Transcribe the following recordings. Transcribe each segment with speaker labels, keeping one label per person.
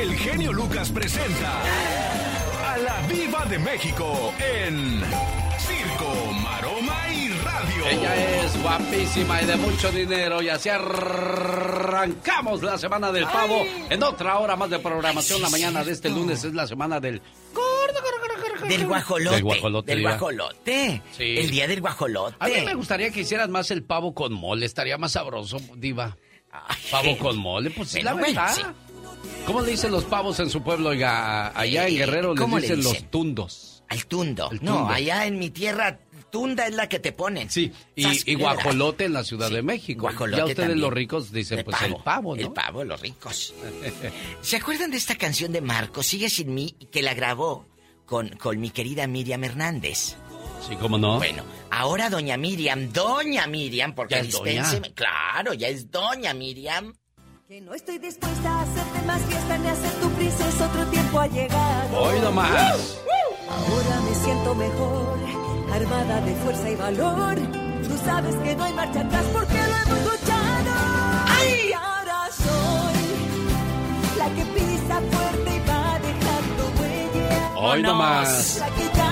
Speaker 1: el genio Lucas presenta a la Viva de México en Circo, Maroma y Radio.
Speaker 2: Ella es guapísima y de mucho dinero y así arrancamos la semana del pavo en otra hora más de programación. la mañana de este lunes es la semana del
Speaker 3: del guajolote.
Speaker 2: Del guajolote.
Speaker 3: Del guajolote.
Speaker 2: Sí.
Speaker 3: El día del guajolote.
Speaker 2: A mí me gustaría que hicieras más el pavo con mole, estaría más sabroso, diva.
Speaker 3: Ay,
Speaker 2: Pavo con mole, pues sí, la
Speaker 3: Bueno,
Speaker 2: verdad.
Speaker 3: sí.
Speaker 2: ¿Cómo le dicen los pavos en su pueblo? Oiga, allá en
Speaker 3: Eh,
Speaker 2: Guerrero les
Speaker 3: ¿cómo le
Speaker 2: dicen, los tundos.
Speaker 3: Al tundo. No, allá en mi tierra, tunda es la que te ponen.
Speaker 2: Sí, y, y guajolote en la Ciudad
Speaker 3: Sí,
Speaker 2: de México.
Speaker 3: guajolote
Speaker 2: ya ustedes
Speaker 3: también.
Speaker 2: los ricos dicen, pues el pavo, ¿no?
Speaker 3: El pavo, los ricos. ¿Se acuerdan de esta canción de Marco, Sigue sin mí, que la grabó con, con mi querida Miriam Hernández?
Speaker 2: Sí, ¿cómo no?
Speaker 3: Bueno, ahora doña Miriam, doña Miriam, porque
Speaker 2: ¿Ya es doña?
Speaker 3: dispénseme- Claro, ya es doña Miriam.
Speaker 4: Que no estoy dispuesta a hacerte más fiesta ni a ser tu princesa, otro tiempo ha llegado.
Speaker 2: Hoy nomás.
Speaker 4: Ahora me siento mejor, armada de fuerza y valor. Tú sabes que no hay marcha atrás porque lo hemos luchado. ¡Ay! Ahora soy la que pisa fuerte y va dejando huella.
Speaker 2: Hoy nomás.
Speaker 4: La que ya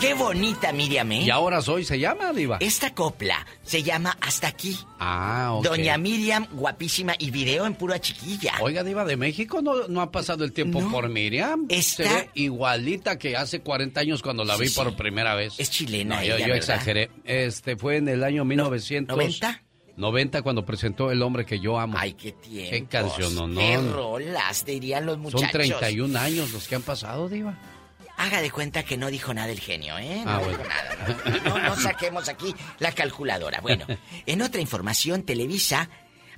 Speaker 3: Qué bonita Miriam, ¿eh?
Speaker 2: Y ahora soy se llama, diva.
Speaker 3: Esta copla se llama Hasta aquí.
Speaker 2: Ah, ok.
Speaker 3: Doña Miriam, guapísima, y video en pura chiquilla.
Speaker 2: Oiga, Diva de México, no, no ha pasado el tiempo
Speaker 3: No.
Speaker 2: por Miriam.
Speaker 3: Está-
Speaker 2: Se ve igualita que hace 40 años cuando la
Speaker 3: Sí,
Speaker 2: vi
Speaker 3: sí.
Speaker 2: por primera vez.
Speaker 3: Es chilena
Speaker 2: No, yo,
Speaker 3: ella,
Speaker 2: yo
Speaker 3: ¿verdad?
Speaker 2: exageré. Este fue en el año 1900.
Speaker 3: ¿90?
Speaker 2: 90 cuando presentó El hombre que yo amo.
Speaker 3: Ay, qué tiempo.
Speaker 2: Qué canción, no.
Speaker 3: Qué rolas, dirían los muchachos.
Speaker 2: Son 31 años los que han pasado, Diva.
Speaker 3: Haga de cuenta que no dijo nada el genio, ¿eh? No
Speaker 2: Ah,
Speaker 3: dijo
Speaker 2: bueno.
Speaker 3: nada. No, no saquemos aquí la calculadora. Bueno, en otra información, Televisa,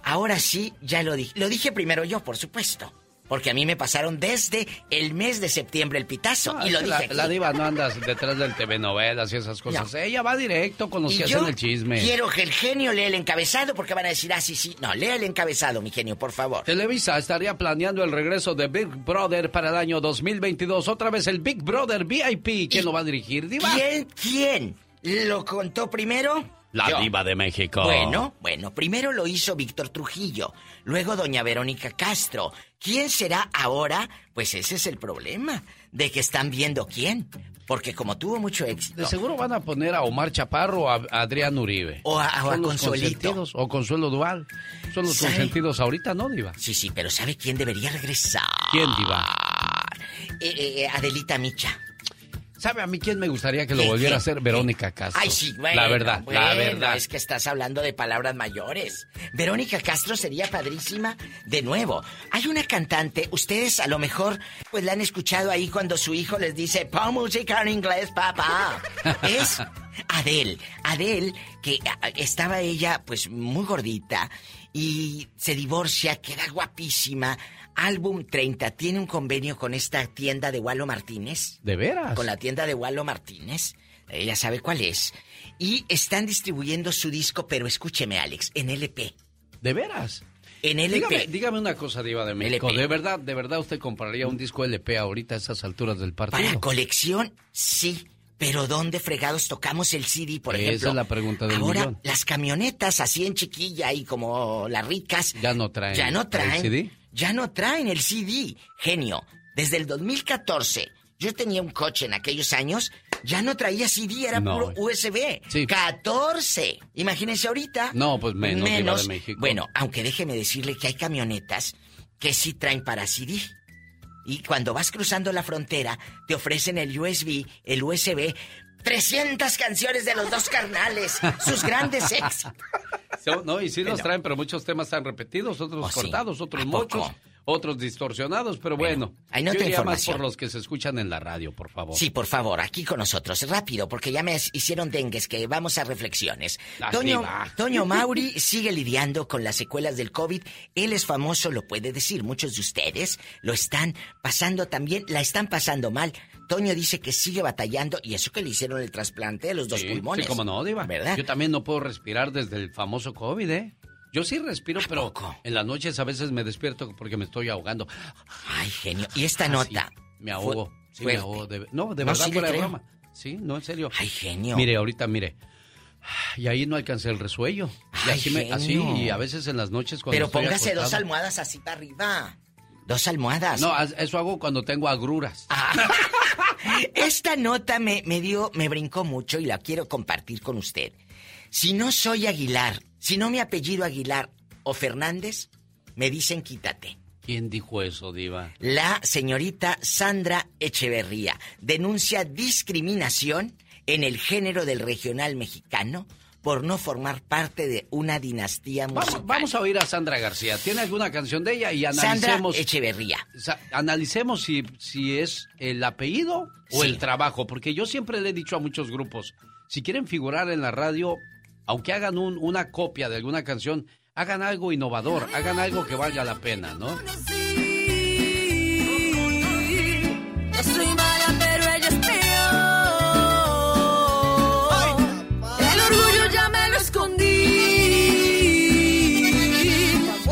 Speaker 3: ahora sí, ya lo dije. Lo dije primero yo, por supuesto. Porque a mí me pasaron desde el mes de septiembre el pitazo.
Speaker 2: No,
Speaker 3: y lo dije
Speaker 2: la,
Speaker 3: aquí.
Speaker 2: la diva no anda detrás del TV novelas y esas cosas.
Speaker 3: No.
Speaker 2: Ella va directo con los
Speaker 3: Y
Speaker 2: que
Speaker 3: yo
Speaker 2: hacen el chisme.
Speaker 3: quiero que el genio lea el encabezado porque van a decir, ah, sí, sí. No, lea el encabezado, mi genio, por favor.
Speaker 2: Televisa estaría planeando el regreso de Big Brother para el año 2022. Otra vez el Big Brother VIP. ¿Quién lo va a dirigir, Diva?
Speaker 3: ¿Quién, quién lo contó primero?
Speaker 2: La
Speaker 3: Yo.
Speaker 2: Diva de México.
Speaker 3: Bueno, bueno, primero lo hizo Víctor Trujillo, luego doña Verónica Castro. ¿Quién será ahora? Pues ese es el problema, de que están viendo quién. Porque como tuvo mucho éxito.
Speaker 2: De seguro van a poner a Omar Chaparro o a Adrián Uribe.
Speaker 3: O a- o a Consuelito.
Speaker 2: O Consuelo Dual. Son los
Speaker 3: ¿Sabe?
Speaker 2: consentidos ahorita, ¿no, Diva?
Speaker 3: Sí, sí, pero ¿sabe quién debería regresar?
Speaker 2: ¿Quién, Diva?
Speaker 3: Eh, eh, eh, Adelita Micha.
Speaker 2: ¿Sabe a mí quién me gustaría que lo
Speaker 3: ¿Quién,
Speaker 2: volviera a hacer? Verónica Castro.
Speaker 3: Ay, sí, bueno.
Speaker 2: La verdad, la verdad.
Speaker 3: Es que estás hablando de palabras mayores. Verónica Castro sería padrísima de nuevo. Hay una cantante, ustedes a lo mejor pues la han escuchado ahí cuando su hijo les dice, pon música en inglés, papá. es Adele. Adele, que estaba ella pues muy gordita y se divorcia, queda guapísima. Álbum 30 tiene un convenio con esta tienda de Walo Martínez
Speaker 2: ¿De veras?
Speaker 3: con la tienda de Walo Martínez. Ella sabe cuál es. Y están distribuyendo su disco, pero escúcheme, Alex, en LP.
Speaker 2: ¿De veras?
Speaker 3: En LP.
Speaker 2: Dígame, dígame una cosa, Diva de México.
Speaker 3: LP.
Speaker 2: ¿De verdad, de verdad usted compraría un disco LP ahorita a esas alturas del partido?
Speaker 3: Para colección, sí. Pero ¿dónde fregados tocamos el CD, por
Speaker 2: Esa
Speaker 3: ejemplo?
Speaker 2: es la pregunta del
Speaker 3: Ahora,
Speaker 2: millón.
Speaker 3: las camionetas así en chiquilla y como las ricas...
Speaker 2: Ya no traen
Speaker 3: Ya no
Speaker 2: el
Speaker 3: traen.
Speaker 2: CD.
Speaker 3: Ya no traen el CD. Genio, desde el 2014, yo tenía un coche en aquellos años, ya no traía CD, era
Speaker 2: No.
Speaker 3: puro USB.
Speaker 2: Sí.
Speaker 3: 14. Imagínense ahorita.
Speaker 2: No, pues menos, Diva de México.
Speaker 3: Bueno, aunque déjeme decirle que hay camionetas que sí traen para CD. Y cuando vas cruzando la frontera, te ofrecen el USB, el USB, 300 canciones de los dos carnales, sus grandes éxitos.
Speaker 2: No, y sí los traen, pero muchos temas están repetidos, otros
Speaker 3: ¿Oh, sí?
Speaker 2: cortados, otros
Speaker 3: ¿A poco?
Speaker 2: Otros distorsionados, pero bueno.
Speaker 3: hay nota
Speaker 2: yo iría más
Speaker 3: información.
Speaker 2: por los que se escuchan en la radio, por favor.
Speaker 3: Sí, por favor, aquí con nosotros, rápido, porque ya me hicieron dengues, que vamos a reflexiones.
Speaker 2: La
Speaker 3: Toño,
Speaker 2: diva.
Speaker 3: Toño Mauri sigue lidiando con las secuelas del COVID. Él es famoso, lo puede decir. Muchos de ustedes lo están pasando también, la están pasando mal. Toño dice que sigue batallando y eso que le hicieron el trasplante de los dos pulmones.
Speaker 2: Sí, como no, Diva.
Speaker 3: ¿Verdad?
Speaker 2: Yo también no puedo respirar desde el famoso COVID, ¿eh? Yo sí respiro, pero
Speaker 3: poco?
Speaker 2: en las noches a veces me despierto porque me estoy ahogando.
Speaker 3: Ay, genio. Y esta
Speaker 2: Ah,
Speaker 3: nota.
Speaker 2: sí, me ahogo. Sí, me ahogo. de- no, de
Speaker 3: No,
Speaker 2: verdad,
Speaker 3: sí
Speaker 2: fuera de broma. Sí, no, en serio.
Speaker 3: Ay, genio.
Speaker 2: Mire, ahorita, mire. Y ahí no alcancé el resuello. y así, me, así, y a veces en las noches cuando
Speaker 3: Pero póngase dos almohadas así para arriba. Dos almohadas.
Speaker 2: No, eso hago cuando tengo agruras. Ah.
Speaker 3: Esta nota me, me dio, me brincó mucho y la quiero compartir con usted. Si no soy Aguilar, si no me apellido Aguilar o Fernández, me dicen quítate.
Speaker 2: ¿Quién dijo eso, Diva?
Speaker 3: La señorita Sandra Echeverría denuncia discriminación en el género del regional mexicano por no formar parte de una dinastía musical.
Speaker 2: Vamos, a oír a Sandra García. ¿Tiene alguna canción de ella? Y analicemos.
Speaker 3: Sandra Echeverría.
Speaker 2: Analicemos si, si es el apellido o el trabajo. Porque yo siempre le he dicho a muchos grupos: si quieren figurar en la radio, aunque hagan una copia de alguna canción, hagan algo innovador, hagan algo que valga la pena, ¿no?
Speaker 4: El orgullo ya me lo escondí.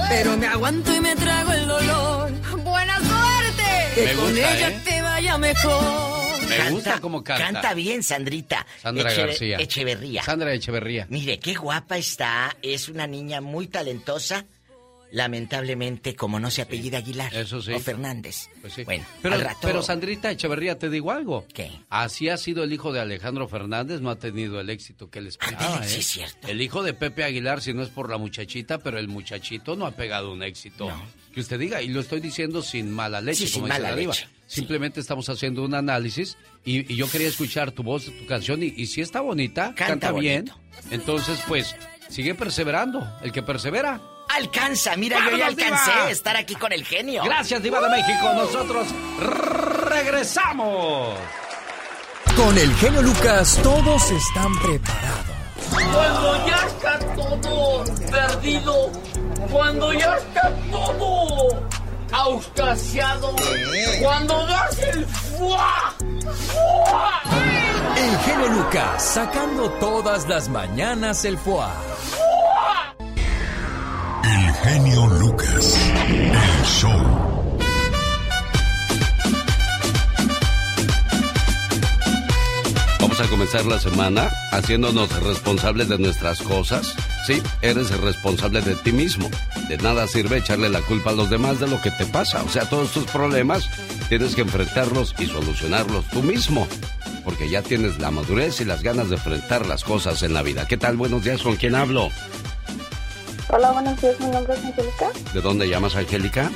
Speaker 4: Pero me aguanto y me trago el dolor. Buena suerte. Que con ella ¿eh? te vaya mejor.
Speaker 2: Me gusta cómo canta.
Speaker 3: Canta bien, Sandrita.
Speaker 2: Sandra García.
Speaker 3: Echeverría.
Speaker 2: Sandra Echeverría.
Speaker 3: Mire, qué guapa está. Es una niña muy talentosa. Lamentablemente, como no se apellida Aguilar
Speaker 2: Eso sí.
Speaker 3: o Fernández.
Speaker 2: Pues sí. Bueno, pero, pero Sandrita Echeverría, te digo algo.
Speaker 3: ¿Qué?
Speaker 2: Así ha sido el hijo de Alejandro Fernández, no ha tenido el éxito que él esperaba.
Speaker 3: sí,
Speaker 2: ¿eh?
Speaker 3: es cierto.
Speaker 2: El hijo de Pepe Aguilar, si no es por la muchachita, pero el muchachito no ha pegado un éxito. Que usted diga, y lo estoy diciendo sin mala leche, como dice la Simplemente estamos haciendo un análisis y, yo quería escuchar tu voz, tu canción y, si está bonita, canta, bien. Entonces, pues, sigue perseverando. El que persevera.
Speaker 3: Alcanza, mira, yo ya alcancé a estar aquí con el genio.
Speaker 2: Gracias, Diva de México. Nosotros regresamos.
Speaker 5: Con el genio Lucas, todos están preparados.
Speaker 6: Cuando ya está todo perdido, cuando ya está todo auscasiado cuando das el fuá.
Speaker 5: El genio Lucas sacando todas las mañanas el fuá. El genio Lucas, el show.
Speaker 2: Vamos a comenzar la semana haciéndonos responsables de nuestras cosas. Sí, eres el responsable de ti mismo. De nada sirve echarle la culpa a los demás de lo que te pasa. O sea, todos tus problemas tienes que enfrentarlos y solucionarlos tú mismo. Porque ya tienes la madurez y las ganas de enfrentar las cosas en la vida. ¿Qué tal? Buenos días, ¿con quién hablo?
Speaker 7: Hola, buenos días, mi nombre es Angélica.
Speaker 2: ¿De dónde llamas, Angélica?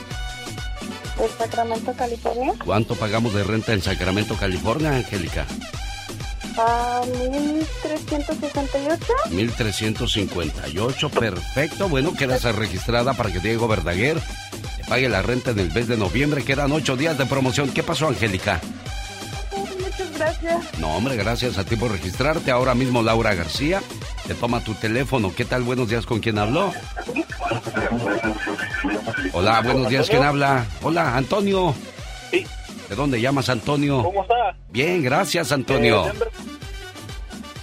Speaker 7: De Sacramento, California.
Speaker 2: ¿Cuánto pagamos de renta en Sacramento, California, Angélica?
Speaker 7: A 1368.
Speaker 2: 1358, perfecto. Bueno, quedas registrada para que Diego Verdaguer te pague la renta en el mes de noviembre. Quedan ocho días de promoción. ¿Qué pasó, Angélica?
Speaker 7: Muchas gracias.
Speaker 2: No, hombre, gracias a ti por registrarte. Ahora mismo Laura García te toma tu teléfono. ¿Qué tal? Buenos días, ¿con quién habló? Hola, buenos días, ¿quién habla? Hola, Antonio.
Speaker 8: Sí.
Speaker 2: ¿De dónde llamas, Antonio?
Speaker 8: ¿Cómo está?
Speaker 2: Bien, gracias, Antonio.
Speaker 8: Eh,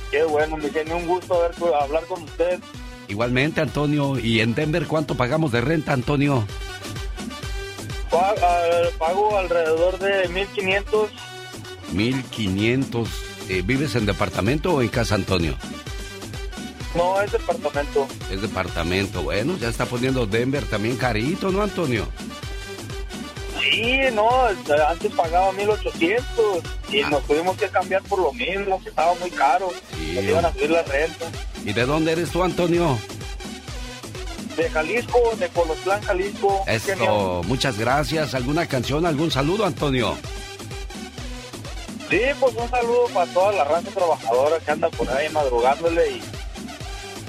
Speaker 8: Qué bueno, me tiene un gusto hablar con usted.
Speaker 2: Igualmente, Antonio. ¿Y en Denver cuánto pagamos de renta, Antonio?
Speaker 8: Pago, alrededor de 1500.
Speaker 2: 1500. Eh, ¿Vives en departamento o en casa, Antonio?
Speaker 8: No, es departamento.
Speaker 2: Es departamento. Bueno, ya está poniendo Denver también carito, ¿no, Antonio?
Speaker 8: Sí, no, antes pagaba 1800 y nos tuvimos que cambiar por lo mismo, que estaba muy caro. Sí. iban a subir la renta.
Speaker 2: ¿Y de dónde eres tú, Antonio?
Speaker 8: De Jalisco, de Colotlán, Jalisco.
Speaker 2: Esto, muchas gracias. ¿Alguna canción, algún saludo, Antonio?
Speaker 8: Sí, pues un saludo para toda la raza trabajadora que anda por ahí madrugándole y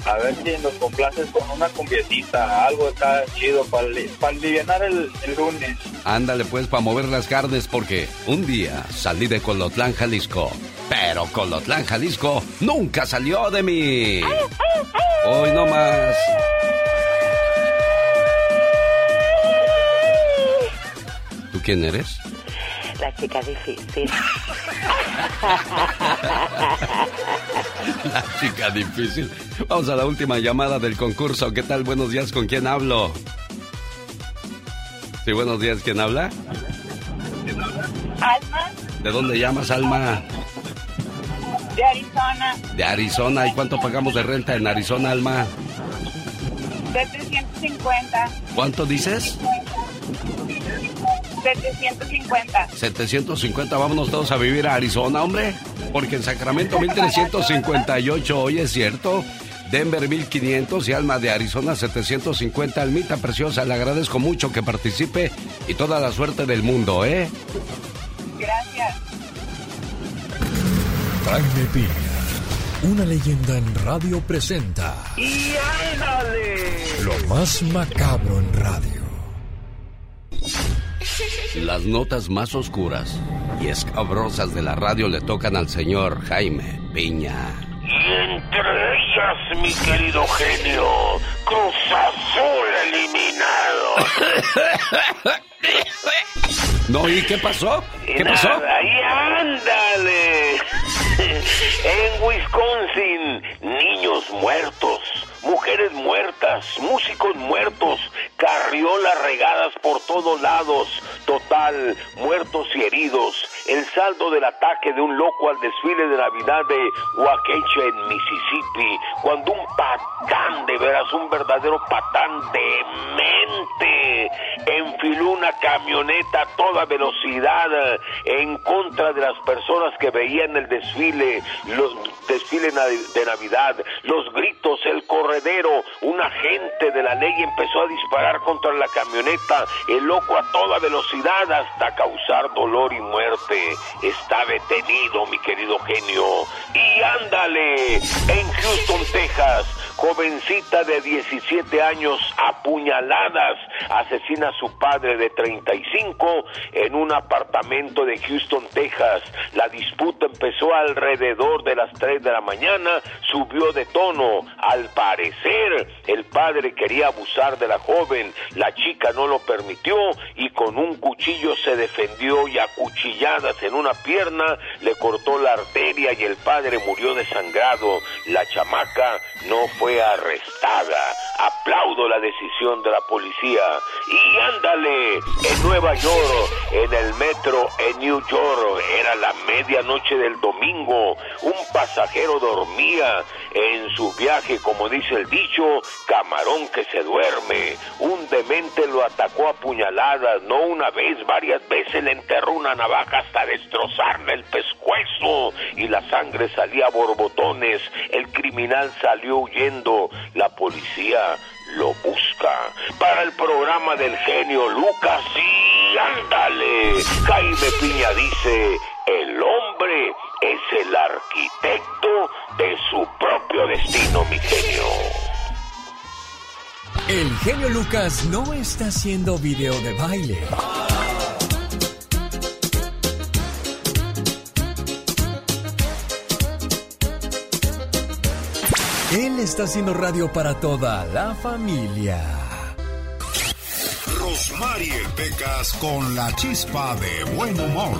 Speaker 8: a ver si nos complaces con una cumbiecita, algo está chido para, para aliviar el, el, lunes.
Speaker 2: Ándale pues para mover las carnes porque un día salí de Colotlán, Jalisco, pero Colotlán, Jalisco nunca salió de mí. Hoy no más. ¿Tú quién eres?
Speaker 7: La chica difícil.
Speaker 2: La chica difícil. Vamos a la última llamada del concurso. ¿Qué tal? Buenos días, ¿con quién hablo? Sí, buenos días, ¿quién habla?
Speaker 7: Alma.
Speaker 2: ¿De dónde llamas, Alma?
Speaker 9: De Arizona.
Speaker 2: De Arizona. ¿Y cuánto pagamos de renta en Arizona, Alma?
Speaker 9: De 350.
Speaker 2: ¿Cuánto dices?
Speaker 9: 750.
Speaker 2: 750. Vámonos todos a vivir a Arizona, hombre. Porque en Sacramento 1358, hoy es cierto. Denver 1500 y Alma de Arizona 750. Almita preciosa, le agradezco mucho que participe y toda la suerte del mundo, ¿eh?
Speaker 9: Gracias.
Speaker 5: Jaime Piña, una leyenda en radio presenta.
Speaker 10: ¡Y ándale!
Speaker 5: Lo más macabro en radio.
Speaker 2: Las notas más oscuras y escabrosas de la radio le tocan al señor Jaime Piña.
Speaker 11: Y entre ellas, mi querido genio, Cruz Azul eliminado.
Speaker 2: No, ¿y qué pasó? ¿Qué pasó?
Speaker 11: y ándale. En Wisconsin, niños muertos, mujeres muertas, músicos muertos, carriolas regadas por todos lados, total, muertos y heridos. El saldo del ataque de un loco al desfile de Navidad de Waukesha en Mississippi, cuando un patán, de veras, un verdadero patán demente, enfiló una camioneta a toda velocidad eh, en contra de las personas que veían el desfile, los desfile navi- de Navidad, los gritos, el corredero, un agente de la ley empezó a disparar contra la camioneta, el loco a toda velocidad hasta causar dolor y muerte. Está detenido, mi querido genio. Y ándale, en Houston, Texas, jovencita de 17 años apuñaladas, asesina a su padre de 35 en un apartamento de Houston, Texas. La disputa empezó alrededor de las 3 de la mañana, subió de tono. Al parecer, el padre quería abusar de la joven, la chica no lo permitió y con un cuchillo se defendió y a cuchilladas en una pierna le cortó la arteria y el padre murió desangrado. La chamaca no fue arrestada. Aplaudo la decisión de la policía. Y ándale, en Nueva En el metro en New York, era la medianoche del domingo. Un pasajero dormía en su viaje, como dice el dicho, camarón que se duerme. Un demente lo atacó a puñaladas, no una vez, varias veces le enterró una navaja hasta destrozarle el pescuezo y la sangre salía a borbotones. El criminal salió huyendo. La policía lo busca. Para el programa del genio Lucas, y ándale. Jaime Piña dice, el hombre es el arquitecto de su propio destino, mi genio.
Speaker 5: El genio Lucas no está haciendo video de baile. Él está haciendo radio para toda la familia.
Speaker 12: Rosmarie Pecas con la chispa de buen humor.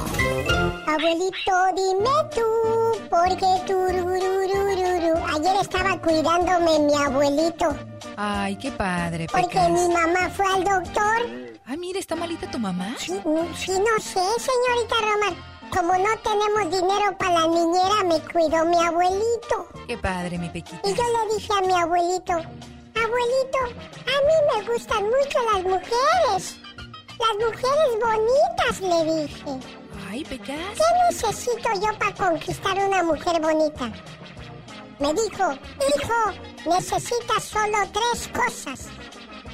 Speaker 13: Abuelito, dime tú, porque turururururu. Ayer estaba cuidándome mi abuelito,
Speaker 14: Ay, qué padre,
Speaker 13: porque
Speaker 14: Pecas.
Speaker 13: mi mamá fue al doctor.
Speaker 14: Ay, mira, ¿está malita tu mamá?
Speaker 13: Sí, mm, sí, no sé, señorita Román. Como no tenemos dinero para la niñera, me cuidó mi abuelito.
Speaker 14: Qué padre, mi Pequita.
Speaker 13: Y yo le dije a mi abuelito, abuelito, a mí me gustan mucho las mujeres. Las mujeres bonitas, le dije.
Speaker 14: Ay, Pecas.
Speaker 13: ¿Qué necesito yo para conquistar una mujer bonita? Me dijo, hijo, necesitas solo tres cosas.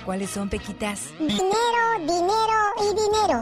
Speaker 14: ¿Cuáles son, Pequitas?
Speaker 13: Dinero, dinero y dinero.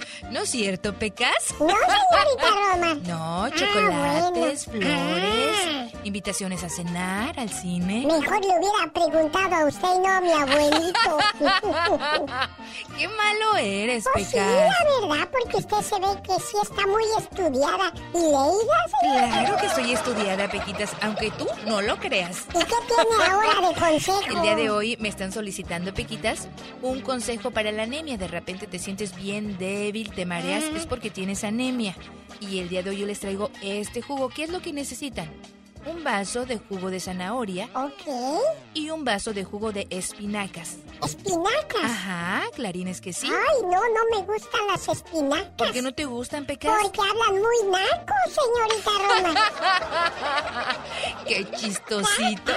Speaker 14: ¿No es cierto, Pecas?
Speaker 13: No, señorita Roma.
Speaker 14: No,
Speaker 13: Ah,
Speaker 14: chocolates,
Speaker 13: bueno.
Speaker 14: flores, invitaciones a cenar, al cine.
Speaker 13: Mejor le hubiera preguntado a usted y no a mi abuelito.
Speaker 14: Qué malo eres,
Speaker 13: Pues sí,
Speaker 14: Pecas.
Speaker 13: la verdad, porque usted se ve que sí está muy estudiada y leída, señorita.
Speaker 14: Claro que soy estudiada, Pequitas, aunque tú no lo creas.
Speaker 13: ¿Y qué tiene ahora de consejo?
Speaker 14: El día de hoy me están solicitando, Pequitas, un consejo para la anemia. De repente te sientes bien débil, te mareas, es porque tienes anemia. Y el día de hoy yo les traigo este jugo. ¿Qué es lo que necesitan? un vaso de jugo de zanahoria.
Speaker 13: Ok.
Speaker 14: Y un vaso de jugo de espinacas.
Speaker 13: ¿Espinacas?
Speaker 14: Ajá, clarines que sí.
Speaker 13: Ay, no, no me gustan las espinacas.
Speaker 14: ¿Por qué no te gustan, Pecas?
Speaker 13: Porque hablan muy naco, señorita Roma.
Speaker 14: ¡Qué chistosito!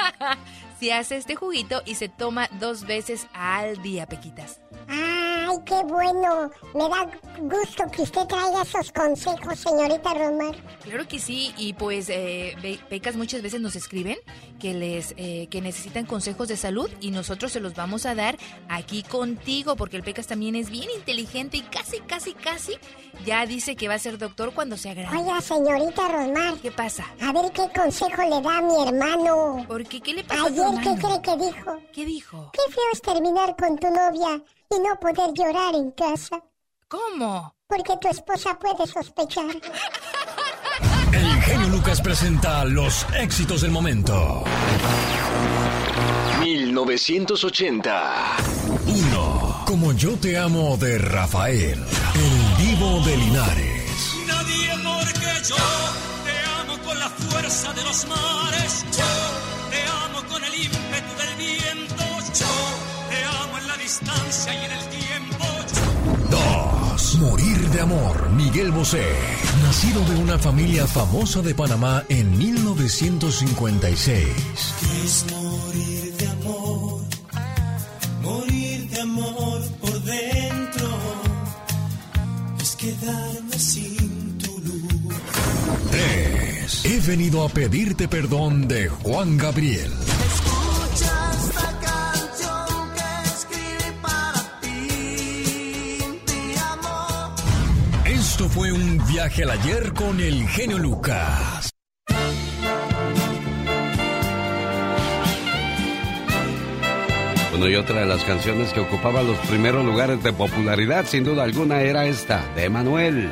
Speaker 14: se hace este juguito y se toma dos veces al día, Pequitas.
Speaker 13: Ay, qué bueno. Me da gusto que usted traiga esos consejos, señorita Romar.
Speaker 14: Claro que sí, y pues eh, Be- Pecas muchas veces nos escriben que les eh, que necesitan consejos de salud y nosotros se los vamos a dar aquí contigo porque el Pecas también es bien inteligente y casi, casi, casi ya dice que va a ser doctor cuando sea grande.
Speaker 13: Oiga, señorita Romar.
Speaker 14: ¿Qué pasa?
Speaker 13: A ver qué consejo le da a mi hermano.
Speaker 14: ¿Por qué? ¿Qué le pasa a tu
Speaker 13: Ayer, ¿qué cree que dijo?
Speaker 14: ¿Qué dijo?
Speaker 13: Qué feo es terminar con tu novia y no poder llorar en casa.
Speaker 14: ¿Cómo?
Speaker 13: Porque tu esposa puede sospechar.
Speaker 1: El genio Lucas presenta los éxitos del momento.
Speaker 15: 1980.
Speaker 1: 1. Como yo te amo de Rafael, el divo de Linares.
Speaker 16: Nadie porque yo te amo con la fuerza de los mares, yo te amo con el ímpetu del viento, distancia y en el tiempo.
Speaker 1: 2. Morir de amor, Miguel Bosé. Nacido de una familia famosa de Panamá en 1956.
Speaker 16: Es morir de amor, morir de amor por dentro, es quedarme sin tu luz.
Speaker 1: 3. He venido a pedirte perdón de Juan Gabriel. Viaje al ayer con el genio Lucas.
Speaker 2: Bueno, y otra de las canciones que ocupaba los primeros lugares de popularidad, sin duda alguna, era esta, de Emanuel.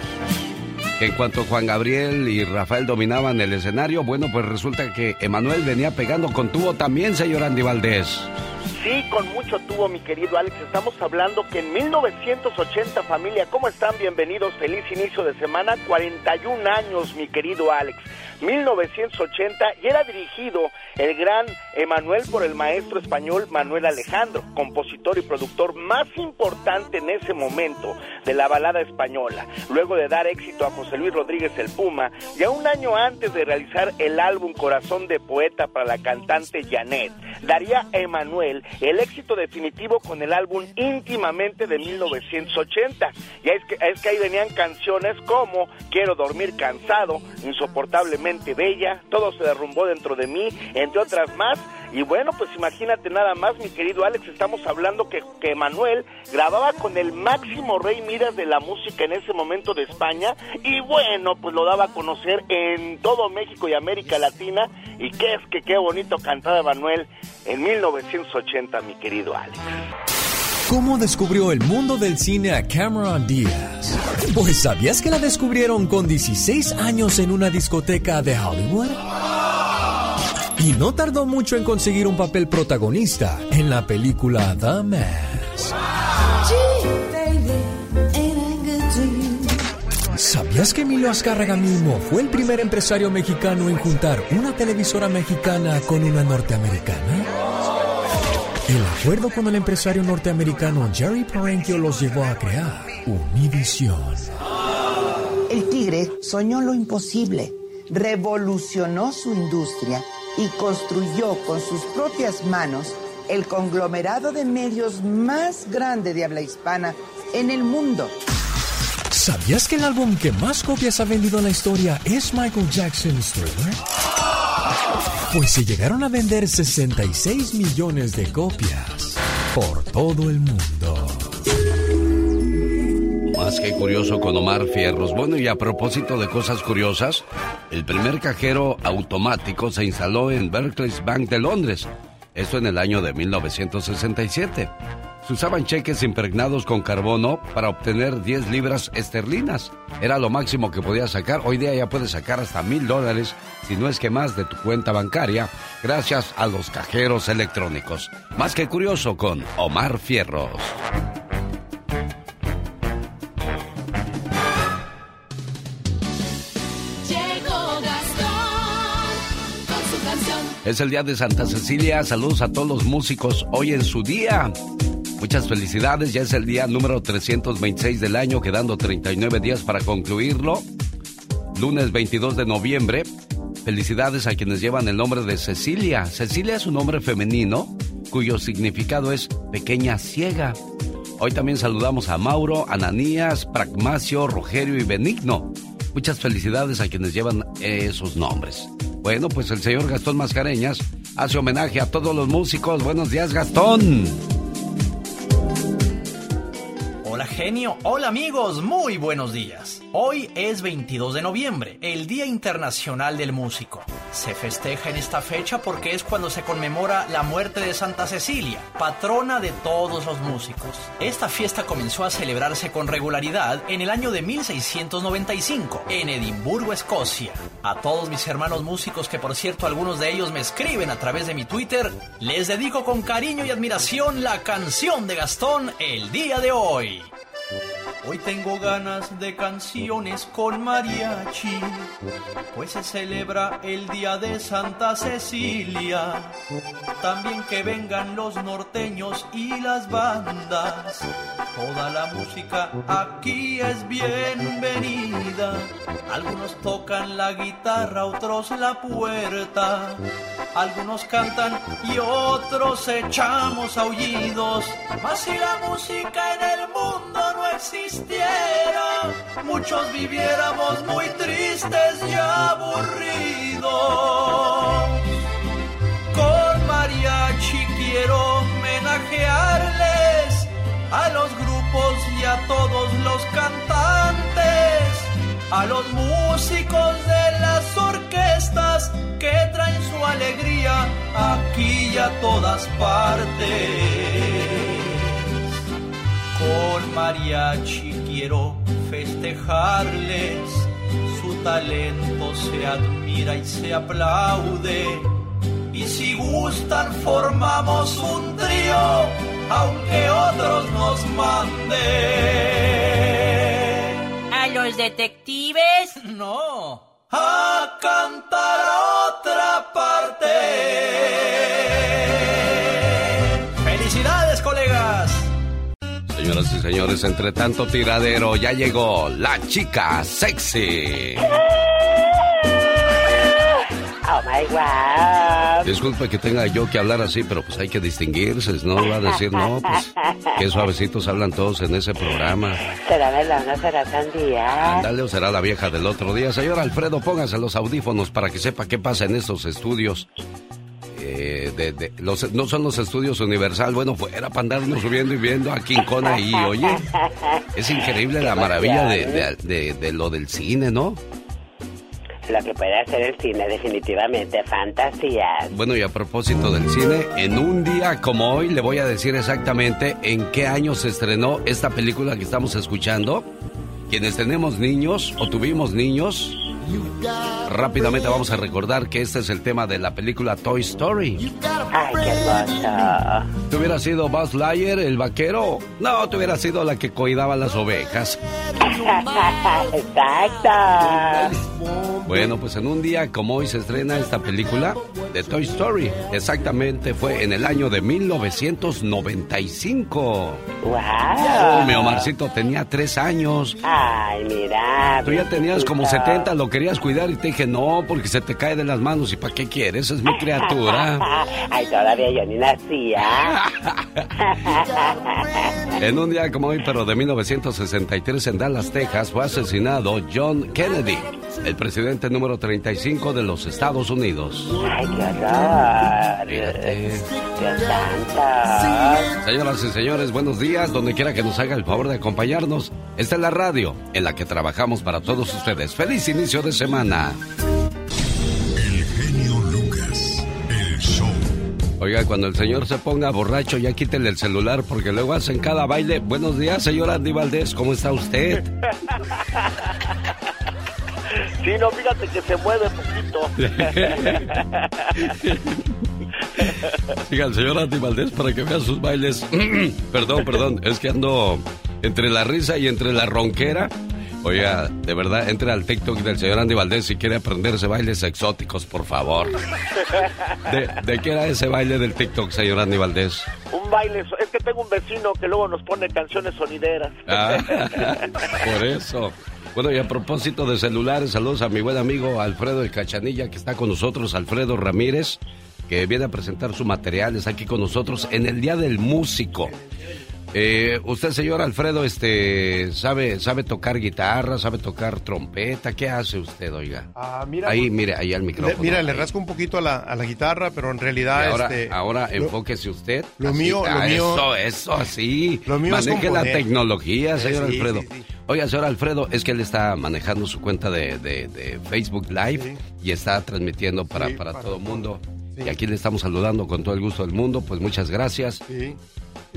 Speaker 2: Que en cuanto Juan Gabriel y Rafael dominaban el escenario, bueno, pues resulta que Emanuel venía pegando con tubo también, señor Andy Valdés.
Speaker 17: Sí, con mucho tuvo, mi querido Alex. Estamos hablando que en 1980, familia, ¿cómo están? Bienvenidos, feliz inicio de semana. 41 años, mi querido Alex. 1980 y era dirigido el gran Emanuel por el maestro español Manuel Alejandro, compositor y productor más importante en ese momento de la balada española. Luego de dar éxito a José Luis Rodríguez el Puma, y a un año antes de realizar el álbum Corazón de Poeta para la cantante Janet, daría a Emanuel el éxito definitivo con el álbum Íntimamente de 1980. Y es que, es que ahí venían canciones como Quiero dormir cansado, Insoportablemente bella, Todo se derrumbó dentro de mí, entre otras más. Y bueno, pues imagínate nada más, mi querido Alex, estamos hablando que, que Manuel grababa con el máximo rey Midas de la música en ese momento de España y bueno, pues lo daba a conocer en todo México y América Latina y qué es que qué bonito cantaba Manuel en 1980, mi querido Alex.
Speaker 5: ¿Cómo descubrió el mundo del cine a Cameron Díaz? Pues ¿sabías que la descubrieron con 16 años en una discoteca de Hollywood? Y no tardó mucho en conseguir un papel protagonista en la película The Mask. ¿Sabías que Emilio Azcárraga mismo fue el primer empresario mexicano en juntar una televisora mexicana con una norteamericana? El acuerdo con el empresario norteamericano Jerry Parenchio los llevó a crear Univision.
Speaker 18: El tigre soñó lo imposible, revolucionó su industria y construyó con sus propias manos el conglomerado de medios más grande de habla hispana en el mundo.
Speaker 5: ¿Sabías que el álbum que más copias ha vendido en la historia es Michael Jackson's Thriller? Pues se llegaron a vender 66 millones de copias por todo el mundo.
Speaker 2: Más que curioso con Omar Fierros. Bueno, y a propósito de cosas curiosas, el primer cajero automático se instaló en Barclays Bank de Londres. Esto en el año de 1967. Se usaban cheques impregnados con carbono para obtener 10 libras esterlinas. Era lo máximo que podías sacar. Hoy día ya puedes sacar hasta mil dólares, si no es que más, de tu cuenta bancaria, gracias a los cajeros electrónicos. Más que curioso con Omar Fierros. Es el día de Santa Cecilia. Saludos a todos los músicos hoy en su día. Muchas felicidades. Ya es el día número 326 del año, quedando 39 días para concluirlo. Lunes 22 de noviembre. Felicidades a quienes llevan el nombre de Cecilia. Cecilia es un nombre femenino cuyo significado es pequeña ciega. Hoy también saludamos a Mauro, Ananías, Pragmacio, Rogerio y Benigno. Muchas felicidades a quienes llevan esos nombres. Bueno, pues el señor Gastón Mascareñas hace homenaje a todos los músicos. Buenos días, Gastón.
Speaker 19: Genio, hola amigos, muy buenos días. Hoy es 22 de noviembre, el Día Internacional del Músico. Se festeja en esta fecha porque es cuando se conmemora la muerte de Santa Cecilia, patrona de todos los músicos. Esta fiesta comenzó a celebrarse con regularidad en el año de 1695, en Edimburgo, Escocia. A todos mis hermanos músicos, que por cierto algunos de ellos me escriben a través de mi Twitter, les dedico con cariño y admiración la canción de Gastón el día de hoy. Hoy tengo ganas de canciones con mariachi, pues se celebra el día de Santa Cecilia. También que vengan los norteños y las bandas. Toda la música aquí es bienvenida. Algunos tocan la guitarra, otros la puerta. Algunos cantan y otros echamos aullidos. Si la música en el mundo no existiera, muchos viviéramos muy tristes y aburridos. Con mariachi quiero homenajearles a los grupos y a todos los cantantes, a los músicos de las orquestas que traen su alegría aquí y a todas partes. Con mariachi quiero festejarles, su talento se admira y se aplaude. Y si gustan formamos un trío, aunque otros nos manden.
Speaker 20: ¿A los detectives?
Speaker 19: No, a cantar a otra parte.
Speaker 2: Señoras y señores, entre tanto tiradero, ya llegó la chica sexy.
Speaker 20: Oh my God.
Speaker 2: Disculpe que tenga yo que hablar así, pero pues hay que distinguirse, no va a decir no, pues qué suavecitos hablan todos en ese programa.
Speaker 20: ¿Será no será sandía?
Speaker 2: Ándale o será la vieja del otro día. Señor Alfredo, póngase los audífonos para que sepa qué pasa en estos estudios. Eh, de, de- los, no son los estudios Universal, bueno, fuera para andarnos subiendo y viendo a King Kong ahí, oye. Es increíble la maravilla de, de- de- de lo del cine, ¿no?
Speaker 20: Lo que puede hacer el cine, definitivamente, fantasías.
Speaker 2: Bueno, y a propósito del cine, en un día como hoy le voy a decir exactamente en qué año se estrenó esta película que estamos escuchando. Quienes tenemos niños o tuvimos niños, rápidamente vamos a recordar que este es el tema de la película Toy Story.
Speaker 20: Ay, qué.
Speaker 2: ¿Tú hubieras sido Buzz Lightyear, el vaquero? No, tú hubieras sido la que cuidaba las ovejas.
Speaker 20: Exacto.
Speaker 2: Bueno, pues en un día como hoy se estrena esta película de Toy Story. Exactamente fue en el año de 1995.
Speaker 20: Wow.
Speaker 2: Oh, mi Omarcito tenía tres años.
Speaker 20: Ay, mira.
Speaker 2: Tú ya tenías como
Speaker 20: Bebecito.
Speaker 2: 70, lo querías cuidar y te dije no, porque se te cae de las manos. ¿Y para qué quieres? Es mi criatura.
Speaker 20: Ay, todavía yo ni nacía.
Speaker 2: En un día como hoy, pero de 1963 en Dallas, Texas, fue asesinado John Kennedy, el presidente número 35 de los Estados Unidos.
Speaker 20: Ay, qué horror.
Speaker 2: Fíjate.
Speaker 20: Santo.
Speaker 2: Señoras y señores, buenos días. Donde quiera que nos haga el favor de acompañarnos, esta es la radio en la que trabajamos para todos ustedes. ¡Feliz inicio de semana!
Speaker 12: El genio Lucas, el show.
Speaker 2: Oiga, cuando el señor se ponga borracho, ya quítele el celular porque luego hacen cada baile. Buenos días, señor Andy Valdés, ¿cómo está usted?
Speaker 17: Sí, no, fíjate que se mueve poquito.
Speaker 2: Diga el señor Andy Valdés para que vea sus bailes. perdón, perdón, es que ando entre la risa y entre la ronquera. Oiga, de verdad, entre al TikTok del señor Andy Valdés si quiere aprenderse bailes exóticos, por favor. ¿De, de qué era ese baile del TikTok, señor Andy Valdés?
Speaker 17: Un baile, es que tengo un vecino que luego nos pone canciones sonideras.
Speaker 2: Ah, por eso. Bueno, y a propósito de celulares, saludos a mi buen amigo Alfredo el Cachanilla, que está con nosotros, Alfredo Ramírez, que viene a presentar su material, está aquí con nosotros en el Día del Músico. Eh, usted, señor Alfredo, este, sabe, sabe tocar guitarra, sabe tocar trompeta, ¿qué hace usted, oiga?
Speaker 21: Ah, mira,
Speaker 2: ahí,
Speaker 21: pues,
Speaker 2: mire, ahí al micrófono.
Speaker 21: le- mira, le rasco un poquito a la, a la guitarra, pero en realidad...
Speaker 2: Y ahora,
Speaker 21: este,
Speaker 2: ahora
Speaker 21: lo-
Speaker 2: enfóquese usted.
Speaker 21: lo
Speaker 2: Así,
Speaker 21: mío- lo
Speaker 2: ah,
Speaker 21: mío-
Speaker 2: Eso, eso, así.
Speaker 21: Lo mío es
Speaker 2: Maneje la
Speaker 21: componer.
Speaker 2: tecnología,
Speaker 21: Eh,
Speaker 2: señor
Speaker 21: sí,
Speaker 2: Alfredo.
Speaker 21: sí, sí.
Speaker 2: Oiga, señor Alfredo, es que él está manejando su cuenta de, de- de Facebook Live y está transmitiendo para,
Speaker 21: Sí,
Speaker 2: para,
Speaker 21: para
Speaker 2: todo el mundo.
Speaker 21: Sí.
Speaker 2: Y aquí le estamos saludando con todo el gusto del mundo. Pues muchas gracias.
Speaker 21: Sí.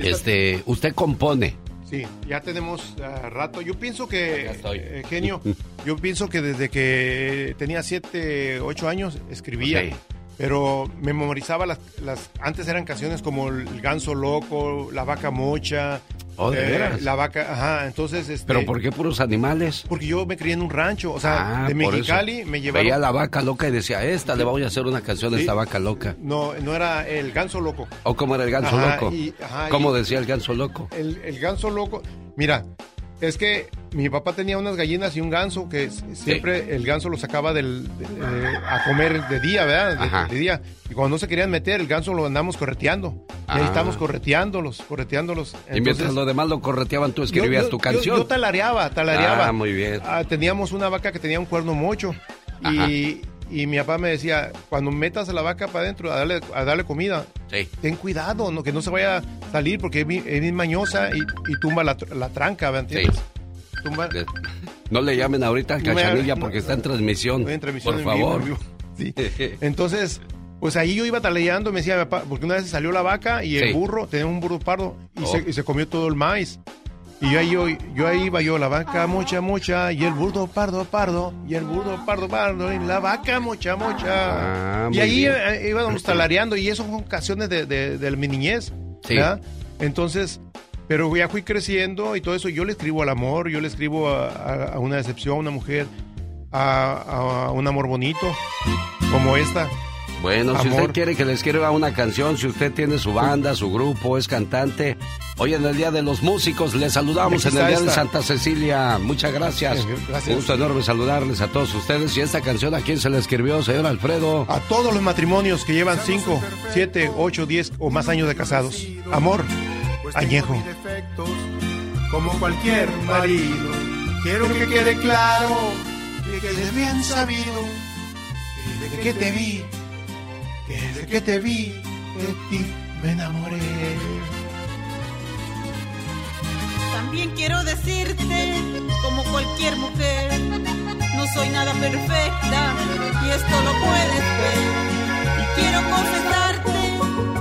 Speaker 2: Este, usted compone.
Speaker 21: Sí, ya tenemos ah, rato. Yo pienso que, eh, genio, yo pienso que desde que tenía 7, 8 años escribía. Pero memorizaba las, las... Antes eran canciones como El Ganso Loco, La Vaca Mocha.
Speaker 2: Oh, ¿de veras?
Speaker 21: La Vaca... Ajá, entonces... Este,
Speaker 2: ¿Pero por qué puros animales?
Speaker 21: Porque yo me crié en un rancho. O sea,
Speaker 2: Ah,
Speaker 21: de Mexicali me llevaron...
Speaker 2: Veía la vaca loca y decía, esta le voy a hacer una canción a
Speaker 21: Sí.
Speaker 2: esta vaca loca.
Speaker 21: No, no era El Ganso Loco.
Speaker 2: ¿O cómo era el ganso
Speaker 21: Ajá,
Speaker 2: loco?
Speaker 21: y- ajá,
Speaker 2: ¿Cómo
Speaker 21: y-
Speaker 2: decía el ganso loco?
Speaker 21: El, el ganso loco. Mira, es que mi papá tenía unas gallinas y un ganso que siempre el ganso lo sacaba del, de- eh, a comer de día, ¿verdad? De,
Speaker 2: Ajá.
Speaker 21: de día. Y cuando no se querían meter, el ganso lo andamos correteando. Y ahí
Speaker 2: Ah.
Speaker 21: estamos correteándolos, correteándolos.
Speaker 2: y mientras los demás lo correteaban, tú escribías
Speaker 21: yo-
Speaker 2: tu canción.
Speaker 21: Yo, talareaba, talareaba.
Speaker 2: Ah, muy bien.
Speaker 21: Ah, teníamos una vaca que tenía un cuerno mocho. Y, y mi papá me decía, cuando metas a la vaca para adentro a darle, a darle comida, ten cuidado, no, que no se vaya a salir porque es bien, es bien mañosa y, y tumba la, tr- la tranca, ¿me entiendes? Tumba-
Speaker 2: No le llamen ahorita
Speaker 21: me-
Speaker 2: cachanilla
Speaker 21: no.
Speaker 2: porque está en transmisión.
Speaker 21: En transmisión
Speaker 2: Por
Speaker 21: en vivo,
Speaker 2: favor.
Speaker 21: en vivo. Sí. Entonces, pues ahí yo iba taleando, me decía mi papá, porque una vez salió la vaca y el burro, tenía un burro pardo, y,
Speaker 2: Oh.
Speaker 21: se, y se comió todo el maíz. Y yo ahí, yo, yo ahí iba yo, la vaca mocha, mocha, y el burro pardo, pardo, y el burro pardo, pardo, y la vaca mocha, mocha.
Speaker 2: Ah,
Speaker 21: y ahí
Speaker 2: bien.
Speaker 21: eh, íbamos talareando, y eso son canciones de, de, de mi niñez.
Speaker 2: Sí.
Speaker 21: ¿verdad? Entonces, pero ya fui creciendo y todo eso, yo le escribo al amor, yo le escribo a, a- a una decepción, a una mujer, a, a un amor bonito, como esta.
Speaker 2: Bueno, si usted quiere que le escriba una canción, si usted tiene su banda, su grupo, es cantante, hoy en el Día de los Músicos le saludamos en el Día de. Santa Cecilia. Muchas gracias.
Speaker 21: Gracias.
Speaker 2: Un gusto enorme saludarles a todos ustedes. ¿Y esta canción a quién se la escribió, señor Alfredo?
Speaker 21: A todos los matrimonios que llevan 5, 7, 8, 10 o más años de casados. Amor, añejo.
Speaker 22: defectos, como cualquier marido. Quiero que quede claro que quede bien sabido que desde que te vi, que desde que te vi, de ti me enamoré.
Speaker 23: También quiero decirte, como cualquier mujer, no soy nada perfecta y esto lo puedes ver. Y quiero confesarte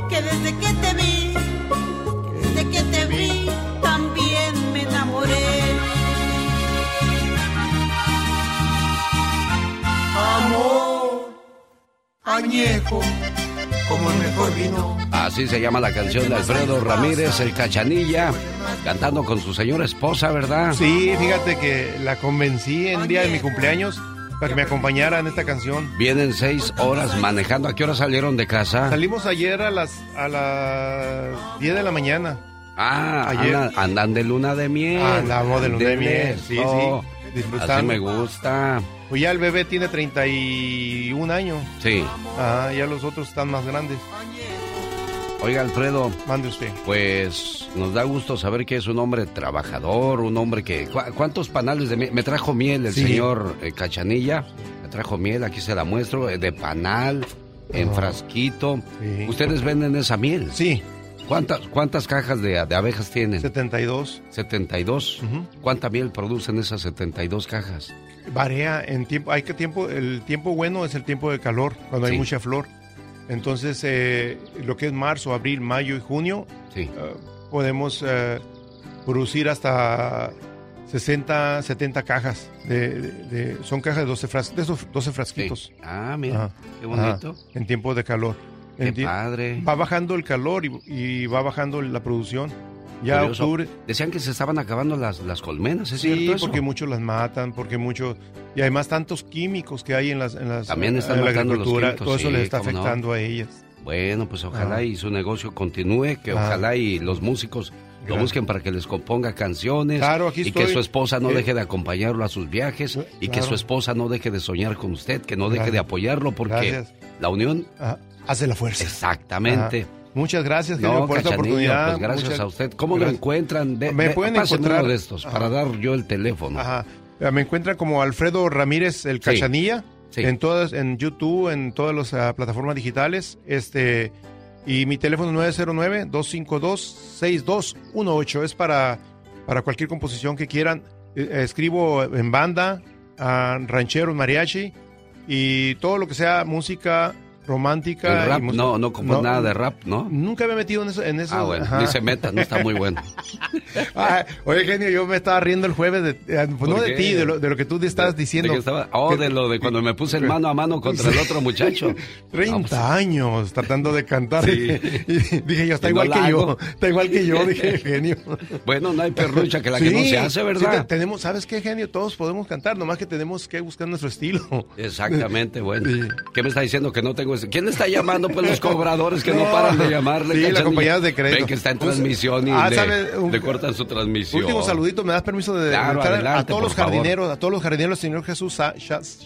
Speaker 23: que desde que te vi, desde que te vi, también me enamoré.
Speaker 22: Amor, añejo, como el mejor vino.
Speaker 2: Así se llama la canción de Alfredo Ramírez, el Cachanilla, cantando con su señora esposa, ¿verdad?
Speaker 21: Sí, fíjate que la convencí en el día de mi cumpleaños para que me acompañara en esta canción.
Speaker 2: Vienen seis horas manejando. ¿A qué hora salieron de casa?
Speaker 21: Salimos ayer a las, a las 10 de la mañana.
Speaker 2: Ah,
Speaker 21: Ayer.
Speaker 2: andan, andan de luna de miel.
Speaker 21: Andamos de luna de miel, sí, sí. Disfrutando.
Speaker 2: Así me gusta.
Speaker 21: Pues ya el bebé tiene 31 años.
Speaker 2: Sí.
Speaker 21: Ah, ya los otros están más grandes.
Speaker 2: Oiga, Alfredo.
Speaker 21: Mande usted.
Speaker 2: Pues nos da gusto saber que es un hombre trabajador, un hombre que... ¿cu- ¿Cuántos panales de miel? Me trajo miel el
Speaker 21: Sí.
Speaker 2: señor eh, Cachanilla. Me trajo miel, aquí se la muestro, eh, de panal, en
Speaker 21: Ah.
Speaker 2: frasquito. ¿Ustedes venden esa miel?
Speaker 21: Sí.
Speaker 2: ¿Cuántas, cuántas cajas de, de abejas tienen?
Speaker 21: 72.
Speaker 2: 72. ¿Cuánta miel producen esas 72 cajas?
Speaker 21: Varía en tiempo. Hay que tiempo. El tiempo bueno es el tiempo de calor, cuando hay
Speaker 2: Sí.
Speaker 21: mucha flor. Entonces, eh, lo que es marzo, abril, mayo y junio,
Speaker 2: Sí.
Speaker 21: eh, podemos eh, producir hasta 60, 70 cajas. De, de- de- son cajas de 12, fras- de esos 12 frasquitos.
Speaker 2: Ah, mira,
Speaker 21: Ajá.
Speaker 2: qué bonito.
Speaker 21: Ajá, en tiempo de calor.
Speaker 2: Qué padre.
Speaker 21: Va bajando el calor y, y va bajando la producción. Ya
Speaker 2: Curioso.
Speaker 21: octubre.
Speaker 2: Decían que se estaban acabando las, las colmenas, ¿es
Speaker 21: Sí,
Speaker 2: cierto eso?
Speaker 21: porque muchos las matan, porque muchos... Y además tantos químicos que hay en las... En las
Speaker 2: También están
Speaker 21: en la
Speaker 2: matando los
Speaker 21: agricultura, todo eso
Speaker 2: sí,
Speaker 21: les está
Speaker 2: no.
Speaker 21: afectando a ellas.
Speaker 2: Bueno, pues ojalá
Speaker 21: Ah.
Speaker 2: y su negocio continúe, que
Speaker 21: Ah.
Speaker 2: ojalá y los músicos lo busquen para que les componga canciones
Speaker 21: Claro, aquí
Speaker 2: y que su esposa no
Speaker 21: Eh,
Speaker 2: deje de acompañarlo a sus viajes y que su esposa no deje de soñar con usted, que no deje de apoyarlo porque
Speaker 21: Gracias.
Speaker 2: la unión
Speaker 21: Ah, hace la fuerza.
Speaker 2: exactamente.
Speaker 21: Ajá. Muchas gracias,
Speaker 2: No,
Speaker 21: por esta
Speaker 2: Cachanillo,
Speaker 21: oportunidad.
Speaker 2: pues gracias
Speaker 21: Muchas-
Speaker 2: a usted. ¿Cómo lo
Speaker 21: gracias.
Speaker 2: encuentran? De,
Speaker 21: Me
Speaker 2: de-
Speaker 21: pueden encontrar-
Speaker 2: uno de estos
Speaker 21: Ajá.
Speaker 2: para dar yo el teléfono.
Speaker 21: Ajá. Eh, Me encuentran como Alfredo Ramírez el Cachanilla
Speaker 2: Sí.
Speaker 21: en todas, en YouTube, en todas las ah, plataformas digitales. Este y mi teléfono 909-252-6218 es para, para cualquier composición que quieran. Eh, escribo en banda, ah, ranchero, mariachi y todo lo que sea música romántica.
Speaker 2: El rap,
Speaker 21: y música-
Speaker 2: no, no como nada de rap, ¿no?
Speaker 21: Nunca me he metido en eso. En eso
Speaker 2: Ah, bueno,
Speaker 21: ajá.
Speaker 2: ni se meta, no está muy bueno.
Speaker 21: Ah, oye, genio, yo me estaba riendo el jueves, de, eh, pues no
Speaker 2: ¿Por
Speaker 21: de ti, de lo, de lo que tú te estabas diciendo.
Speaker 2: ¿De estaba? Oh, de lo de cuando me puse el mano a mano contra el otro muchacho.
Speaker 21: 30 años tratando de cantar.
Speaker 2: Sí.
Speaker 21: Y dije yo, está
Speaker 2: no
Speaker 21: igual que yo. Está igual que yo, dije, genio.
Speaker 2: Bueno, no hay perrucha que la que no se hace,
Speaker 21: sí,
Speaker 2: ¿verdad?
Speaker 21: te- tenemos, ¿sabes qué, genio? Todos podemos cantar, nomás que tenemos que buscar nuestro estilo.
Speaker 2: Exactamente, bueno. ¿Qué me está diciendo que no tengo ese? ¿Quién está llamando? Pues los cobradores que no,
Speaker 21: No.
Speaker 2: paran de llamarle.
Speaker 21: Sí, la
Speaker 2: Cachanilla.
Speaker 21: compañía de crédito.
Speaker 2: Ven que está en
Speaker 21: Pues,
Speaker 2: transmisión y
Speaker 21: ah,
Speaker 2: le,
Speaker 21: ¿sabe? Un-
Speaker 2: le cortan su transmisión.
Speaker 21: Último saludito, ¿me das permiso de
Speaker 2: Claro, adelante,
Speaker 21: a todos los
Speaker 2: favor.
Speaker 21: jardineros, a todos los jardineros, señor Jesús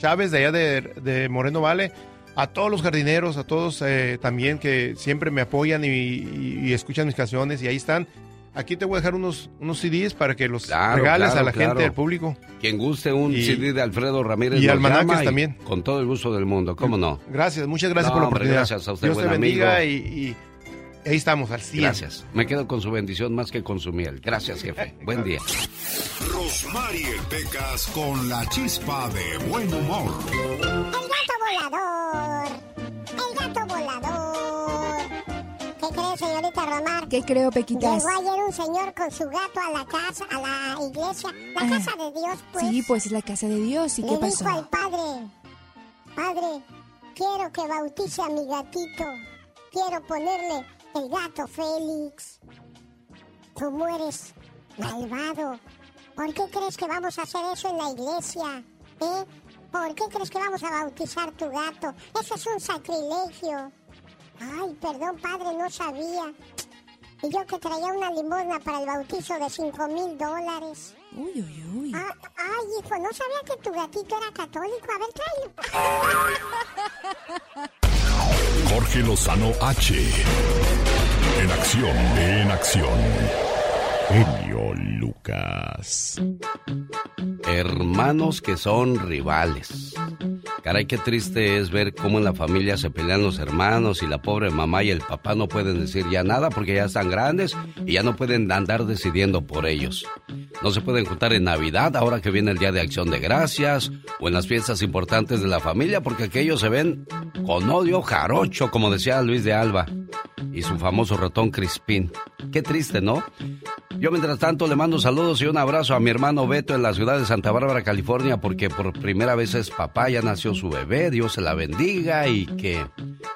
Speaker 21: Chávez de allá de, de Moreno Vale, a todos los jardineros, a todos eh, también que siempre me apoyan y, y- y escuchan mis canciones y ahí están. Aquí te voy a dejar unos, unos CDs para que los
Speaker 2: Claro,
Speaker 21: regales
Speaker 2: claro,
Speaker 21: a la
Speaker 2: claro.
Speaker 21: gente, al público.
Speaker 2: Quien guste un
Speaker 21: Y-
Speaker 2: CD de Alfredo Ramírez.
Speaker 21: y almanaques también.
Speaker 2: Con todo el gusto del mundo, ¿cómo no?
Speaker 21: Gracias, muchas gracias
Speaker 2: No,
Speaker 21: por la
Speaker 2: hombre,
Speaker 21: oportunidad.
Speaker 2: gracias a usted,
Speaker 21: Dios te
Speaker 2: buen
Speaker 21: bendiga
Speaker 2: amigo.
Speaker 21: y, y ahí estamos al 100.
Speaker 2: Gracias. Me quedo con su bendición más que con su miel. Gracias, jefe. Buen día.
Speaker 12: Rosmarie Pecas con la chispa de buen humor.
Speaker 13: Señorita Romar?
Speaker 14: ¿Qué creo, Pequitas?
Speaker 13: Llegó ayer un señor con su gato a la casa, a la iglesia, la
Speaker 14: Ah.
Speaker 13: casa de Dios, pues.
Speaker 14: Sí, pues es la casa de Dios. ¿Y
Speaker 13: Le
Speaker 14: qué pasó?
Speaker 13: dijo al padre, padre, quiero que bautice a mi gatito. Quiero ponerle el gato Félix. Tú eres malvado. ¿Por qué crees que vamos a hacer eso en la iglesia? ¿Eh? ¿Por qué crees que vamos a bautizar tu gato? Eso es un sacrilegio. Ay, perdón, padre, no sabía. Y yo que traía una limosna para el bautizo de 5 mil dólares.
Speaker 14: Uy, uy, uy.
Speaker 13: Ah, ay, hijo, no sabía que tu gatito era católico. A ver, tráelo.
Speaker 1: Jorge Lozano H. En acción, en acción. Genio
Speaker 2: Hermanos que son rivales. Caray, qué triste es ver cómo en la familia se pelean los hermanos y la pobre mamá y el papá no pueden decir ya nada porque ya están grandes y ya no pueden andar decidiendo por ellos. No se pueden juntar en Navidad ahora que viene el Día de Acción de Gracias o en las fiestas importantes de la familia porque aquellos se ven con odio jarocho, como decía Luis de Alba, y su famoso ratón Crispín. Qué triste, ¿no? Yo mientras tanto le mando saludos y un abrazo a mi hermano Beto en la ciudad de Santa Bárbara, California, porque por primera vez es papá, ya nació su bebé, Dios se la bendiga y que,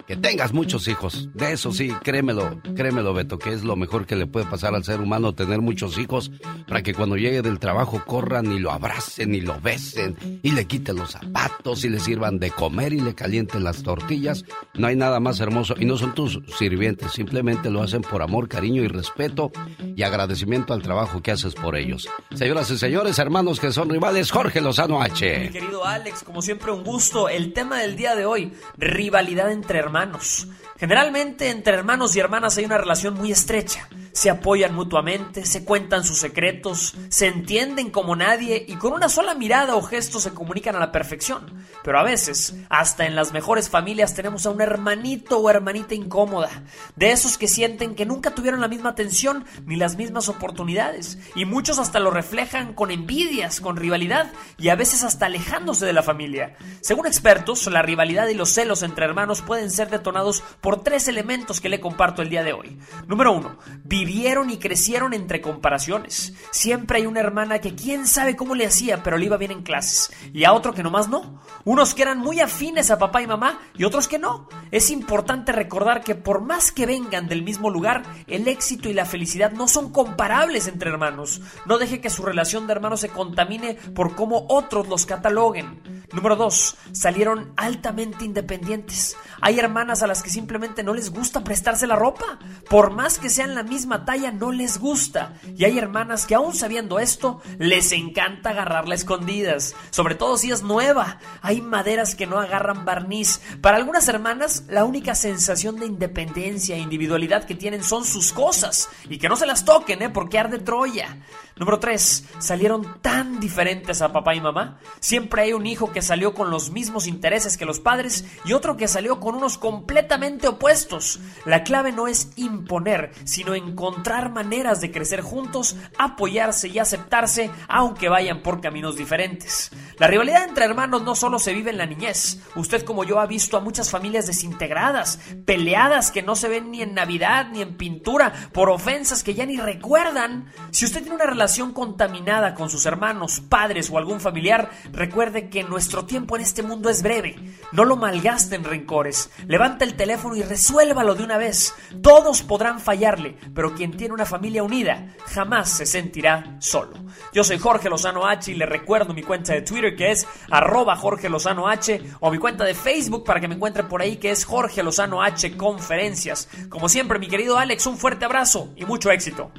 Speaker 2: que tengas muchos hijos. De eso sí, créemelo, créemelo Beto, que es lo mejor que le puede pasar al ser humano tener muchos hijos para que cuando llegue del trabajo corran y lo abracen y lo besen y le quiten los zapatos y le sirvan de comer y le calienten las tortillas. No hay nada más hermoso y no son tus sirvientes, simplemente lo hacen por amor, cariño y respeto y agradecimiento al trabajo que haces por ellos. Señoras y señores, hermanos que son rivales, Jorge Lozano
Speaker 24: Mi
Speaker 2: H.
Speaker 24: querido Alex, como siempre un gusto. El tema del día de hoy, rivalidad entre hermanos. Generalmente entre hermanos y hermanas hay una relación muy estrecha. Se apoyan mutuamente, se cuentan sus secretos, se entienden como nadie y con una sola mirada o gesto se comunican a la perfección. Pero a veces, hasta en las mejores familias tenemos a un hermanito o hermanita incómoda, de esos que sienten que nunca tuvieron la misma atención ni las mismas oportunidades. Y muchos hasta lo reflejan con envidias, con rivalidad y a veces hasta alejándose de la familia. Según expertos, la rivalidad y los celos entre hermanos pueden ser detonados tres elementos que le comparto el día de hoy. Número uno, vivieron y crecieron entre comparaciones. Siempre hay una hermana que quién sabe cómo le hacía, pero le iba bien en clases, y a otro que nomás no. Unos que eran muy afines a papá y mamá y otros que no. Es importante recordar que por más que vengan del mismo lugar, el éxito y la felicidad no son comparables entre hermanos. No deje que su relación de hermanos se contamine por cómo otros los cataloguen. Número 2. Salieron altamente independientes. Hay hermanas a las que simplemente no les gusta prestarse la ropa. Por más que sean la misma talla, no les gusta. Y hay hermanas que aún sabiendo esto, les encanta agarrarla escondidas. Sobre todo si es nueva. Hay maderas que no agarran barniz. Para algunas hermanas, la única sensación de independencia e individualidad que tienen son sus cosas. Y que no se las toquen, ¿eh? Porque arde Troya. Número 3. Salieron tan diferentes a papá y mamá. Siempre hay un hijo que salió con los mismos intereses que los padres y otro que salió con unos completamente opuestos. La clave no es imponer, sino encontrar maneras de crecer juntos, apoyarse y aceptarse, aunque vayan por caminos diferentes. La rivalidad entre hermanos no solo se vive en la niñez. Usted como yo ha visto a muchas familias desintegradas, peleadas que no se ven ni en Navidad ni en pintura, por ofensas que ya ni recuerdan. Si usted tiene una relación contaminada con sus hermanos, padres o algún familiar, recuerde que nuestro tiempo en este mundo es breve. No lo malgaste en rencores. Levanta el teléfono y resuélvalo de una vez. Todos podrán fallarle, pero quien tiene una familia unida jamás se sentirá solo. Yo soy Jorge Lozano H y le recuerdo mi cuenta de Twitter que es arroba Jorge Lozano H o mi cuenta de Facebook para que me encuentren por ahí que es Jorge Lozano H Conferencias. Como siempre, mi querido Alex, un fuerte abrazo y mucho éxito.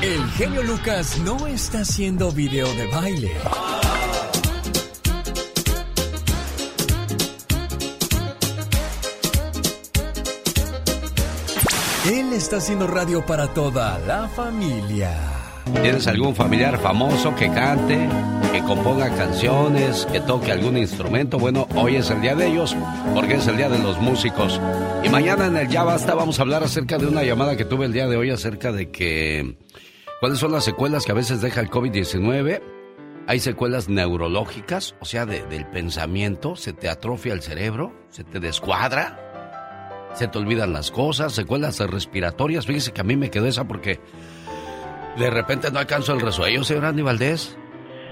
Speaker 5: El genio Lucas no está haciendo video de baile. Él está haciendo radio para toda la familia.
Speaker 2: ¿Tienes algún familiar famoso que cante, que componga canciones, que toque algún instrumento? Bueno, hoy es el día de ellos, porque es el día de los músicos. Y mañana en el Ya Basta vamos a hablar acerca de una llamada que tuve el día de hoy acerca de que... ¿Cuáles son las secuelas que a veces deja el COVID-19? Hay secuelas neurológicas, o sea, del pensamiento, se te atrofia el cerebro, se te descuadra se te olvidan las cosas, secuelas respiratorias. Fíjese que a mí me quedó esa porque de repente no alcanzo el resuello, señor Andy Valdés.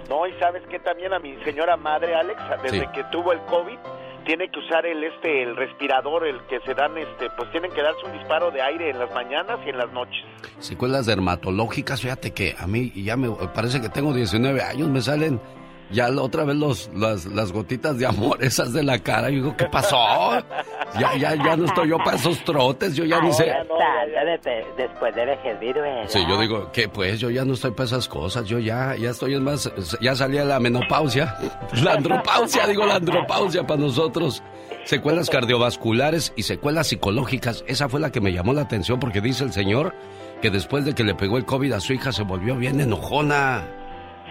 Speaker 17: No, y sabes que también a mi señora madre, Alex, desde que tuvo el COVID, tiene que usar el este el respirador, el que se dan este, pues tienen que darse un disparo de aire en las mañanas y en las noches.
Speaker 2: Secuelas dermatológicas, fíjate que a mí ya me parece que tengo 19 años, me salen ya la otra vez los, las, las gotitas de amor esas de la cara. Yo digo, ¿qué pasó? Ya, ya, ya no estoy yo para esos trotes, yo ya ni sé.
Speaker 20: después de ¿verdad?
Speaker 2: Sí, yo digo, ¿qué pues? Yo ya no estoy para esas cosas, yo ya, ya estoy en más, ya salía la menopausia, la andropausia, digo la andropausia para nosotros. Secuelas cardiovasculares y secuelas psicológicas, esa fue la que me llamó la atención porque dice el señor que después de que le pegó el COVID a su hija se volvió bien enojona.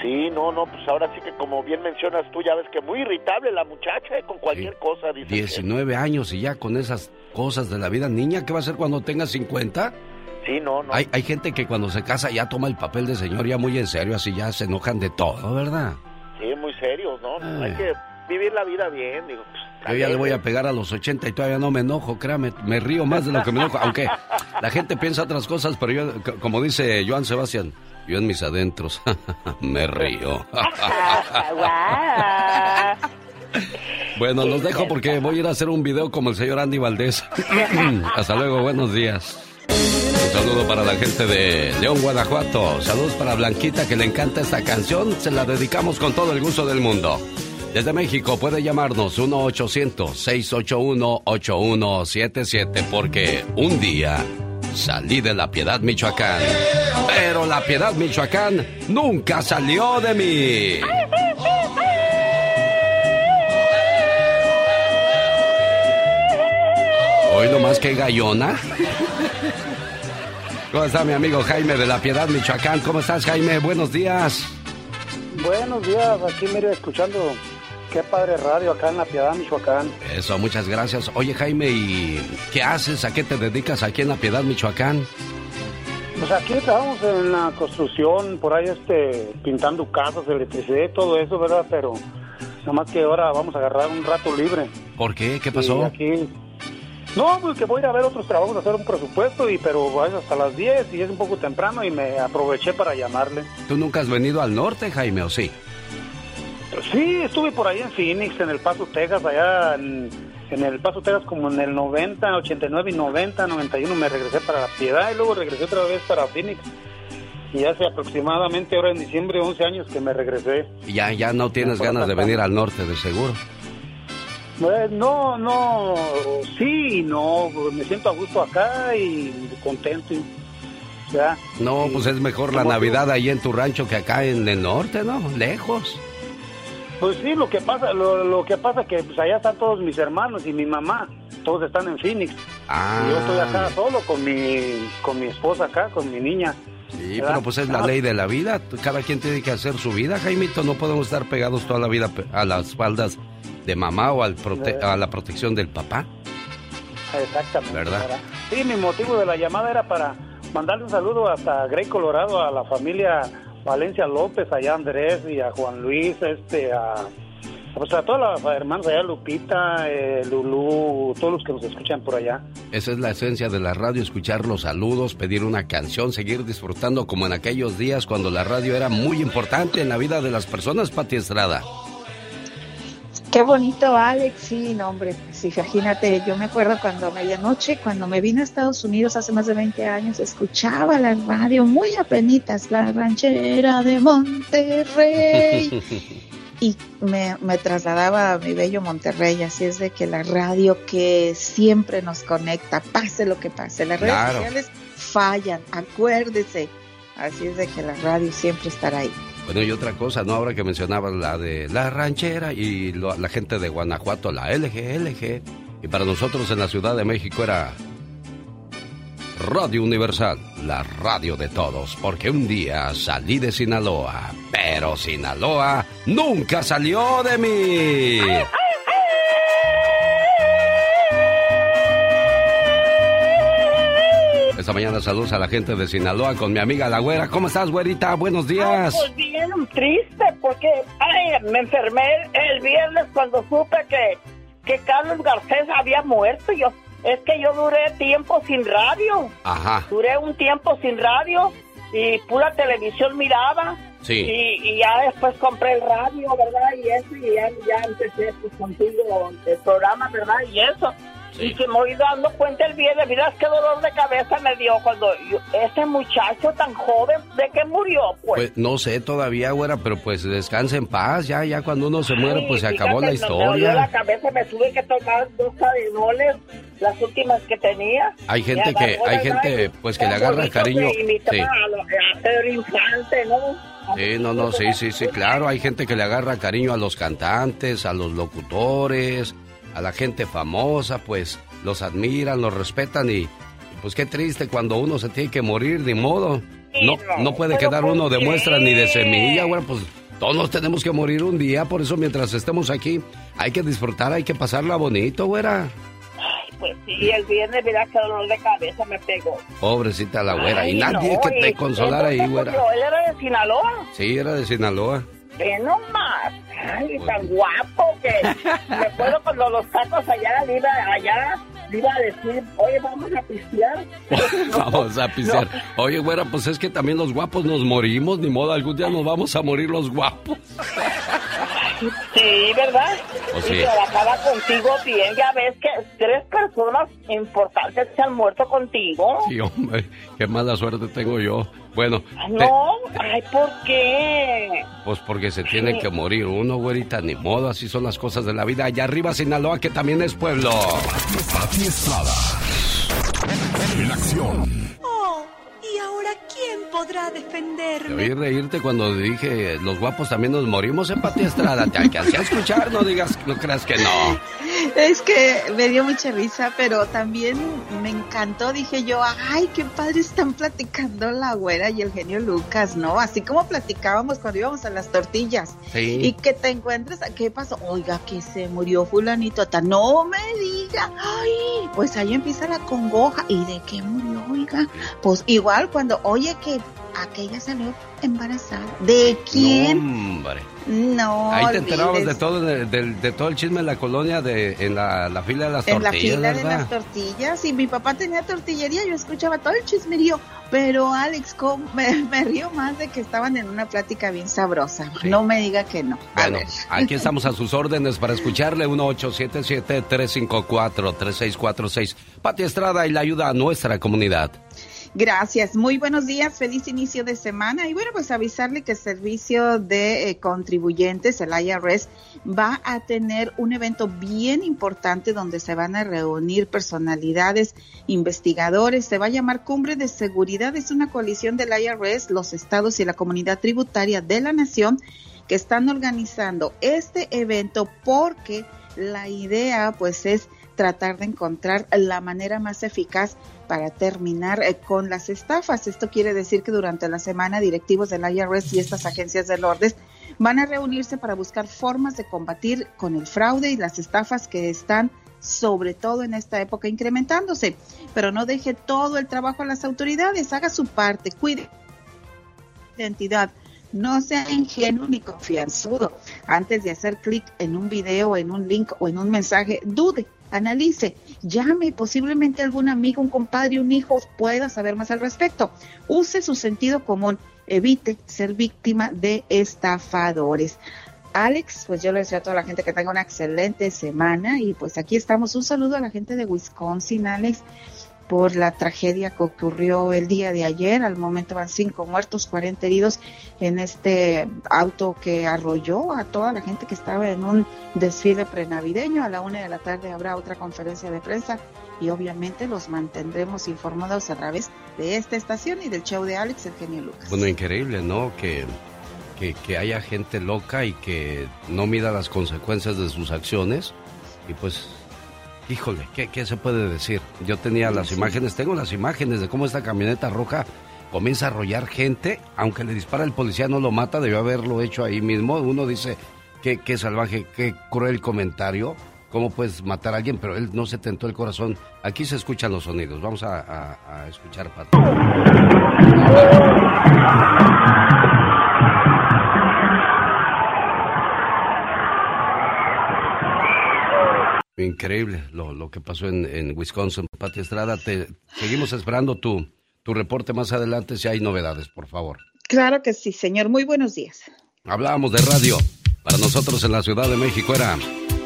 Speaker 17: Sí, no, no, pues ahora sí que como bien mencionas tú, ya ves que muy irritable la muchacha, ¿eh? con cualquier cosa. Dice
Speaker 2: 19 años y ya con esas cosas de la vida. Niña, ¿qué va a hacer cuando tenga 50?
Speaker 17: Sí, no, no.
Speaker 2: Hay, hay gente que cuando se casa ya toma el papel de señor ya muy en serio, así ya se enojan de todo, ¿verdad?
Speaker 17: Sí, muy serios, ¿no? Hay que vivir la vida bien, digo. Pues,
Speaker 2: yo ya le voy a pegar a los 80 y todavía no me enojo, créame, me río más de lo que me enojo, aunque la gente piensa otras cosas, pero yo, como dice Joan Sebastián, yo en mis adentros me río. bueno, los dejo porque voy a ir a hacer un video como el señor Andy Valdés. Hasta luego, buenos días. Un saludo para la gente de León, Guanajuato. Saludos para Blanquita que le encanta esta canción. Se la dedicamos con todo el gusto del mundo. Desde México puede llamarnos 1-800-681-8177 porque un día salí de la Piedad, Michoacán. Pero la Piedad, Michoacán nunca salió de mí. Hoy más que gallona. ¿Cómo está mi amigo Jaime de la Piedad, Michoacán? ¿Cómo estás, Jaime? Buenos días.
Speaker 25: Buenos días, aquí mire, escuchando Qué padre radio acá en La Piedad, Michoacán.
Speaker 2: Eso, muchas gracias. Oye, Jaime, ¿y qué haces? ¿A qué te dedicas aquí en La Piedad, Michoacán?
Speaker 25: Pues aquí estamos en la construcción, por ahí este, pintando casas, electricidad, todo eso, ¿verdad? Pero nada más que ahora vamos a agarrar un rato libre.
Speaker 2: ¿Por qué? ¿Qué pasó?
Speaker 25: aquí, No, pues que voy a ir a ver otros trabajos, a hacer un presupuesto, y pero es hasta las 10 y es un poco temprano y me aproveché para llamarle.
Speaker 2: ¿Tú nunca has venido al norte, Jaime, o sí?
Speaker 25: Sí, estuve por ahí en Phoenix, en El Paso, Texas, allá en, en El Paso, Texas, como en el 90, 89 y 90, 91 me regresé para La Piedad y luego regresé otra vez para Phoenix. Y hace aproximadamente ahora en diciembre 11 años que me regresé.
Speaker 2: Ya, ya no tienes ganas de venir al norte, de seguro.
Speaker 25: Pues, no, no, sí, no, me siento a gusto acá y contento. y- ya.
Speaker 2: No,
Speaker 25: Y-
Speaker 2: pues es mejor la Navidad ahí en tu rancho que acá en el norte, ¿no? Lejos.
Speaker 25: Pues sí, lo que pasa, lo, lo que pasa que pues allá están todos mis hermanos y mi mamá, todos están en Phoenix.
Speaker 2: Ah.
Speaker 25: Y yo estoy acá solo con mi, con mi esposa acá, con mi niña.
Speaker 2: Sí,
Speaker 25: ¿verdad?
Speaker 2: pero pues es la
Speaker 25: Ah,
Speaker 2: ley de la vida. Cada quien tiene que hacer su vida, Jaimito. No podemos estar pegados toda la vida a las faldas de mamá o al prote- a la protección del papá.
Speaker 25: Exactamente.
Speaker 2: ¿Verdad?
Speaker 25: Sí, mi motivo de la llamada era para mandarle un saludo hasta Grey, Colorado, a la familia Valencia López, allá Andrés y a Juan Luis, este, a, pues a todas las hermanas allá, Lupita, eh, Lulú, todos los que nos escuchan por allá.
Speaker 2: Esa es la esencia de la radio, escuchar los saludos, pedir una canción, seguir disfrutando como en aquellos días cuando la radio era muy importante en la vida de las personas, Pati Estrada.
Speaker 26: Qué bonito, Alex. Sí, no, hombre. Sí, imagínate, yo me acuerdo cuando a medianoche, cuando me vine a Estados Unidos hace más de 20 años, escuchaba la radio muy apenitas, la ranchera de Monterrey. y me, me trasladaba a mi bello Monterrey, así es de que la radio que siempre nos conecta, pase lo que pase, las redes
Speaker 2: Claro.
Speaker 26: sociales fallan, acuérdese, así es de que la radio siempre estará ahí.
Speaker 2: Bueno, y otra cosa, ¿no? Ahora que mencionabas la de la ranchera y la gente de Guanajuato, la LG, LG. Y para nosotros en la Ciudad de México era Radio Universal, la radio de todos. Porque un día salí de Sinaloa, pero Sinaloa nunca salió de mí. Esta mañana saludos a la gente de Sinaloa con mi amiga La Güera. ¿Cómo estás, güerita? Buenos días.
Speaker 27: Pues bien triste porque ay, me enfermé el viernes cuando supe que, que Carlos Garcés había muerto. Yo, es que yo duré tiempo sin radio.
Speaker 2: Ajá.
Speaker 27: Duré un tiempo sin radio y pura televisión miraba.
Speaker 2: Sí.
Speaker 27: Y, y ya después compré el radio, ¿verdad? Y eso, y ya, ya empecé pues, contigo el programa, ¿verdad? Y eso. Y que me voy dando cuenta el viernes, miras qué dolor de cabeza me dio cuando yo- ese muchacho tan joven, ¿de qué murió? Pues,
Speaker 2: Pues no sé todavía, güera, pero pues descansa en paz. Ya, ya cuando uno se muere, pues se acabó la
Speaker 27: Me dolió la
Speaker 2: historia.
Speaker 27: cabeza, me tuve que tomar dos cadenoles, las últimas que tenía.
Speaker 2: Hay gente que, hay gente, pues que le agarra cariño. Sí.
Speaker 27: a lo- a Infante, ¿no?
Speaker 2: Sí, no, no, sí, sí, sí, claro. Hay gente que le agarra cariño a los cantantes, a los locutores, a la gente famosa, pues los admiran, los respetan y pues qué triste cuando uno se tiene que morir, ni modo. No, no puede quedar uno de muestra ni de semilla, güey, pues todos nos tenemos que morir un día, por eso mientras estemos aquí hay que disfrutar, hay que pasarla bonito, güera.
Speaker 27: Pues sí, el viernes, mira qué dolor de cabeza me pegó.
Speaker 2: Pobrecita la güera, y
Speaker 27: Ay,
Speaker 2: nadie
Speaker 27: no,
Speaker 2: que te consolara ahí,
Speaker 27: entonces,
Speaker 2: güera.
Speaker 27: pues, Él era de Sinaloa.
Speaker 2: Sí, era de Sinaloa.
Speaker 27: Ve nomás, ay, tan guapo que me acuerdo cuando los tacos allá, le iba, allá, le iba a decir, oye, vamos a pistear.
Speaker 2: Vamos a pisar. Oye, güera, pues es que también los guapos nos morimos, ni modo, algún día nos vamos a morir los guapos.
Speaker 27: Sí, ¿verdad?
Speaker 2: Oh,
Speaker 27: Y
Speaker 2: sí.
Speaker 27: trabajaba contigo bien, ya ves que tres personas importantes se han muerto contigo.
Speaker 2: Sí, hombre, qué mala suerte tengo yo. Bueno, te-
Speaker 27: No, ay, ¿por qué?
Speaker 2: pues porque se tiene que morir uno, güerita, ni modo, así son las cosas de la vida. Allá arriba, Sinaloa, que también es pueblo.
Speaker 1: Pati Estrada. En acción.
Speaker 4: Oh, ¿y ahora quién podrá
Speaker 2: reírte cuando dije los guapos también nos morimos en Pati Estrada. Te alcancé a escuchar, no digas, no creas que no.
Speaker 26: Es que me dio mucha risa, pero también me encantó. Dije yo, ay, qué padre están platicando la güera y el genio Lucas, ¿no? Así como platicábamos cuando íbamos a las tortillas.
Speaker 2: Sí.
Speaker 26: Y que te encuentres, ¿qué pasó? Oiga, que se murió fulanito, ta- no me diga. Ay, pues ahí empieza la congoja. ¿Y de qué murió, oiga? Pues igual cuando, oye, que aquella salió embarazada. ¿De quién?
Speaker 2: Hombre.
Speaker 26: No.
Speaker 2: Ahí te enterabas de todo, de, de- de todo el chisme en la colonia, de, en la, la fila de las
Speaker 26: En la
Speaker 2: tortillas,
Speaker 26: fila de las tortillas, y mi papá tenía tortillería, yo escuchaba todo el chismerío, pero Alex. Me, me río más de que estaban en una plática bien sabrosa. No me diga que no.
Speaker 2: Bueno, aquí estamos a sus órdenes para escucharle 1877-354-3646. Pati Estrada y la ayuda a nuestra comunidad.
Speaker 26: Gracias, muy buenos días, feliz inicio de semana. Y bueno, pues avisarle que el servicio de eh, contribuyentes, el IRS, va a tener un evento bien importante donde se van a reunir personalidades, investigadores, se va a llamar Cumbre de Seguridad, es una coalición del IRS, los estados y la comunidad tributaria de la nación que están organizando este evento porque la idea pues es tratar de encontrar la manera más eficaz para terminar eh, con las estafas. Esto quiere decir que durante la semana directivos del IRS y estas agencias del orden van a reunirse para buscar formas de combatir con el fraude y las estafas que están sobre todo en esta época incrementándose. Pero no deje todo el trabajo a las autoridades, haga su parte, cuide identidad. No sea ingenuo ni confianzudo. Antes de hacer clic en un video, en un link o en un mensaje, dude, analice, llame, posiblemente algún amigo, un compadre, un hijo pueda saber más al respecto. Use su sentido común, evite ser víctima de estafadores. Alex, pues yo le deseo a toda la gente que tenga una excelente semana y pues aquí estamos. Un saludo a la gente de Wisconsin, Alex por la tragedia que ocurrió el día de ayer. Al momento van cinco muertos, 40 heridos en este auto que arrolló a toda la gente que estaba en un desfile prenavideño. A la una de la tarde habrá otra conferencia de prensa y obviamente los mantendremos informados a través de esta estación y del show de Alex, el genio Lucas.
Speaker 2: Bueno, increíble, ¿no? Que, que, que haya gente loca y que no mida las consecuencias de sus acciones. Y pues, híjole, ¿qué, qué se puede decir? Yo tenía las imágenes, tengo las imágenes de cómo esta camioneta roja comienza a arrollar gente. Aunque le dispara el policía, no lo mata, debió haberlo hecho ahí mismo. Uno dice, qué, qué salvaje, qué cruel comentario. ¿Cómo puedes matar a alguien? Pero él no se tentó el corazón. Aquí se escuchan los sonidos. Vamos a, a- a escuchar, Pato. Increíble lo, lo que pasó en, en Wisconsin. Pati Estrada, te seguimos esperando tu, tu reporte más adelante si hay novedades, por favor.
Speaker 26: Claro que sí, señor. Muy buenos días.
Speaker 2: Hablábamos de radio. Para nosotros en la Ciudad de México era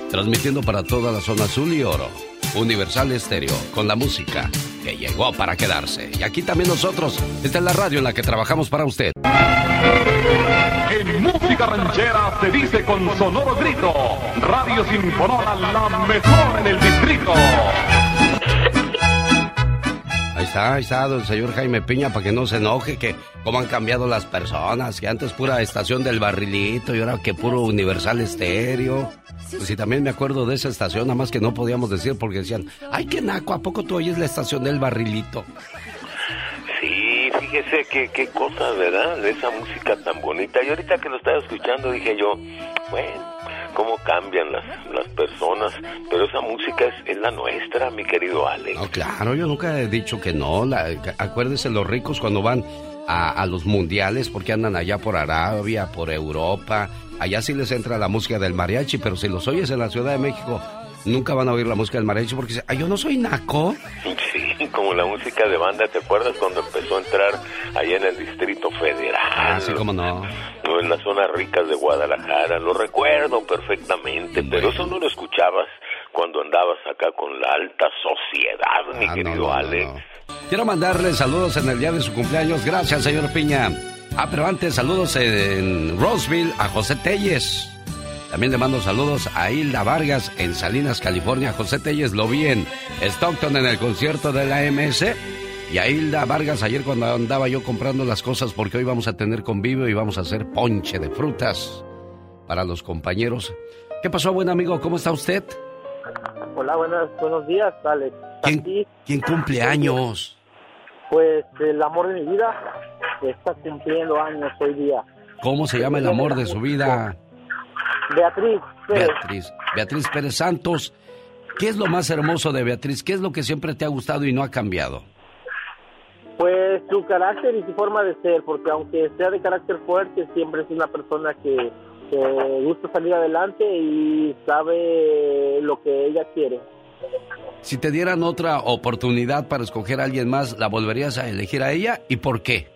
Speaker 2: transmitiendo para toda la zona azul y oro. Universal Estéreo, con la música que llegó para quedarse. Y aquí también nosotros, esta es la radio en la que trabajamos para usted.
Speaker 28: En música ranchera se dice con sonoro grito, Radio Sinfonora la mejor en el distrito.
Speaker 2: Ahí está, ahí está, don señor Jaime Piña, para que no se enoje, que cómo han cambiado las personas, que antes pura estación del barrilito y ahora que puro universal estéreo. Pues sí, también me acuerdo de esa estación, nada más que no podíamos decir porque decían, ay, qué naco, ¿a poco tú oyes la estación del barrilito?
Speaker 11: Sí, fíjese qué, qué cosa, ¿verdad? De esa música tan bonita. Y ahorita que lo estaba escuchando dije yo, bueno, cómo cambian las, las personas. Pero esa música es, es la nuestra, mi querido Alex.
Speaker 2: No, claro, yo nunca he dicho que no. La, acuérdense los ricos cuando van a, a los mundiales porque andan allá por Arabia, por Europa. Allá sí les entra la música del mariachi, pero si los oyes en la Ciudad de México, nunca van a oír la música del mariachi porque dicen, ay, yo no soy naco.
Speaker 11: Sí, como la música de banda, ¿te acuerdas cuando empezó a entrar allá en el Distrito Federal?
Speaker 2: Ah, sí, cómo no.
Speaker 11: En las zonas ricas de Guadalajara, lo recuerdo perfectamente, pero eso no lo escuchabas cuando andabas acá con la alta sociedad, mi
Speaker 2: Ah,
Speaker 11: querido
Speaker 2: no, no,
Speaker 11: Alex.
Speaker 2: no. Quiero mandarle saludos en el día de su cumpleaños. Gracias, señor Piña. Ah, pero antes, saludos en Roseville a José Telles. También le mando saludos a Hilda Vargas en Salinas, California. José Telles lo vi en Stockton en el concierto de la MS. Y a Hilda Vargas ayer cuando andaba yo comprando las cosas porque hoy vamos a tener convivio y vamos a hacer ponche de frutas para los compañeros. ¿Qué pasó, buen amigo? ¿Cómo está usted?
Speaker 29: Hola, buenas, buenos días, Alex.
Speaker 2: ¿Quién, ¿quién cumple años?
Speaker 29: Pues el amor de mi vida está cumpliendo años hoy día.
Speaker 2: ¿Cómo se llama el amor de su vida?
Speaker 29: Beatriz Pérez.
Speaker 2: Beatriz. Beatriz Pérez Santos. ¿Qué es lo más hermoso de Beatriz? ¿Qué es lo que siempre te ha gustado y no ha cambiado?
Speaker 29: Pues Pues su carácter y su forma de ser, porque aunque sea de carácter fuerte, siempre es una persona que, que gusta salir adelante y sabe lo que ella quiere.
Speaker 2: Si te dieran otra oportunidad para escoger a alguien más, ¿la volverías a elegir a ella y por qué?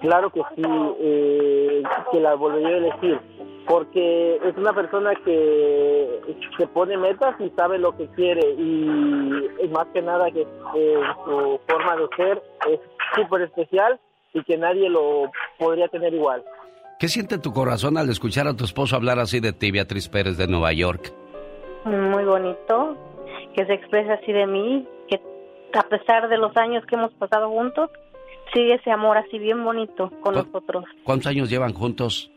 Speaker 29: Claro que sí, eh, que la volvería a elegir, porque es una persona que se pone metas y sabe lo que quiere y, y más que nada que eh, su forma de ser es súper especial y que nadie lo podría tener igual.
Speaker 2: ¿Qué siente tu corazón al escuchar a tu esposo hablar así de ti, Beatriz Pérez de Nueva York?
Speaker 30: Muy bonito, que se exprese así de mí, que a pesar de los años que hemos pasado juntos, sigue ese amor así bien bonito con
Speaker 2: ¿Cu-
Speaker 30: nosotros.
Speaker 2: ¿Cuántos años llevan juntos?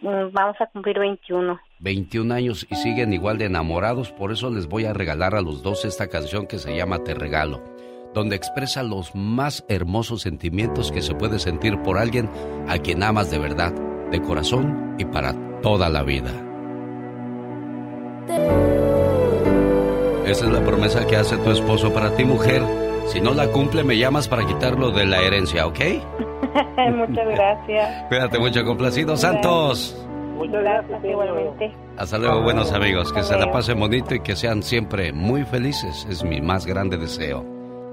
Speaker 30: Mm, Vamos a cumplir 21.
Speaker 2: 21 años y siguen igual de enamorados, por eso les voy a regalar a los dos esta canción que se llama Te Regalo, donde expresa los más hermosos sentimientos que se puede sentir por alguien a quien amas de verdad, de corazón y para toda la vida. Esa es la promesa que hace tu esposo para ti, mujer. Si no la cumple, me llamas para quitarlo de la herencia, ¿ok?
Speaker 30: Muchas gracias.
Speaker 2: Cuídate mucho, complacido, Santos.
Speaker 30: Muchas gracias igualmente.
Speaker 2: Hasta luego, buenos amigos. Que se la pasen bonito y que sean siempre muy felices. Es mi más grande deseo.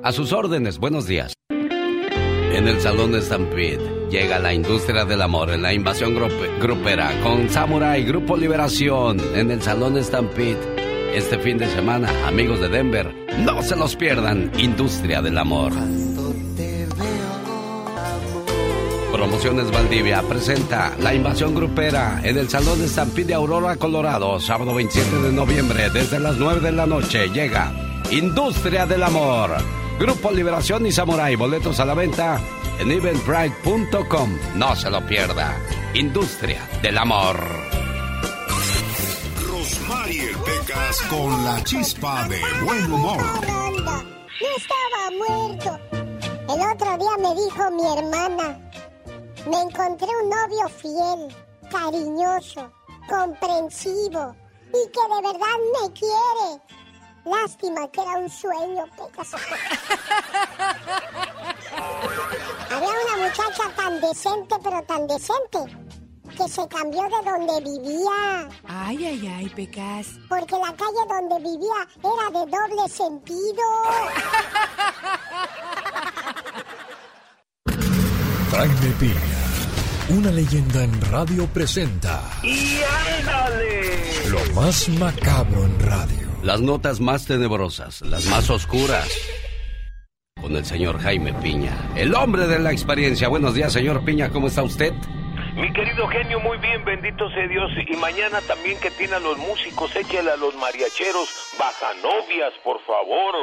Speaker 2: A sus órdenes, buenos días. En el Salón de Stampede llega la industria del amor en la invasión grupe- grupera con Samurai Grupo Liberación en el Salón de Stampede. Este fin de semana, amigos de Denver, no se los pierdan. Industria del amor. Promociones Valdivia presenta La Invasión Grupera en el Salón de Stampede de Aurora, Colorado, sábado 27 de noviembre, desde las 9 de la noche. Llega Industria del Amor. Grupo Liberación y Samurai. Boletos a la venta en eventbrite.com. No se lo pierda. Industria del Amor.
Speaker 12: Rosmarie Pecas con la chispa de buen humor.
Speaker 13: No estaba muerto. El otro día me dijo mi hermana, me encontré un novio fiel, cariñoso, comprensivo y que de verdad me quiere. Lástima que era un sueño, Pecas. Había una muchacha tan decente, pero tan decente, que se cambió de donde vivía.
Speaker 14: Ay, ay, ay, Pecas.
Speaker 13: Porque la calle donde vivía era de doble sentido.
Speaker 1: Jaime Piña, una leyenda en radio presenta
Speaker 17: ¡Y ándale!
Speaker 1: lo más macabro en radio.
Speaker 2: Las notas más tenebrosas, las más oscuras. Con el señor Jaime Piña, el hombre de la experiencia. Buenos días, señor Piña, ¿cómo está usted?
Speaker 11: Mi querido genio, muy bien, bendito sea Dios. Y mañana también que tiene a los músicos, échale a los mariacheros bajanovias, por favor.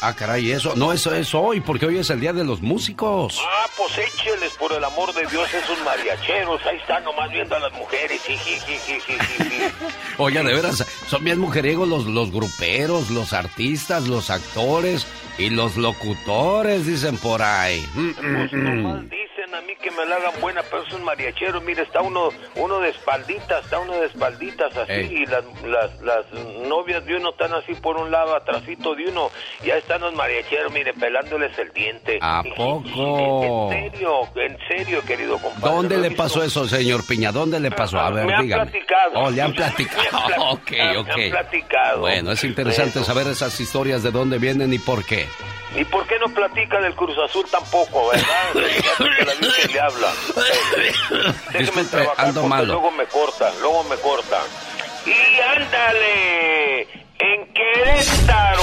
Speaker 2: Ah, caray, eso. No, eso es hoy, porque hoy es el día de los músicos.
Speaker 11: Ah, pues écheles por el amor de Dios esos mariacheros. Ahí están nomás viendo a las mujeres.
Speaker 2: Oye, de veras, son bien mujeriegos los, los gruperos, los artistas, los actores y los locutores, dicen por ahí. Mm, mm, mm.
Speaker 11: Dicen a mí que me la hagan buena, pero esos mariacheros, mire, está uno uno de espalditas, está uno de espalditas así,
Speaker 2: Ey.
Speaker 11: y las, las, las novias de uno están así por un lado, atrásito de uno, y ahí están los mariacheros, mire, pelándoles el diente.
Speaker 2: ¿A poco?
Speaker 11: En serio, en serio, querido compadre.
Speaker 2: ¿Dónde le
Speaker 11: visto.
Speaker 2: pasó eso, señor Piña? ¿Dónde le pasó? A ver,
Speaker 11: me han
Speaker 2: dígame.
Speaker 11: platicado.
Speaker 2: Oh, le han platicado.
Speaker 11: Han
Speaker 2: ok, ok.
Speaker 11: Me han platicado.
Speaker 2: Bueno, es interesante saber esas historias de dónde vienen y por qué.
Speaker 11: ¿Y por qué no platica del Cruz Azul tampoco, verdad? Le habla. Déjeme trabajar
Speaker 2: ando
Speaker 11: porque
Speaker 2: malo.
Speaker 11: luego me corta, luego me corta. Y ándale, en Querétaro.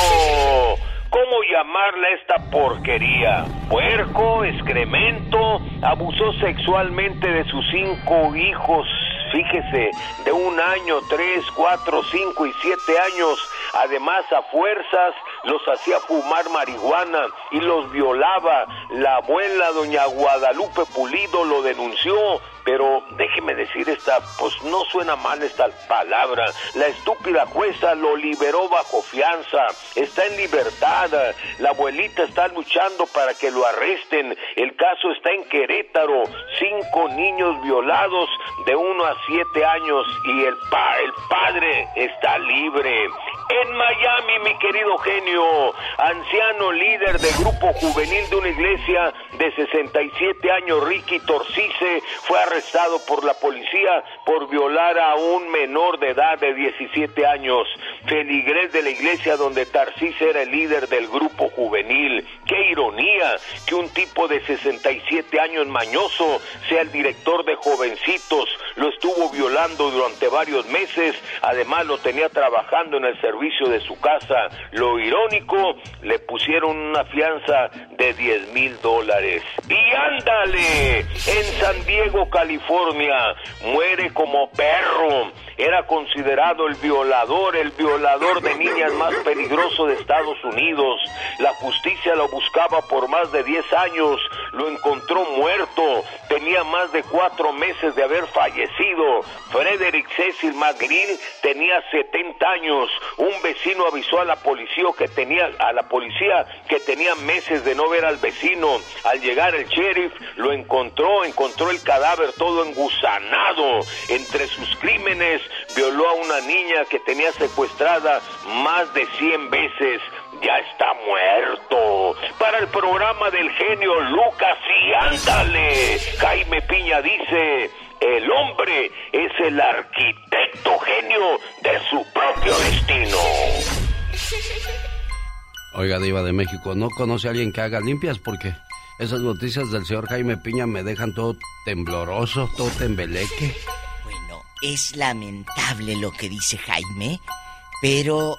Speaker 11: ¿Cómo llamarle a esta porquería? Puerco, excremento, abusó sexualmente de sus cinco hijos, fíjese, de un año, tres, cuatro, cinco y siete años. Además, a fuerzas los hacía fumar marihuana y los violaba. La abuela, doña Guadalupe Pulido, lo denunció. Pero déjeme decir esta, pues no suena mal esta palabra. La estúpida jueza lo liberó bajo fianza. Está en libertad. La abuelita está luchando para que lo arresten. El caso está en Querétaro. Cinco niños violados de uno a siete años y el, pa el padre está libre. En Miami, mi querido genio, anciano líder de grupo juvenil de una iglesia iglesia de 67 años, Ricky Torcice, fue arrestado por la policía por violar a un menor de edad de 17 años. Feligres de la iglesia donde Tarcice era el líder del grupo juvenil. Qué ironía que un tipo de 67 años mañoso sea el director de jovencitos. Lo estuvo violando durante varios meses. Además lo tenía trabajando en el servicio de su casa. Lo irónico, le pusieron una fianza de 10 mil dólares. Y ándale, en San Diego, California, muere como perro. Era considerado el violador, el violador de niñas más peligroso de Estados Unidos. La justicia lo buscaba por más de 10 años, lo encontró muerto, tenía más de cuatro meses de haber fallecido. Frederick Cecil McGreen tenía 70 años. Un vecino avisó a la policía que tenía a la policía que tenía meses de no ver al vecino. Al llegar el sheriff lo encontró, encontró el cadáver todo engusanado. Entre sus crímenes violó a una niña que tenía secuestrada más de 100 veces ya está muerto. Para el programa del genio Lucas y ándale. Jaime Piña dice, el hombre es el arquitecto genio de su propio destino.
Speaker 2: Oiga, Diva de México, ¿no conoce a alguien que haga limpias? Porque esas noticias del señor Jaime Piña me dejan todo tembloroso, todo tembeleque.
Speaker 3: Bueno, es lamentable lo que dice Jaime, pero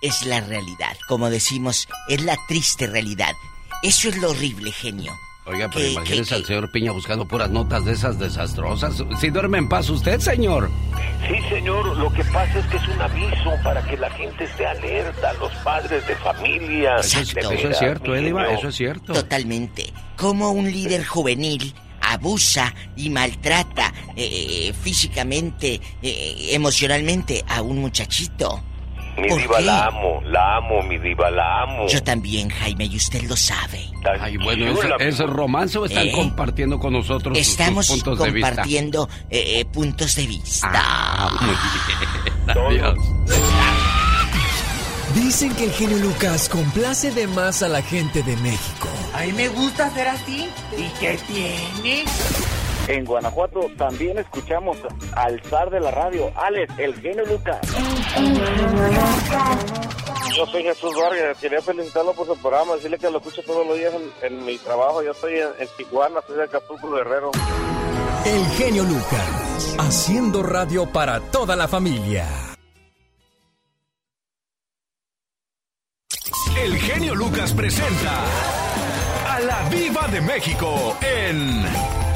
Speaker 3: es la realidad. Como decimos, es la triste realidad. Eso es lo horrible, genio.
Speaker 2: Oiga, pero imagínese al señor Piña buscando puras notas de esas desastrosas. Si duerme en paz usted, señor.
Speaker 11: Sí, señor, lo que pasa es que es un aviso para que la gente esté alerta, los padres de familia.
Speaker 2: Exacto. eso es cierto, Ediva, eso es cierto.
Speaker 3: Totalmente. Como un líder juvenil abusa y maltrata eh, físicamente, eh, emocionalmente a un muchachito.
Speaker 11: Mi diva la amo, la amo, mi diva la amo.
Speaker 3: Yo también, Jaime, y usted lo sabe.
Speaker 2: Ay, bueno, ¿es, romance o están ¿Eh? compartiendo con nosotros
Speaker 3: Estamos
Speaker 2: sus, puntos de
Speaker 3: vista? compartiendo eh, puntos de vista.
Speaker 2: Ah, Adiós.
Speaker 5: Dicen que el genio Lucas complace de más a la gente de México.
Speaker 31: A mí me gusta ser así. ¿Y qué tiene?
Speaker 29: En Guanajuato también escuchamos al zar de la radio, Alex, el genio Lucas. Yo soy Jesús Vargas, quería felicitarlo por su programa, decirle que lo escucho todos los días en, mi trabajo. Yo estoy en, Tijuana, estoy de Acapulco, Guerrero.
Speaker 5: El genio Lucas, haciendo radio para toda la familia.
Speaker 1: El genio Lucas presenta a la Viva de México en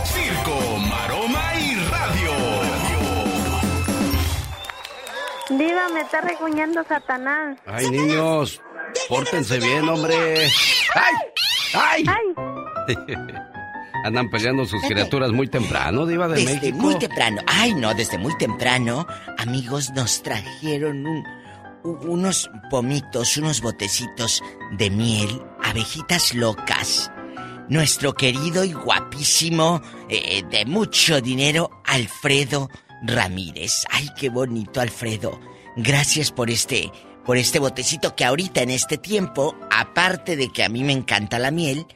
Speaker 1: Circo, Maroma y Radio.
Speaker 30: Viva, me está recuñando Satanás.
Speaker 2: Ay, niños, pórtense bien, hombre. ¡Ay! ¡Ay! Andan peleando sus criaturas muy temprano, Diva de
Speaker 3: desde
Speaker 2: México.
Speaker 3: muy temprano. Ay, no, desde muy temprano, amigos, nos trajeron un, unos pomitos, unos botecitos de miel, abejitas locas nuestro querido y guapísimo, eh, de mucho dinero, Alfredo Ramírez. Ay, qué bonito, Alfredo. Gracias por este, por este botecito que ahorita en este tiempo, aparte de que a mí me encanta la miel,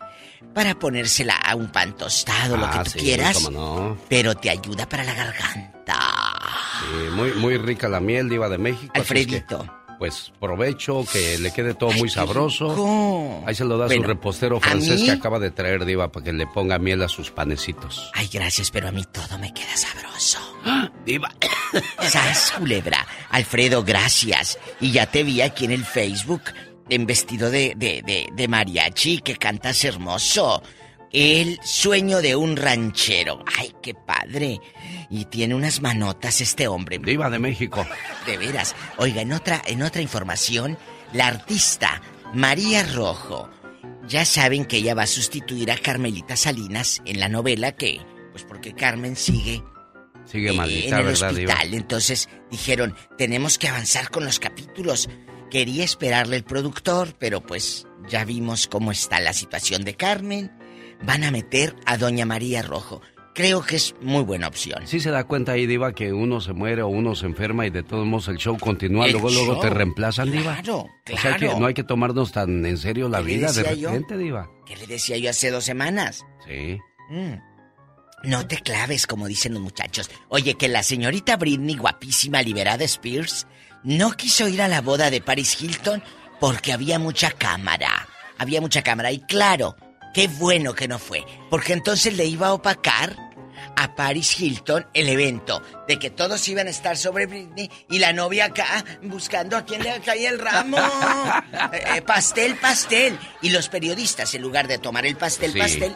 Speaker 3: para ponérsela a un pan tostado, lo que
Speaker 2: Ah,
Speaker 3: tú
Speaker 2: sí,
Speaker 3: quieras,
Speaker 2: no.
Speaker 3: pero te ayuda para la garganta.
Speaker 2: Sí, muy, muy rica la miel, Diva de México.
Speaker 3: Alfredito.
Speaker 2: Pues provecho, que le quede todo muy sabroso.
Speaker 3: rico.
Speaker 2: Ahí se lo da
Speaker 3: Bueno,
Speaker 2: su repostero francés
Speaker 3: mí-
Speaker 2: que acaba de traer, Diva, para que le ponga miel a sus panecitos.
Speaker 3: Ay, gracias, pero a mí todo me queda sabroso.
Speaker 2: Diva.
Speaker 3: ¡Sas, culebra! Alfredo, gracias. Y ya te vi aquí en el Facebook en vestido de, de, de, de mariachi, que cantas hermoso. El sueño de un ranchero. ¡Ay, qué padre! Y tiene unas manotas este hombre.
Speaker 2: Diva de México.
Speaker 3: De veras. Oiga, en otra, en otra información, la artista María Rojo. Ya saben que ella va a sustituir a Carmelita Salinas en la novela que, pues porque Carmen sigue
Speaker 2: Sigue
Speaker 3: eh,
Speaker 2: maldita,
Speaker 3: en el
Speaker 2: ¿verdad, Diva?
Speaker 3: hospital. Entonces dijeron, tenemos que avanzar con los capítulos. Quería esperarle el productor, pero pues ya vimos cómo está la situación de Carmen. Van a meter a Doña María Rojo. creo que es muy buena opción.
Speaker 2: Sí se da cuenta ahí, Diva, que uno se muere o uno se enferma y de todos modos el show continúa, luego luego te reemplazan, Diva.
Speaker 3: Claro, claro.
Speaker 2: O sea que no hay que tomarnos tan en serio la vida de repente, Diva.
Speaker 3: ¿Qué le decía yo hace dos semanas?
Speaker 2: Sí.
Speaker 3: Mm. No te claves, como dicen los muchachos. Oye, que la señorita Britney, guapísima, liberada Spears, no quiso ir a la boda de Paris Hilton porque había mucha cámara. Había mucha cámara. Y claro, qué bueno que no fue. Porque entonces le iba a opacar a Paris Hilton el evento de que todos iban a estar sobre Britney y la novia acá buscando a quién le caía el ramo. Eh, eh, pastel, pastel. Y los periodistas, en lugar de tomar el pastel,
Speaker 2: Sí.
Speaker 3: pastel.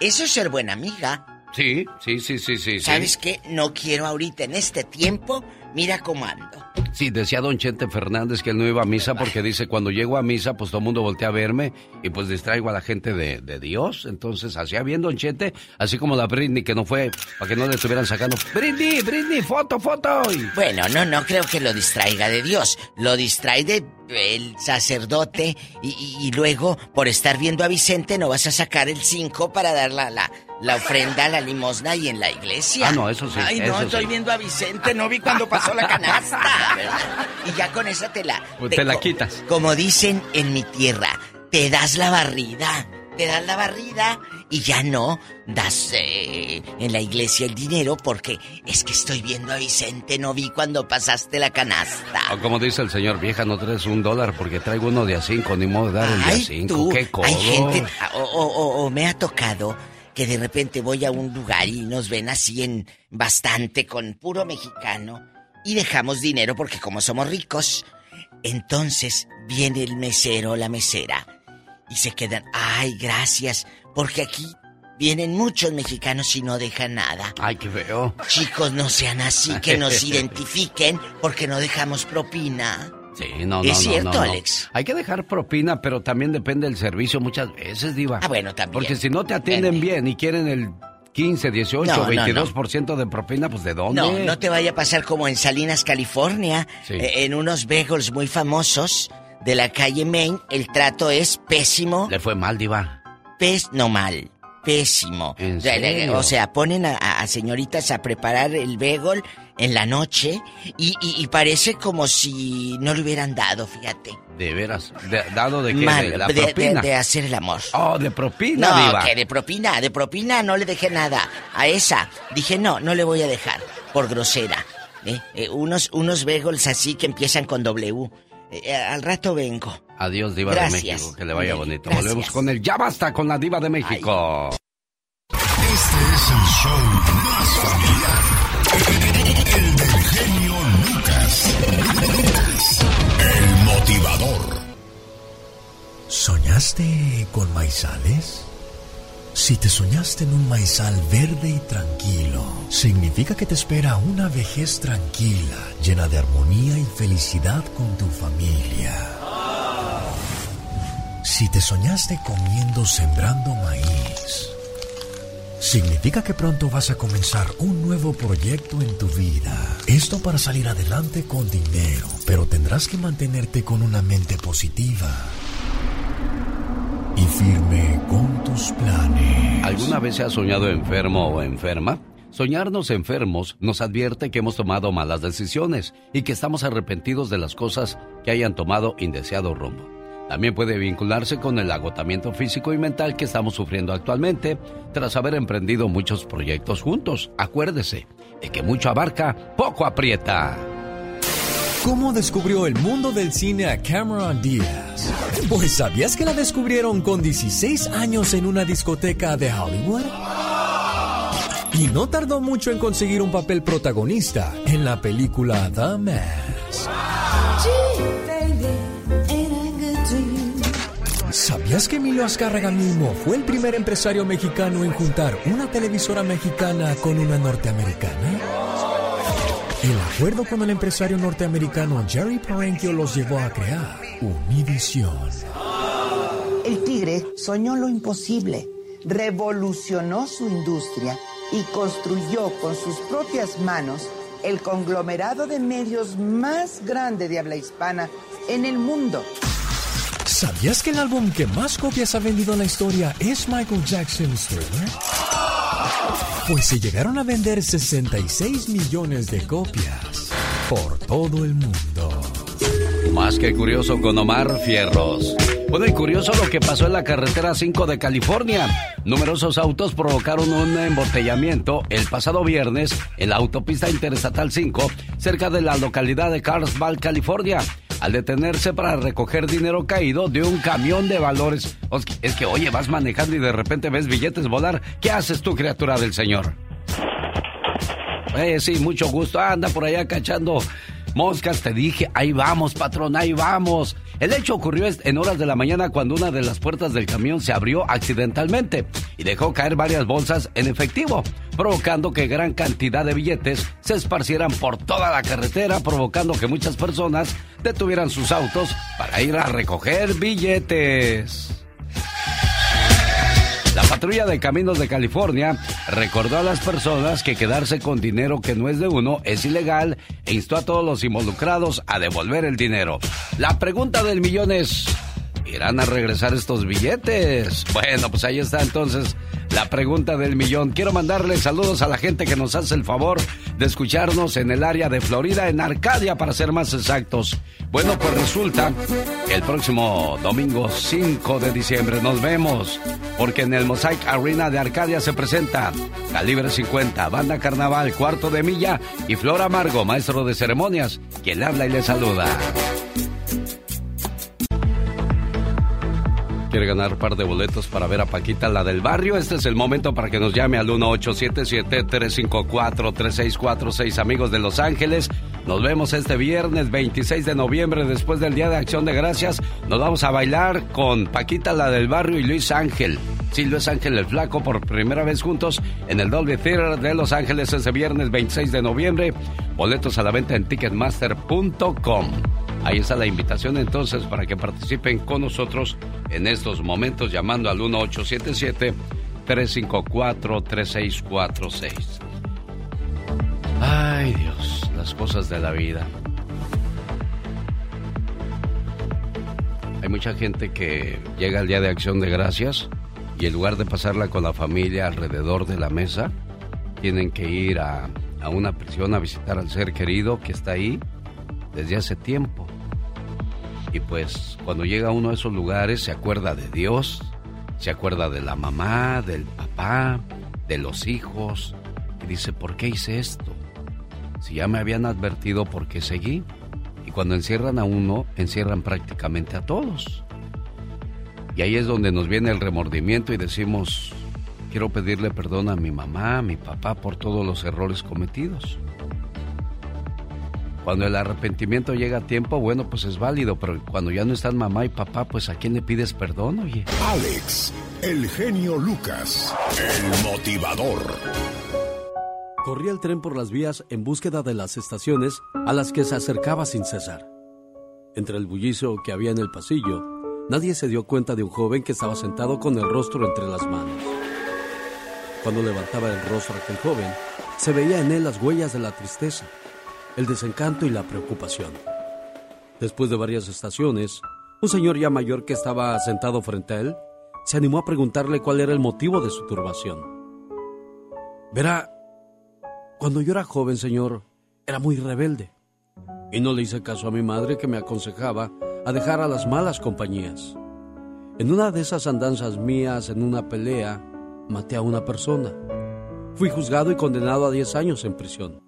Speaker 3: Eso es ser buena amiga.
Speaker 2: Sí, sí, sí, sí, sí.
Speaker 3: ¿Sabes qué? No quiero ahorita en este tiempo. Mira cómo ando.
Speaker 2: Sí, decía don Chente Fernández que él no iba a misa porque dice, cuando llego a misa, pues todo el mundo voltea a verme y pues distraigo a la gente de, de Dios. Entonces, hacía bien don Chente, así como la Britney que no fue, para que no le estuvieran sacando, Britney, Britney, foto, foto.
Speaker 3: Bueno, no, no creo que lo distraiga de Dios. Lo distrae de el sacerdote y, y- y luego, por estar viendo a Vicente, no vas a sacar el 5 para dar la, la, la ofrenda, la limosna y en la iglesia.
Speaker 2: Ah, no, eso sí,
Speaker 3: Ay, no,
Speaker 2: eso
Speaker 3: estoy
Speaker 2: sí.
Speaker 3: viendo a Vicente, no vi cuando pasó la canasta. ¿verdad? Y ya con esa te la...
Speaker 2: Pues te la quitas.
Speaker 3: Como dicen en mi tierra, te das la barrida. Te das la barrida y ya no das eh, en la iglesia el dinero porque es que estoy viendo a Vicente, no vi cuando pasaste la canasta.
Speaker 2: O como dice el señor, vieja, no traes un dólar porque traigo uno de a cinco, ni modo de dar el de a cinco.
Speaker 3: tú,
Speaker 2: ¡Qué codo!
Speaker 3: hay gente, o, o- o- o me ha tocado que de repente voy a un lugar y nos ven así en bastante con puro mexicano y dejamos dinero porque como somos ricos, entonces viene el mesero o la mesera y se quedan, ay, gracias, porque aquí vienen muchos mexicanos y no dejan nada.
Speaker 2: Ay, qué feo.
Speaker 3: Chicos, no sean así, que nos identifiquen porque no dejamos propina.
Speaker 2: Sí, no, no,
Speaker 3: Es cierto,
Speaker 2: no, no.
Speaker 3: Alex.
Speaker 2: Hay que dejar propina, pero también depende del servicio muchas veces, Diva.
Speaker 3: Ah, bueno, también.
Speaker 2: Porque si no te atienden bien y quieren el 15, 18,
Speaker 3: No, no,
Speaker 2: 22% de propina, pues ¿de dónde?
Speaker 3: No, no te vaya a pasar como en Salinas, California,
Speaker 2: Sí.
Speaker 3: eh, en unos bagels muy famosos de la calle Main, el trato es pésimo.
Speaker 2: Le fue mal, Diva.
Speaker 3: Pes, no mal, pésimo.
Speaker 2: ¿En
Speaker 3: O sea,
Speaker 2: serio?
Speaker 3: O sea, ponen a, a señoritas a preparar el bagel en la noche y, y- y parece como si no le hubieran dado, fíjate.
Speaker 2: De veras. De- ¿Dado de qué?
Speaker 3: Mal,
Speaker 2: de la
Speaker 3: de-
Speaker 2: propina.
Speaker 3: de hacer el amor.
Speaker 2: Oh, de propina,
Speaker 3: No,
Speaker 2: Diva.
Speaker 3: que de propina, de propina no le dejé nada. A esa dije, no, no le voy a dejar, por grosera. ¿eh? Eh, unos, unos bagels así que empiezan con W. Eh, eh, al rato vengo.
Speaker 2: Adiós, Diva
Speaker 3: Gracias.
Speaker 2: de México. Que le vaya bonito.
Speaker 3: gracias.
Speaker 2: Volvemos con el Ya Basta con la Diva de México.
Speaker 12: Este es el show más familiar. El del genio Lucas. El motivador.
Speaker 5: ¿Soñaste con maizales? Si te soñaste en un maizal verde y tranquilo, significa que te espera una vejez tranquila, llena de armonía y felicidad con tu familia. Si te soñaste comiendo sembrando maíz, significa que pronto vas a comenzar un nuevo proyecto en tu vida. Esto para salir adelante con dinero, pero tendrás que mantenerte con una mente positiva y firme con tus planes.
Speaker 2: ¿Alguna vez se ha soñado enfermo o enferma? Soñarnos enfermos nos advierte que hemos tomado malas decisiones y que estamos arrepentidos de las cosas que hayan tomado indeseado rumbo. También puede vincularse con el agotamiento físico y mental que estamos sufriendo actualmente tras haber emprendido muchos proyectos juntos. Acuérdese de que mucho abarca, poco aprieta.
Speaker 5: ¿Cómo descubrió el mundo del cine a Cameron Díaz? Pues ¿sabías que la descubrieron con 16 años en una discoteca de Hollywood? Y no tardó mucho en conseguir un papel protagonista en la película The Mask. ¿Sabías que Emilio Azcárraga mismo fue el primer empresario mexicano en juntar una televisora mexicana con una norteamericana? El acuerdo con el empresario norteamericano Jerry Parenchio los llevó a crear Univision.
Speaker 32: El tigre soñó lo imposible, revolucionó su industria y construyó con sus propias manos el conglomerado de medios más grande de habla hispana en el mundo.
Speaker 5: ¿Sabías que el álbum que más copias ha vendido en la historia es Michael Jackson's Thriller? Pues se llegaron a vender 66 millones de copias por todo el mundo.
Speaker 2: Más que curioso con Omar Fierros. Bueno, y curioso lo que pasó en la carretera 5 de California. Numerosos autos provocaron un embotellamiento el pasado viernes en la autopista interestatal 5, cerca de la localidad de Carlsbad, California, al detenerse para recoger dinero caído de un camión de valores. Es que, oye, vas manejando y de repente ves billetes volar. ¿Qué haces tú, criatura del Señor? Eh, sí, mucho gusto. Anda por allá cachando moscas. Te dije, ahí vamos, patrón, ahí vamos. El hecho ocurrió en horas de la mañana cuando una de las puertas del camión se abrió accidentalmente y dejó caer varias bolsas en efectivo, provocando que gran cantidad de billetes se esparcieran por toda la carretera, provocando que muchas personas detuvieran sus autos para ir a recoger billetes. La patrulla de caminos de California recordó a las personas que quedarse con dinero que no es de uno es ilegal e instó a todos los involucrados a devolver el dinero. La pregunta del millón es, ¿irán a regresar estos billetes? Bueno, pues ahí está entonces la pregunta del millón. Quiero mandarle saludos a la gente que nos hace el favor de escucharnos en el área de Florida, en Arcadia, para ser más exactos. Bueno, pues resulta que el próximo domingo 5 de diciembre nos vemos, porque en el Mosaic Arena de Arcadia se presenta Calibre 50, Banda Carnaval, Cuarto de Milla y Flor Amargo, maestro de ceremonias, quien habla y le saluda. Quiere ganar un par de boletos para ver a Paquita, la del barrio, este es el momento para que nos llame al 1877-354-3646, amigos de Los Ángeles. Nos vemos este viernes 26 de noviembre, después del Día de Acción de Gracias. Nos vamos a bailar con Paquita, la del barrio, y Luis Ángel. Sí, Luis Ángel el Flaco, por primera vez juntos en el Dolby Theater de Los Ángeles este viernes 26 de noviembre. Boletos a la venta en ticketmaster.com. Ahí está la invitación entonces para que participen con nosotros en estos momentos llamando al 1877-354-3646. Ay Dios, las cosas de la vida. Hay mucha gente que llega al Día de Acción de Gracias y en lugar de pasarla con la familia alrededor de la mesa, tienen que ir a, a una prisión a visitar al ser querido que está ahí desde hace tiempo. Y pues cuando llega uno de esos lugares se acuerda de Dios, se acuerda de la mamá, del papá, de los hijos, y dice, ¿por qué hice esto? Si ya me habían advertido, ¿por qué seguí? Y cuando encierran a uno, encierran prácticamente a todos. Y ahí es donde nos viene el remordimiento y decimos, quiero pedirle perdón a mi mamá, a mi papá por todos los errores cometidos. Cuando el arrepentimiento llega a tiempo, bueno, pues es válido, pero cuando ya no están mamá y papá, pues ¿a quién le pides perdón, oye?
Speaker 12: Alex, el genio Lucas, el motivador.
Speaker 33: Corría el tren por las vías en búsqueda de las estaciones a las que se acercaba sin cesar. Entre el bullicio que había en el pasillo, nadie se dio cuenta de un joven que estaba sentado con el rostro entre las manos. Cuando levantaba el rostro aquel joven, se veía en él las huellas de la tristeza el desencanto y la preocupación. Después de varias estaciones, un señor ya mayor que estaba sentado frente a él se animó a preguntarle cuál era el motivo de su turbación. Verá, cuando yo era joven, señor, era muy rebelde y no le hice caso a mi madre que me aconsejaba a dejar a las malas compañías. En una de esas andanzas mías, en una pelea, maté a una persona. Fui juzgado y condenado a 10 años en prisión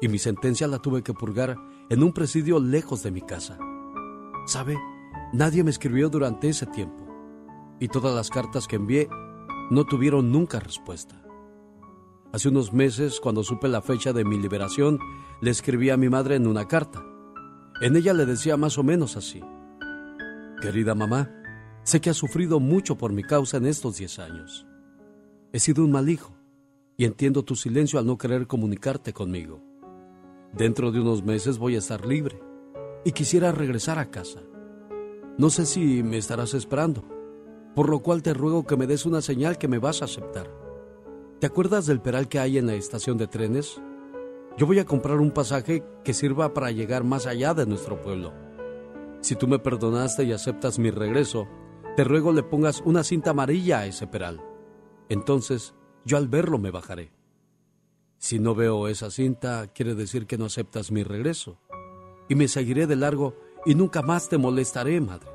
Speaker 33: y mi sentencia la tuve que purgar en un presidio lejos de mi casa. ¿Sabe? Nadie me escribió durante ese tiempo y todas las cartas que envié no tuvieron nunca respuesta. Hace unos meses, cuando supe la fecha de mi liberación, le escribí a mi madre en una carta. En ella le decía más o menos así. Querida mamá, sé que has sufrido mucho por mi causa en estos diez años. He sido un mal hijo y entiendo tu silencio al no querer comunicarte conmigo. Dentro de unos meses voy a estar libre y quisiera regresar a casa. No sé si me estarás esperando, por lo cual te ruego que me des una señal que me vas a aceptar. ¿Te acuerdas del peral que hay en la estación de trenes? Yo voy a comprar un pasaje que sirva para llegar más allá de nuestro pueblo. Si tú me perdonaste y aceptas mi regreso, te ruego le pongas una cinta amarilla a ese peral. Entonces yo al verlo me bajaré. Si no veo esa cinta, quiere decir que no aceptas mi regreso. Y me seguiré de largo y nunca más te molestaré, madre.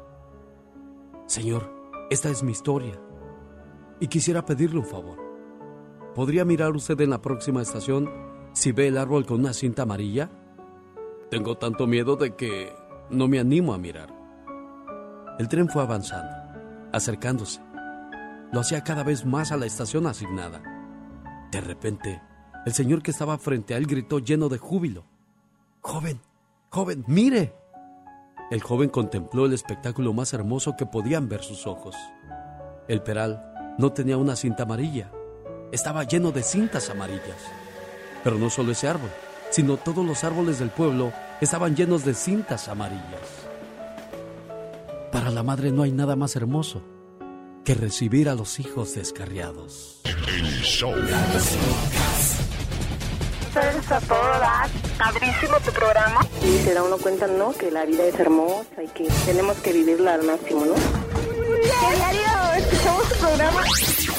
Speaker 33: Señor, esta es mi historia. Y quisiera pedirle un favor. ¿Podría mirar usted en la próxima estación si ve el árbol con una cinta amarilla? Tengo tanto miedo de que no me animo a mirar. El tren fue avanzando, acercándose. Lo hacía cada vez más a la estación asignada. De repente, el señor que estaba frente a él gritó lleno de júbilo. Joven, joven, mire. El joven contempló el espectáculo más hermoso que podían ver sus ojos. El peral no tenía una cinta amarilla, estaba lleno de cintas amarillas. Pero no solo ese árbol, sino todos los árboles del pueblo estaban llenos de cintas amarillas. Para la madre no hay nada más hermoso que recibir a los hijos descarriados.
Speaker 27: Eres a todo dar. Padrísimo tu programa.
Speaker 9: Y se da uno cuenta, ¿no? Que la vida es hermosa y que tenemos que vivirla al máximo, ¿no?
Speaker 27: Diario escuchamos tu programa.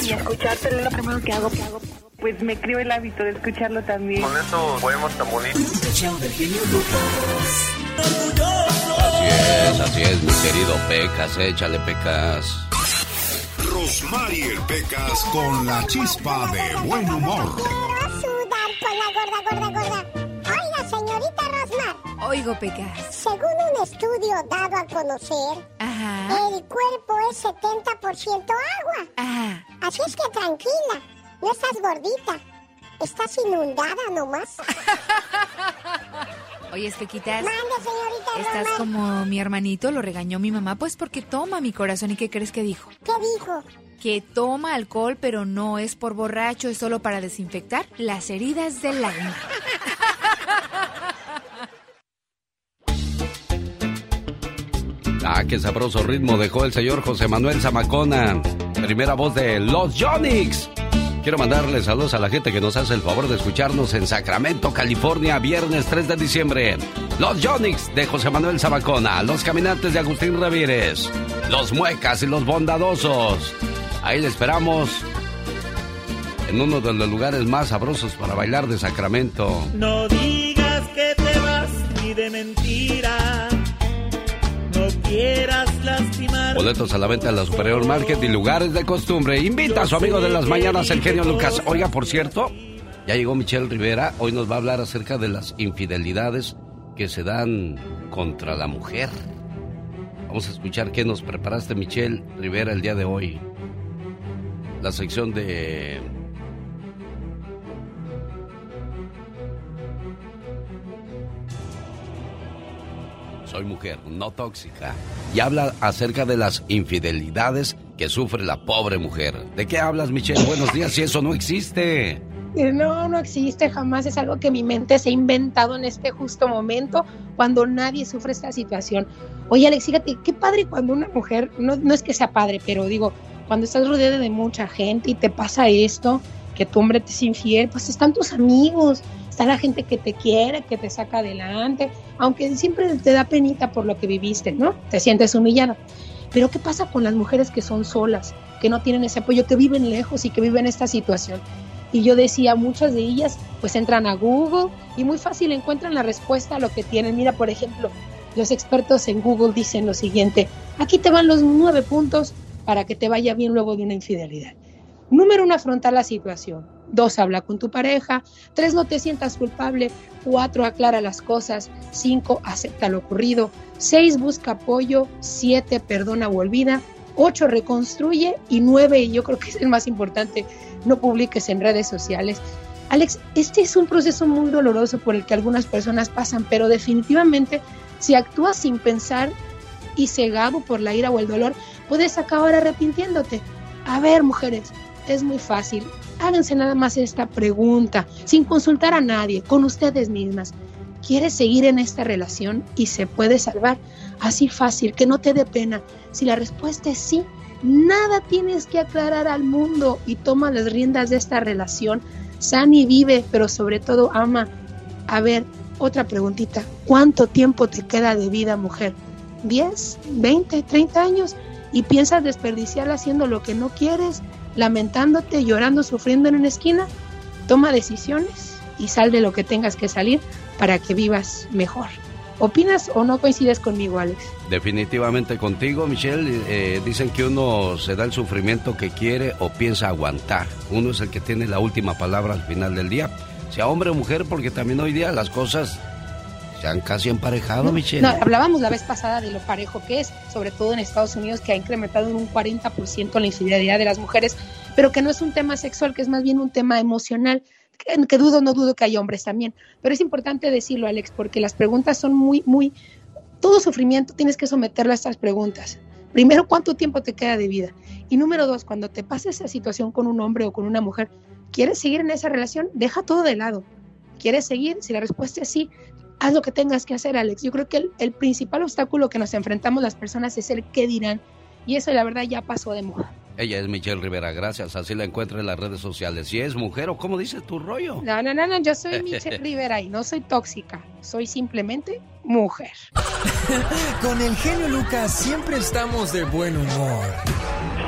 Speaker 9: Y escucharte es lo primero que hago, que hago. Pues me creo el hábito de escucharlo también.
Speaker 11: Con eso podemos tan bonitos.
Speaker 2: Así es, así es, mi querido Pecas, échale Pecas.
Speaker 12: Rosmarie Pecas con la chispa de buen humor.
Speaker 13: Gorda, gorda, gorda. Oiga, señorita Rosmar.
Speaker 14: Oigo, Pecas.
Speaker 13: Según un estudio dado a conocer, el cuerpo es 70% agua. Así es que tranquila, no estás gordita. Estás inundada nomás.
Speaker 14: Oye, Pequitas.
Speaker 13: Mande, señorita
Speaker 14: Estás
Speaker 13: Rosmar.
Speaker 14: como mi hermanito, lo regañó mi mamá, pues porque toma mi corazón. ¿Y qué crees que dijo?
Speaker 13: ¿Qué dijo?
Speaker 14: Que toma alcohol, pero no es por borracho, es solo para desinfectar las heridas del alma.
Speaker 2: Ah, qué sabroso ritmo dejó el señor José Manuel Zamacona. Primera voz de Los Jonix. Quiero mandarle saludos a la gente que nos hace el favor de escucharnos en Sacramento, California, viernes 3 de diciembre. Los Jonix de José Manuel Zamacona, Los Caminantes de Agustín Ramírez, Los Muecas y Los Bondadosos. Ahí le esperamos en uno de los lugares más sabrosos para bailar de Sacramento.
Speaker 34: No digas que te vas ni de mentira. No quieras lastimar.
Speaker 2: Boletos a la venta en la Superior Market y lugares de costumbre. Invita a su amigo de las mañanas, el genio Lucas. Oiga, por cierto, ya llegó Michelle Rivera. Hoy nos va a hablar acerca de las infidelidades que se dan contra la mujer. Vamos a escuchar qué nos preparaste, Michelle Rivera, el día de hoy. La sección de Soy mujer, no tóxica. Y habla acerca de las infidelidades que sufre la pobre mujer. ¿De qué hablas, Michelle? Buenos días, si eso no existe.
Speaker 35: Eh, No, no existe jamás, es algo que mi mente se ha inventado en este justo momento cuando nadie sufre esta situación. Oye Alex, fíjate, qué padre cuando una mujer, no, no es que sea padre, pero digo, cuando estás rodeada de mucha gente y te pasa esto, que tu hombre te es infiel, pues están tus amigos, está la gente que te quiere, que te saca adelante, aunque siempre te da penita por lo que viviste, ¿no? Te sientes humillada. Pero ¿qué pasa con las mujeres que son solas, que no tienen ese apoyo, que viven lejos y que viven esta situación? Y yo decía, muchas de ellas pues entran a Google y muy fácil encuentran la respuesta a lo que tienen. Mira, por ejemplo, los expertos en Google dicen lo siguiente, aquí te van los nueve puntos para que te vaya bien luego de una infidelidad. Número uno, afrontar la situación. Dos, habla con tu pareja. Tres, no te sientas culpable. Cuatro, aclara las cosas. Cinco, acepta lo ocurrido. Seis, busca apoyo. Siete, perdona o olvida. Ocho, reconstruye. Y nueve, y yo creo que es el más importante, no publiques en redes sociales. Alex, este es un proceso muy doloroso por el que algunas personas pasan, pero definitivamente si actúas sin pensar y cegado por la ira o el dolor, puedes acabar arrepintiéndote. A ver, mujeres, es muy fácil. Háganse nada más esta pregunta, sin consultar a nadie, con ustedes mismas. ¿Quieres seguir en esta relación y se puede salvar? Así fácil, que no te dé pena. Si la respuesta es sí, nada tienes que aclarar al mundo y toma las riendas de esta relación. Sani vive, pero sobre todo ama. A ver, otra preguntita. ¿Cuánto tiempo te queda de vida, mujer? ¿10, 20, 30 años? Y piensas desperdiciarla haciendo lo que no quieres, lamentándote, llorando, sufriendo en una esquina, toma decisiones y sal de lo que tengas que salir para que vivas mejor. ¿Opinas o no coincides conmigo, Alex?
Speaker 2: Definitivamente contigo, Michelle. Eh, dicen que uno se da el sufrimiento que quiere o piensa aguantar. Uno es el que tiene la última palabra al final del día. Sea hombre o mujer, porque también hoy día las cosas han casi emparejado, Michelle.
Speaker 35: No, hablábamos la vez pasada de lo parejo que es, sobre todo en Estados Unidos, que ha incrementado en un 40% la infidelidad de las mujeres, pero que no es un tema sexual, que es más bien un tema emocional que, dudo, no dudo que hay hombres también, pero es importante decirlo, Alex, porque las preguntas son muy, muy, todo sufrimiento tienes que someterlo a estas preguntas. Primero, ¿cuánto tiempo te queda de vida? Y número dos, cuando te pase esa situación con un hombre o con una mujer, ¿quieres seguir en esa relación? Deja todo de lado. ¿Quieres seguir? Si la respuesta es sí, haz lo que tengas que hacer, Alex. Yo creo que el, el principal obstáculo que nos enfrentamos las personas es el qué dirán. Y eso, la verdad, ya pasó de moda.
Speaker 2: Ella es Michelle Rivera, gracias. Así la encuentro en las redes sociales. Si es mujer o cómo dice tu rollo.
Speaker 35: No, no, no, no. Yo soy Michelle Rivera y no soy tóxica. Soy simplemente mujer.
Speaker 5: Con el genio Lucas siempre estamos de buen humor.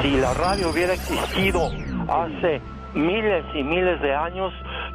Speaker 36: Si la radio hubiera existido hace miles y miles de años,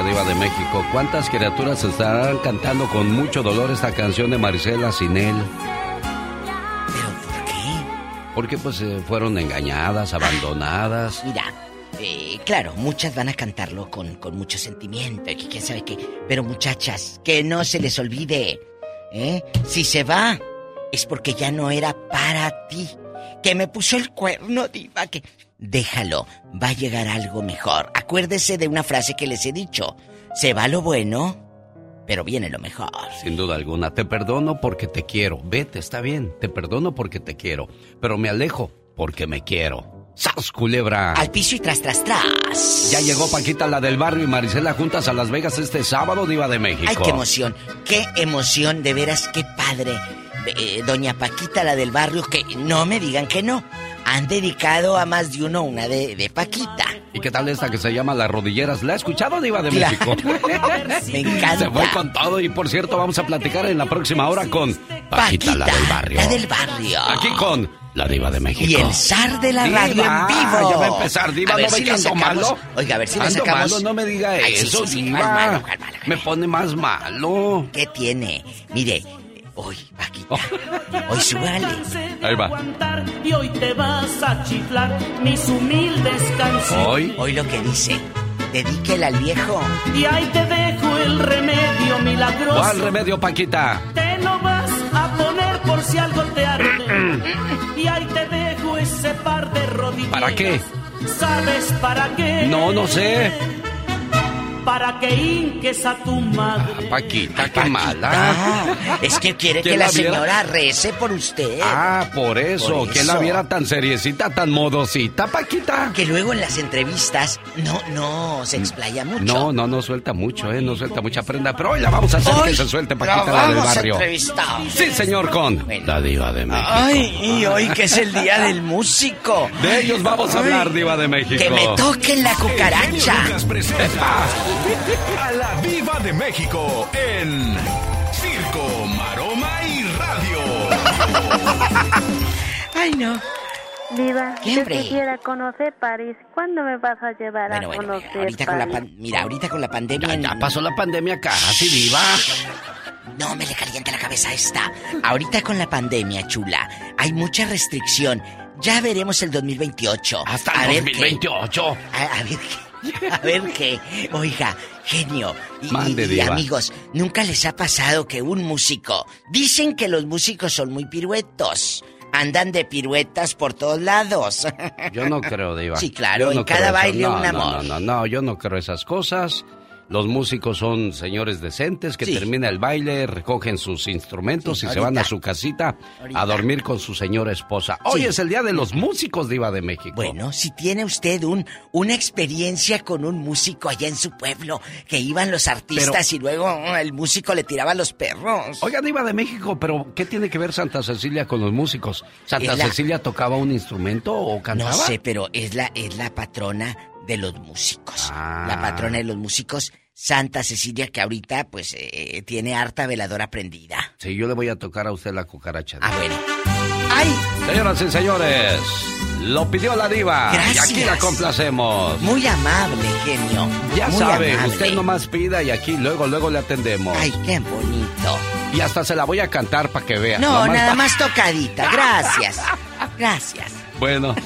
Speaker 2: Oiga, Diva de México, ¿cuántas criaturas estarán cantando con mucho dolor esta canción de Marisela sin él?
Speaker 3: ¿Pero por qué?
Speaker 2: Porque pues eh, fueron engañadas, abandonadas.
Speaker 3: Mira, eh, claro, muchas van a cantarlo con, con mucho sentimiento, y quién sabe qué. Pero muchachas, que no se les olvide, ¿eh? Si se va, es porque ya no era para ti. Que me puso el cuerno, diva, que déjalo, va a llegar algo mejor. Acuérdese de una frase que les he dicho, se va lo bueno, pero viene lo mejor.
Speaker 2: Sin duda alguna, te perdono porque te quiero. Vete, está bien, te perdono porque te quiero, pero me alejo porque me quiero. ¡Sas, culebra!
Speaker 3: Al piso y tras, tras, tras.
Speaker 2: Ya llegó Paquita, la del barrio, y Marisela juntas a Las Vegas este sábado, Diva de México.
Speaker 3: ¡Ay, qué emoción! ¡Qué emoción! De veras, qué padre. Eh, doña Paquita, la del barrio, que no me digan que no han dedicado a más de uno una de, Paquita.
Speaker 2: ¿Y qué tal esta que se llama Las Rodilleras? ¿La ha escuchado, Diva de México?
Speaker 3: Me encanta.
Speaker 2: Se fue con todo y por cierto vamos a platicar en la próxima hora con Paquita, la del barrio.
Speaker 3: La del barrio.
Speaker 2: Aquí con la Diva de México.
Speaker 3: Y el zar de la radio en vivo.
Speaker 2: Ya va a empezar, Diva, no me si malo.
Speaker 3: Oiga, a ver si le sacamos.
Speaker 2: Malo, no me diga eso, Diva. Me pone más malo.
Speaker 3: ¿Qué tiene? Mire, Hoy, Paquita. Hoy súbale.
Speaker 2: Ahí va.
Speaker 34: Y hoy te vas a chiflar mis humildes canciones.
Speaker 2: Hoy.
Speaker 3: Hoy lo que dice. Dedíquela al viejo.
Speaker 34: Y ahí te dejo el remedio milagroso.
Speaker 2: ¿Cuál remedio, Paquita?
Speaker 34: Te lo vas a poner por si algo te arde. y ahí te dejo ese par de rodillas.
Speaker 2: ¿Para qué?
Speaker 34: ¿Sabes para qué?
Speaker 2: No, no sé
Speaker 34: para que inques a tu madre.
Speaker 2: Ah, Paquita, qué mala.
Speaker 3: Es que quiere que la, señora rece por usted.
Speaker 2: Ah, por eso. Que la viera tan seriecita, tan modosita, Paquita.
Speaker 3: Que luego en las entrevistas no, no se explaya mucho.
Speaker 2: No, no, no suelta mucho, ¿eh? No suelta mucha prenda. Pero hoy la vamos a hacer que se suelte, Paquita, la, del barrio. Sí, señor, con la diva de México.
Speaker 3: Ay, y hoy que es el día del músico.
Speaker 2: De ellos vamos a hablar, diva de México.
Speaker 3: Que me toquen la cucaracha.
Speaker 12: A la Viva de México en Circo, Maroma y Radio.
Speaker 3: Ay, no.
Speaker 30: Viva, yo quisiera conocer París. ¿Cuándo me vas a llevar a conocer
Speaker 3: ahorita
Speaker 30: París?
Speaker 3: Con la mira, ahorita con la pandemia...
Speaker 2: Ya, pasó la pandemia casi, Viva.
Speaker 3: No me le calienta la cabeza esta. Ahorita con la pandemia, chula, hay mucha restricción. Ya veremos el 2028.
Speaker 2: Hasta el 2028.
Speaker 3: a ver qué. A ver qué. Oiga, genio. Y,
Speaker 2: Mande,
Speaker 3: y, amigos, ¿nunca les ha pasado que un músico. Dicen que los músicos son muy piruetos. Andan de piruetas por todos lados.
Speaker 2: Yo no creo, Diva.
Speaker 3: Sí, claro, en cada baile un amor.
Speaker 2: No, no, no, no, yo no creo esas cosas. Los músicos son señores decentes que termina el baile, recogen sus instrumentos y se van a su casita a dormir con su señora esposa. Hoy es el día de los músicos Diva de México.
Speaker 3: Bueno, si tiene usted un una experiencia con un músico allá en su pueblo, que iban los artistas y luego oh, el músico le tiraba a los perros.
Speaker 2: Oiga, Diva de México, pero ¿qué tiene que ver Santa Cecilia con los músicos? ¿Santa Cecilia tocaba un instrumento o cantaba?
Speaker 3: No sé, pero es la es la patrona de los músicos. La
Speaker 2: Ah.
Speaker 3: patrona de los músicos, Santa Cecilia, que ahorita pues eh, tiene harta veladora prendida.
Speaker 2: Sí, yo le voy a tocar a usted la cucaracha.
Speaker 3: Ah, bueno. ¡Ay!
Speaker 2: Señoras y señores, lo pidió la diva.
Speaker 3: Gracias.
Speaker 2: Y aquí la complacemos.
Speaker 3: Muy amable, genio.
Speaker 2: Ya
Speaker 3: Muy
Speaker 2: sabe,
Speaker 3: amable.
Speaker 2: usted nomás pida y aquí luego, luego le atendemos.
Speaker 3: Ay, qué bonito.
Speaker 2: Y hasta se la voy a cantar para que vea.
Speaker 3: No,
Speaker 2: Nomás
Speaker 3: nada
Speaker 2: pa-
Speaker 3: más tocadita. Gracias. Gracias.
Speaker 2: Bueno.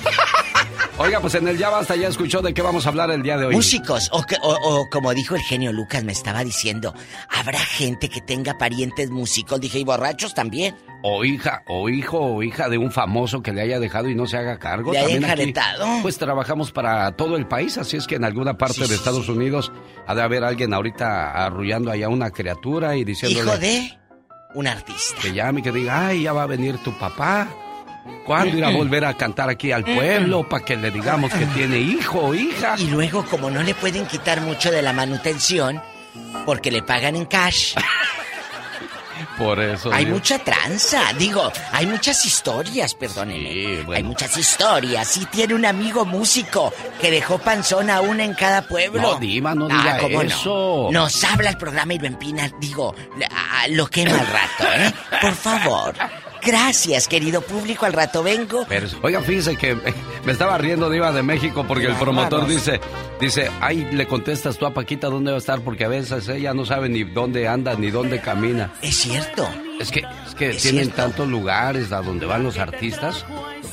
Speaker 2: Oiga, pues en el Ya Basta ya escuchó de qué vamos a hablar el día de hoy.
Speaker 3: Músicos, o, que- o- o como dijo el genio Lucas, me estaba diciendo, ¿habrá gente que tenga parientes músicos? Dije, ¿y borrachos también?
Speaker 2: O hija, o hijo, o hija de un famoso que le haya dejado y no se haga cargo.
Speaker 3: Le haya
Speaker 2: También aquí,
Speaker 3: enjaretado.
Speaker 2: Pues trabajamos para todo el país, así es que en alguna parte
Speaker 3: Sí,
Speaker 2: de
Speaker 3: sí,
Speaker 2: Estados Unidos ha de haber alguien ahorita arrullando allá una criatura y diciéndole...
Speaker 3: Hijo de un artista.
Speaker 2: Que llame y que diga, ay, ya va a venir tu papá. ¿Cuándo irá a volver a cantar aquí al pueblo para que le digamos que tiene hijo o hija?
Speaker 3: Y luego, como no le pueden quitar mucho de la manutención, porque le pagan en cash,
Speaker 2: Por eso.
Speaker 3: hay mucha tranza. Digo, hay muchas historias, perdónenme. Hay muchas historias. Sí tiene un amigo músico que dejó panzón a una en cada pueblo.
Speaker 2: No, Diva, no diga
Speaker 3: ¿cómo
Speaker 2: eso.
Speaker 3: No? Nos habla el programa y lo empina. Digo, lo quema al rato, ¿eh? Por favor. Gracias, querido público. Al rato vengo.
Speaker 2: Pero, oiga, fíjese que me- estaba riendo Diva de México porque el promotor dice, dice, ay, le contestas tú a Paquita dónde va a estar porque a veces ella no sabe ni dónde anda ni dónde camina.
Speaker 3: Es cierto.
Speaker 2: Es que, es que
Speaker 3: Es
Speaker 2: tienen
Speaker 3: cierto.
Speaker 2: tantos lugares a donde van los artistas.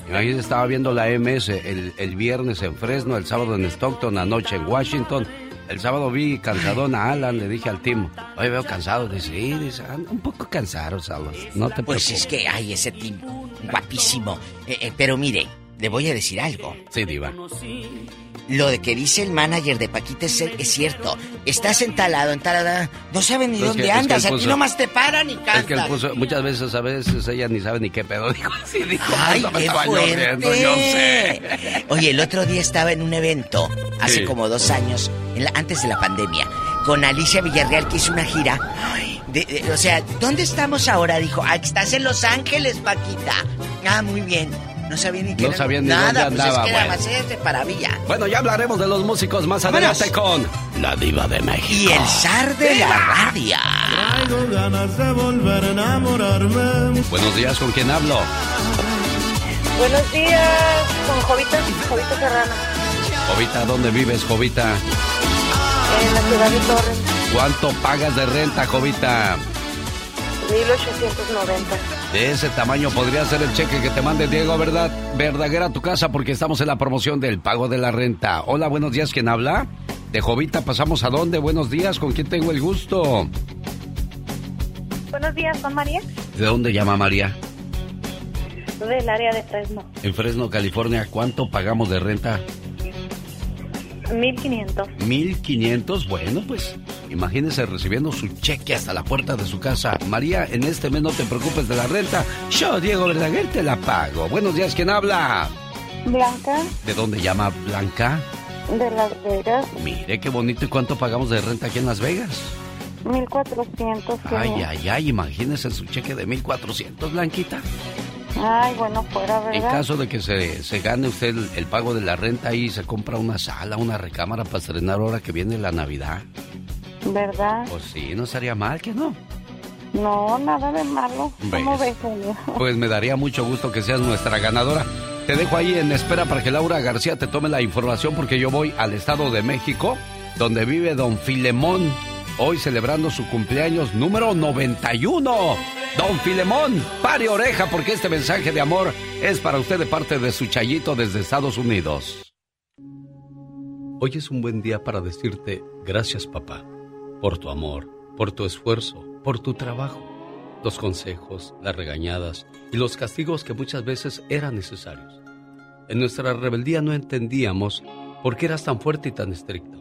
Speaker 2: Imagínese, estaba viendo la MS el, el viernes en Fresno, el sábado en Stockton, anoche en Washington. El sábado vi cansadón a Alan, le dije al Tim, oye, veo cansado. Dice, sí, dice, "Ando un poco cansado, Salas. No te
Speaker 3: Pues
Speaker 2: preocupes.
Speaker 3: es que, ay, ese team guapísimo. Eh, eh, pero mire, le voy a decir algo.
Speaker 2: Sí, Diva.
Speaker 3: Lo de que dice el manager de Paquita es, es cierto. Estás entalado, entalada. No saben ni
Speaker 2: Es que-
Speaker 3: dónde
Speaker 2: es que
Speaker 3: andas. Aquí nomás te paran y
Speaker 2: Es que él
Speaker 3: cantan.
Speaker 2: puso, muchas veces, a veces ella ni sabe ni qué pedo dijo. Sí, dijo,
Speaker 3: ¡Ay,
Speaker 2: "No me
Speaker 3: qué
Speaker 2: yo
Speaker 3: fuerte!
Speaker 2: yo sé.
Speaker 3: Oye, el otro día estaba en un evento, hace
Speaker 2: Sí.
Speaker 3: como dos años, en la- antes de la pandemia, con Alicia Villarreal, que hizo una gira. Ay, de- de- o sea, ¿dónde estamos ahora? Dijo, ah, estás en Los Ángeles, Paquita. Ah, muy bien. No sabía ni qué
Speaker 2: No
Speaker 3: era-
Speaker 2: sabía ni
Speaker 3: Nada,
Speaker 2: dónde
Speaker 3: pues
Speaker 2: andaba,
Speaker 3: es que
Speaker 2: bueno.
Speaker 3: de maravilla.
Speaker 2: Bueno, ya hablaremos de los músicos más adelante con la diva de México.
Speaker 3: Y el zar de la radio.
Speaker 34: Traigo ganas de volver a enamorarme.
Speaker 2: Buenos días, ¿con quién hablo?
Speaker 9: Buenos días, con Jovita, Jovita Serrano,
Speaker 2: Jovita, ¿dónde vives, Jovita?
Speaker 9: en la ciudad de Torres,
Speaker 2: ¿Cuánto pagas de renta, Jovita?
Speaker 9: 1890.
Speaker 2: De ese tamaño podría ser el cheque que te mande Diego ¿verdad? Verdaguer a tu casa porque estamos en la promoción del pago de la renta. Hola, buenos días, ¿quién habla? De Jovita pasamos a dónde? Buenos días, ¿con quién tengo el gusto?
Speaker 9: Buenos días, ¿con María?
Speaker 2: ¿De dónde llama María?
Speaker 9: Del área de Fresno.
Speaker 2: En Fresno, California, ¿cuánto pagamos de renta?
Speaker 9: 1500.
Speaker 2: 1500, bueno, pues imagínese recibiendo su cheque hasta la puerta de su casa. María, en este mes no te preocupes de la renta. Yo, Diego Verdaguer, te la pago. Buenos días, ¿quién habla?
Speaker 9: Blanca,
Speaker 2: ¿De dónde llama Blanca?
Speaker 9: de Las Vegas,
Speaker 2: Mire qué bonito y cuánto pagamos de renta aquí en Las Vegas.
Speaker 9: 1400.
Speaker 2: Ay, ay, ay, imagínese su cheque de 1400, Blanquita.
Speaker 9: Ay, bueno, fuera, ¿verdad?
Speaker 2: En caso de que se, se gane usted el, el pago de la renta y se compra una sala, una recámara para estrenar ahora que viene la Navidad.
Speaker 9: ¿Verdad?
Speaker 2: Pues sí, no estaría mal, que no?
Speaker 9: No, nada de malo. ¿Cómo
Speaker 2: ¿Ves?
Speaker 9: ves?
Speaker 2: Pues me daría mucho gusto que seas nuestra ganadora. Te dejo ahí en espera para que Laura García te tome la información porque yo voy al Estado de México, donde vive don Filemón, hoy celebrando su cumpleaños número 91. Don Filemón, pare oreja porque este mensaje de amor es para usted de parte de su chayito desde Estados Unidos. Hoy es un buen día para decirte gracias papá, por tu amor, por tu esfuerzo, por tu trabajo, los consejos, las regañadas y los castigos que muchas veces eran necesarios. En nuestra rebeldía no entendíamos por qué eras tan fuerte y tan estricto.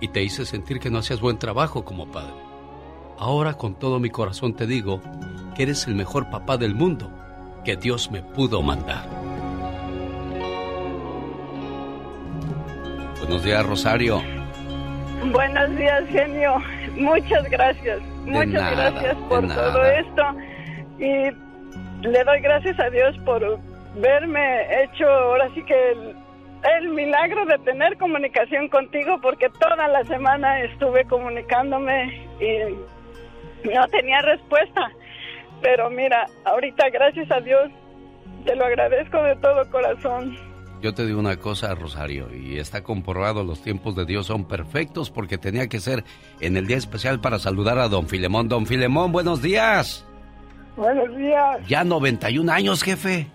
Speaker 2: y te hice sentir que no hacías buen trabajo como padre. Ahora con todo mi corazón te digo que eres el mejor papá del mundo que Dios me pudo mandar. Buenos días, Rosario.
Speaker 37: Buenos días, genio. Muchas gracias. Muchas gracias por todo esto. Y le doy gracias a Dios por verme hecho ahora sí que el, el milagro de tener comunicación contigo porque toda la semana estuve comunicándome y no tenía respuesta. Pero mira, ahorita gracias a Dios te lo agradezco de todo corazón.
Speaker 2: Yo te digo una cosa, Rosario, y está comprobado, los tiempos de Dios son perfectos porque tenía que ser en el día especial para saludar a don Filemón. Don Filemón, buenos días.
Speaker 37: Buenos días.
Speaker 2: Ya 91 años, jefe.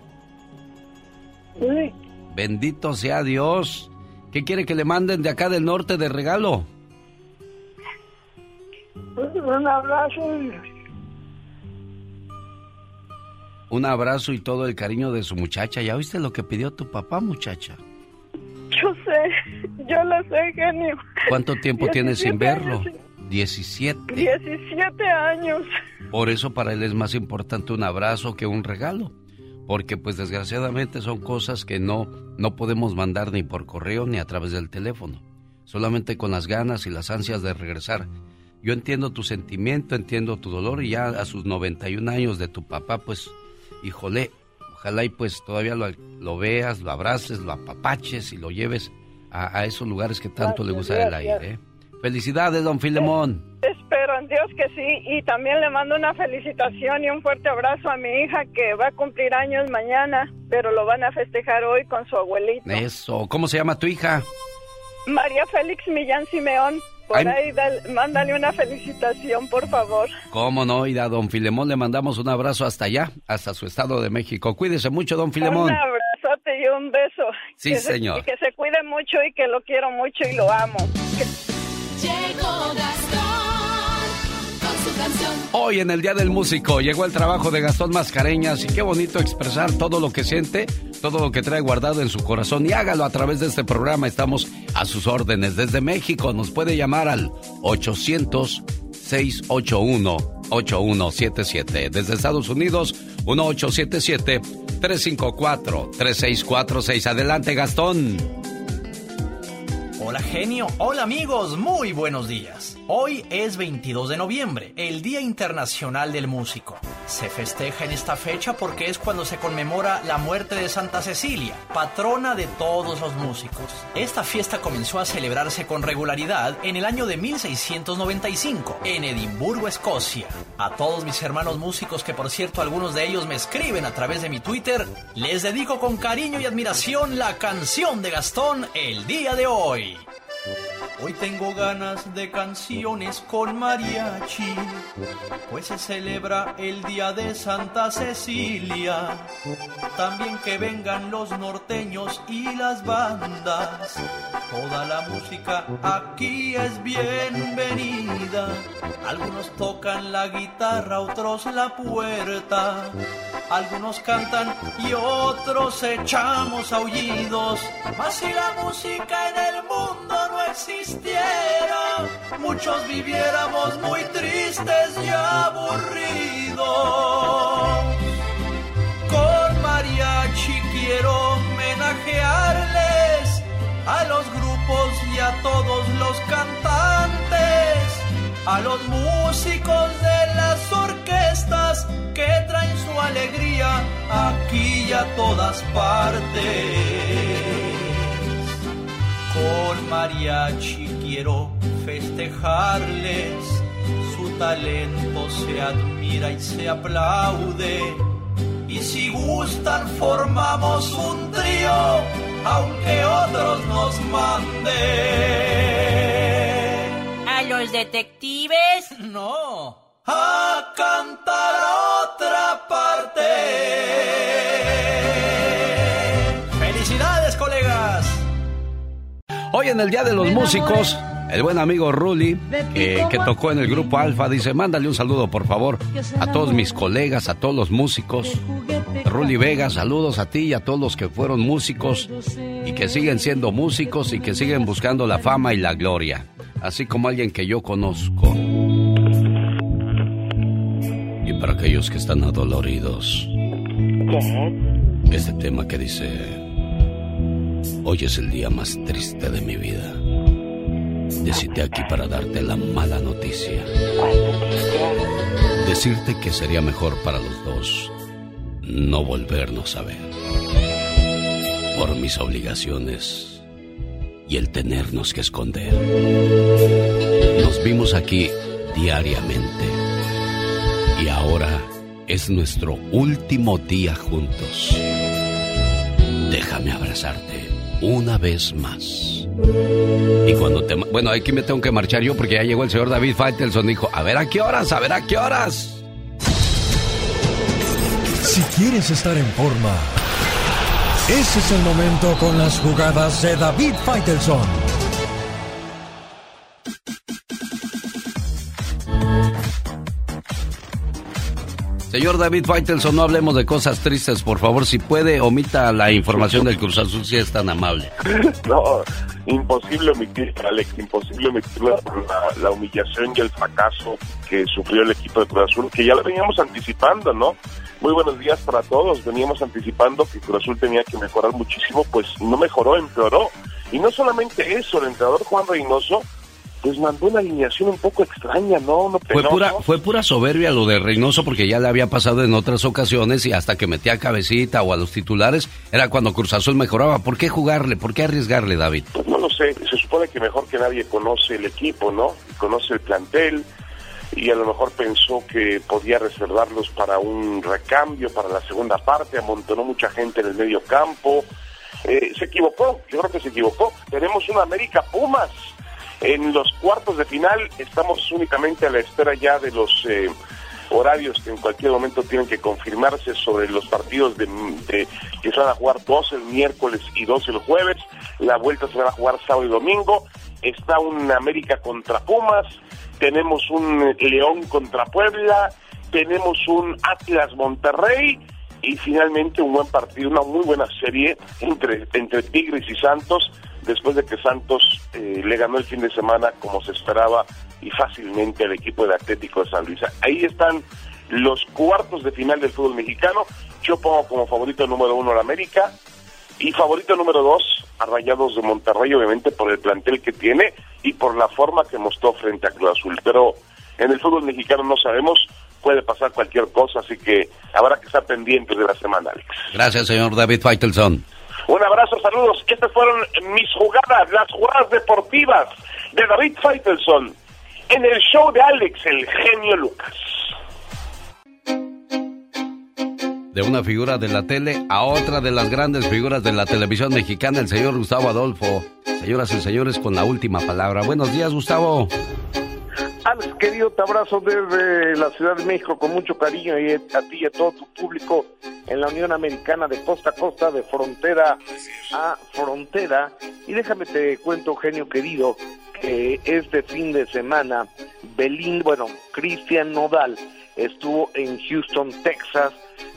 Speaker 37: Sí.
Speaker 2: Bendito sea Dios. ¿Qué quiere que le manden de acá del norte de regalo?
Speaker 37: Un abrazo.
Speaker 2: Un abrazo y todo el cariño de su muchacha. ¿Ya oíste lo que pidió tu papá, muchacha?
Speaker 37: Yo sé, yo lo sé, genio.
Speaker 2: ¿Cuánto tiempo tienes sin verlo? 17.
Speaker 37: 17 años.
Speaker 2: Por eso para él es más importante un abrazo que un regalo. Porque pues desgraciadamente son cosas que no, no podemos mandar ni por correo ni a través del teléfono. Solamente con las ganas y las ansias de regresar. Yo entiendo tu sentimiento, entiendo tu dolor y ya a sus 91 años de tu papá pues híjole, ojalá y pues todavía lo, veas, lo abraces, lo apapaches y lo lleves a, esos lugares que tanto le gusta el aire. ¿eh? Felicidades, don Filemón.
Speaker 37: Espero en Dios que sí. Y también le mando una felicitación y un fuerte abrazo a mi hija que va a cumplir años mañana, pero lo van a festejar hoy con su abuelito.
Speaker 2: Eso. ¿Cómo se llama tu hija?
Speaker 37: María Félix Millán Simeón. Por ahí, mándale una felicitación, por favor.
Speaker 2: ¿Cómo no? Y a don Filemón le mandamos un abrazo hasta allá, hasta su estado de México. Cuídese mucho, don Filemón.
Speaker 37: Un abrazote y un beso.
Speaker 2: Sí, señor.
Speaker 37: y que se cuide mucho y que lo quiero mucho y lo amo.
Speaker 2: Hoy en el Día del Músico llegó el trabajo de Gastón Mascareñas y qué bonito expresar todo lo que siente, todo lo que trae guardado en su corazón y hágalo a través de este programa. Estamos a sus órdenes desde México. Nos puede llamar al 800-681-8177. Desde Estados Unidos, 1877-354-3646. Adelante, Gastón.
Speaker 19: Hola genio, hola amigos, muy buenos días. Hoy es 22 de noviembre, el Día Internacional del Músico. Se festeja en esta fecha porque es cuando se conmemora la muerte de Santa Cecilia, patrona de todos los músicos. Esta fiesta comenzó a celebrarse con regularidad en el año de 1695, en Edimburgo, Escocia. A todos mis hermanos músicos, que por cierto algunos de ellos me escriben a través de mi Twitter, les dedico con cariño y admiración la canción de Gastón el día de hoy. Hoy tengo ganas de canciones con mariachi, pues se celebra el día de Santa Cecilia. También que vengan los norteños y las bandas. Toda la música aquí es bienvenida. Algunos tocan la guitarra, otros la puerta. Algunos cantan y otros echamos aullidos. Mas si la música en el mundo no existe, muchos viviéramos muy tristes y aburridos. Con mariachi quiero homenajearles a los grupos y a todos los cantantes, a los músicos de las orquestas que traen su alegría aquí y a todas partes. Con mariachi quiero festejarles, su talento se admira y se aplaude. Y si gustan formamos un trío, aunque otros nos manden.
Speaker 38: A
Speaker 31: los detectives?
Speaker 19: No. A cantar otra parte.
Speaker 2: Hoy en el Día de los Músicos, el buen amigo Ruli, que tocó en el grupo Alfa, dice, mándale un saludo por favor a todos mis colegas, a todos los músicos. Ruli Vega, saludos a ti y a todos los que fueron músicos y que siguen siendo músicos y que siguen buscando la fama y la gloria, así como alguien que yo conozco. Y para aquellos que están adoloridos, este tema que dice, hoy es el día más triste de mi vida. Decirte aquí para darte la mala noticia. Decirte que sería mejor para los dos no volvernos a ver. Por mis obligaciones y el tenernos que esconder. Nos vimos aquí diariamente y ahora es nuestro último día juntos. Déjame abrazarte una vez más. Y cuando te... Bueno, aquí me tengo que marchar yo porque ya llegó el señor David Faitelson. Dijo, a ver a qué horas, a ver a qué horas.
Speaker 5: Si quieres estar en forma, ese es el momento con las jugadas de David Faitelson.
Speaker 2: Señor David Faitelson, no hablemos de cosas tristes, por favor. Si puede, omita la información del Cruz Azul si es tan amable.
Speaker 39: No, imposible omitir, Alex, imposible omitir la, la, humillación y el fracaso que sufrió el equipo de Cruz Azul, que ya lo veníamos anticipando, ¿no? Muy buenos días para todos. Veníamos anticipando que Cruz Azul tenía que mejorar muchísimo, pues no mejoró, empeoró. Y no solamente eso, el entrenador Juan Reynoso pues mandó una alineación un poco extraña, ¿no? no
Speaker 2: fue, pura, fue pura soberbia lo de Reynoso porque ya le había pasado en otras ocasiones y hasta que metía a cabecita o a los titulares era cuando Cruz Azul mejoraba. ¿Por qué jugarle? ¿Por qué arriesgarle, David?
Speaker 39: Pues no lo sé. Se supone que mejor que nadie conoce el equipo, ¿no? Conoce el plantel y a lo mejor pensó que podía reservarlos para un recambio, para la segunda parte, amontonó mucha gente en el medio campo. Eh, se equivocó, yo creo que se equivocó. Tenemos una América Pumas en los cuartos de final estamos únicamente a la espera ya de los eh, horarios que en cualquier momento tienen que confirmarse sobre los partidos de, que se van a jugar dos el miércoles y dos el jueves. La vuelta se va a jugar sábado y domingo. Está un América contra Pumas, tenemos un León contra Puebla, tenemos un Atlas Monterrey y finalmente un buen partido, una muy buena serie entre, entre Tigres y Santos después de que Santos eh, le ganó el fin de semana como se esperaba y fácilmente al equipo de Atlético de San Luis. Ahí están los cuartos de final del fútbol mexicano. Yo pongo como favorito número uno a América y favorito número dos a Rayados de Monterrey, obviamente por el plantel que tiene y por la forma que mostró frente a Cruz Azul. Pero en el fútbol mexicano no sabemos, puede pasar cualquier cosa, así que habrá que estar pendientes de la semana, Alex.
Speaker 2: Gracias, señor David Feitelson.
Speaker 39: Un abrazo, saludos. Estas fueron mis jugadas, las jugadas deportivas de David Feitelson en el show de Alex, el genio Lucas.
Speaker 2: De una figura de la tele a otra de las grandes figuras de la televisión mexicana, el señor Gustavo Adolfo. Señoras y señores, con la última palabra. Buenos días, Gustavo.
Speaker 40: Alex, querido, te abrazo desde la Ciudad de México con mucho cariño y a ti y a todo tu público en la Unión Americana de costa a costa, de frontera a frontera. Y déjame te cuento, genio querido, que este fin de semana, Belín, bueno, Cristian Nodal estuvo en Houston, Texas,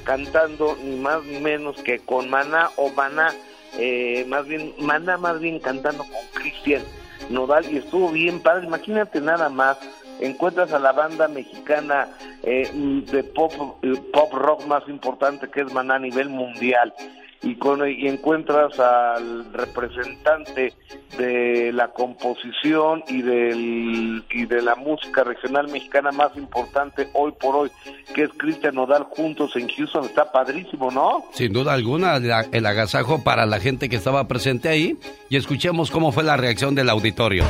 Speaker 40: cantando ni más ni menos que con Maná o Maná, eh, más bien, Maná más bien cantando con Cristian Nodal y estuvo bien padre, imagínate nada más encuentras a la banda mexicana eh, de pop, eh, pop rock más importante que es Maná a nivel mundial y, con, y encuentras al representante de la composición y, del, y de la música regional mexicana más importante hoy por hoy, que es Cristian Nodal, juntos en Houston. Está padrísimo, ¿no?
Speaker 2: Sin duda alguna, el agasajo para la gente que estaba presente ahí y escuchemos cómo fue la reacción del auditorio.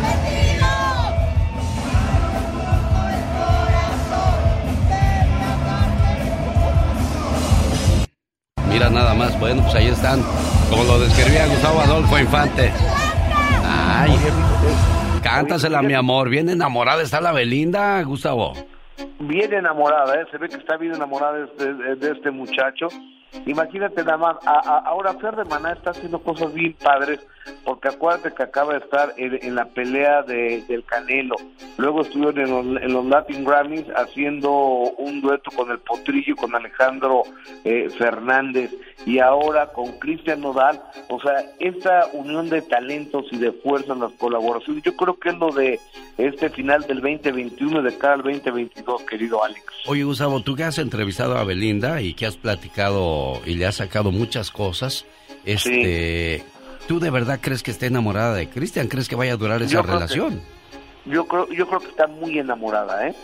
Speaker 2: Mira nada más, bueno, pues ahí están, como lo describía Gustavo Adolfo Infante.
Speaker 40: Ay.
Speaker 2: Cántasela, mi amor. Bien enamorada está la Belinda, Gustavo.
Speaker 40: Bien enamorada, ¿eh? Se ve que está bien enamorada de, de este muchacho. Imagínate nada más, ahora Fer de Maná está haciendo cosas bien padres, porque acuérdate que acaba de estar en, la pelea de, del Canelo, luego estuvo en los, Latin Grammys haciendo un dueto con el Potrillo, con Alejandro eh, Fernández, y ahora con Cristian Nodal, o sea, esta unión de talentos y de fuerza en las colaboraciones, yo creo que es lo de este final del 2021 de cara al 2022, querido Alex.
Speaker 2: Oye, Gustavo, tú que has entrevistado a Belinda y que has platicado y le has sacado muchas cosas, este, ¿tú de verdad crees que está enamorada de Cristian? ¿Crees que vaya a durar esa relación?
Speaker 40: yo creo, yo creo que está muy enamorada, ¿eh?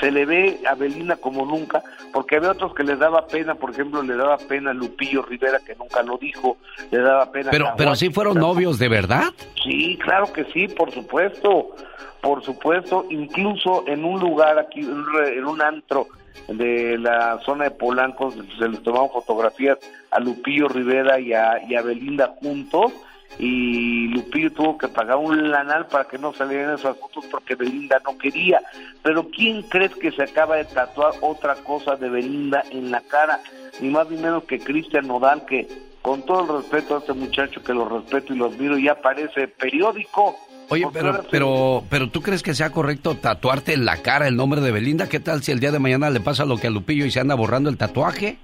Speaker 40: Se le ve a Belinda como nunca, porque había otros que les daba pena, por ejemplo, le daba pena a Lupillo Rivera, que nunca lo dijo, le daba pena
Speaker 2: Pero, pero sí fueron novios de verdad.
Speaker 40: Sí, claro que sí, por supuesto por supuesto, incluso en un lugar aquí, en un antro de la zona de Polanco, se les tomaron fotografías a Lupillo Rivera y a, Belinda juntos, y Lupillo tuvo que pagar un lanal para que no salieran esas fotos porque Belinda no quería. Pero ¿quién crees que se acaba de tatuar otra cosa de Belinda en la cara? Ni más ni menos que Cristian Nodal, que con todo el respeto a este muchacho que lo respeto y lo admiro, ya aparece periódico
Speaker 2: Oye, pero, pero, pero ¿tú crees que sea correcto tatuarte en la cara el nombre de Belinda? ¿Qué tal si el día de mañana le pasa lo que a Lupillo y se anda borrando el tatuaje?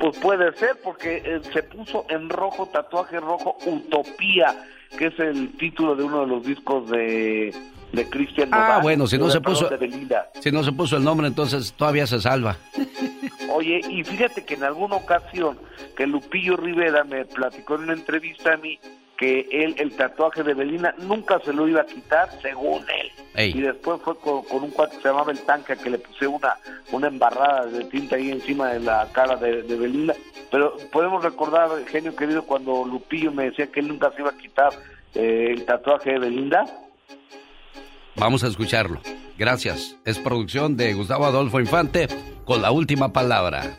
Speaker 40: Pues puede ser, porque eh, se puso en rojo, tatuaje rojo, Utopía, que es el título de uno de los discos de, de Cristian
Speaker 2: Ah, bueno, si no se puso si no se puso el nombre, entonces todavía se salva.
Speaker 40: Oye, y fíjate que en alguna ocasión que Lupillo Rivera me platicó en una entrevista a mí que él el tatuaje de Belina nunca se lo iba a quitar, según él. Y después fue con, un cuate que se llamaba el tanque que le puse una, una embarrada de tinta ahí encima de la cara de, de Belinda. Pero podemos recordar, genio querido, cuando Lupillo me decía que él nunca se iba a quitar eh, el tatuaje de Belinda.
Speaker 2: Vamos a escucharlo. Gracias. Es producción de Gustavo Adolfo Infante con la última palabra.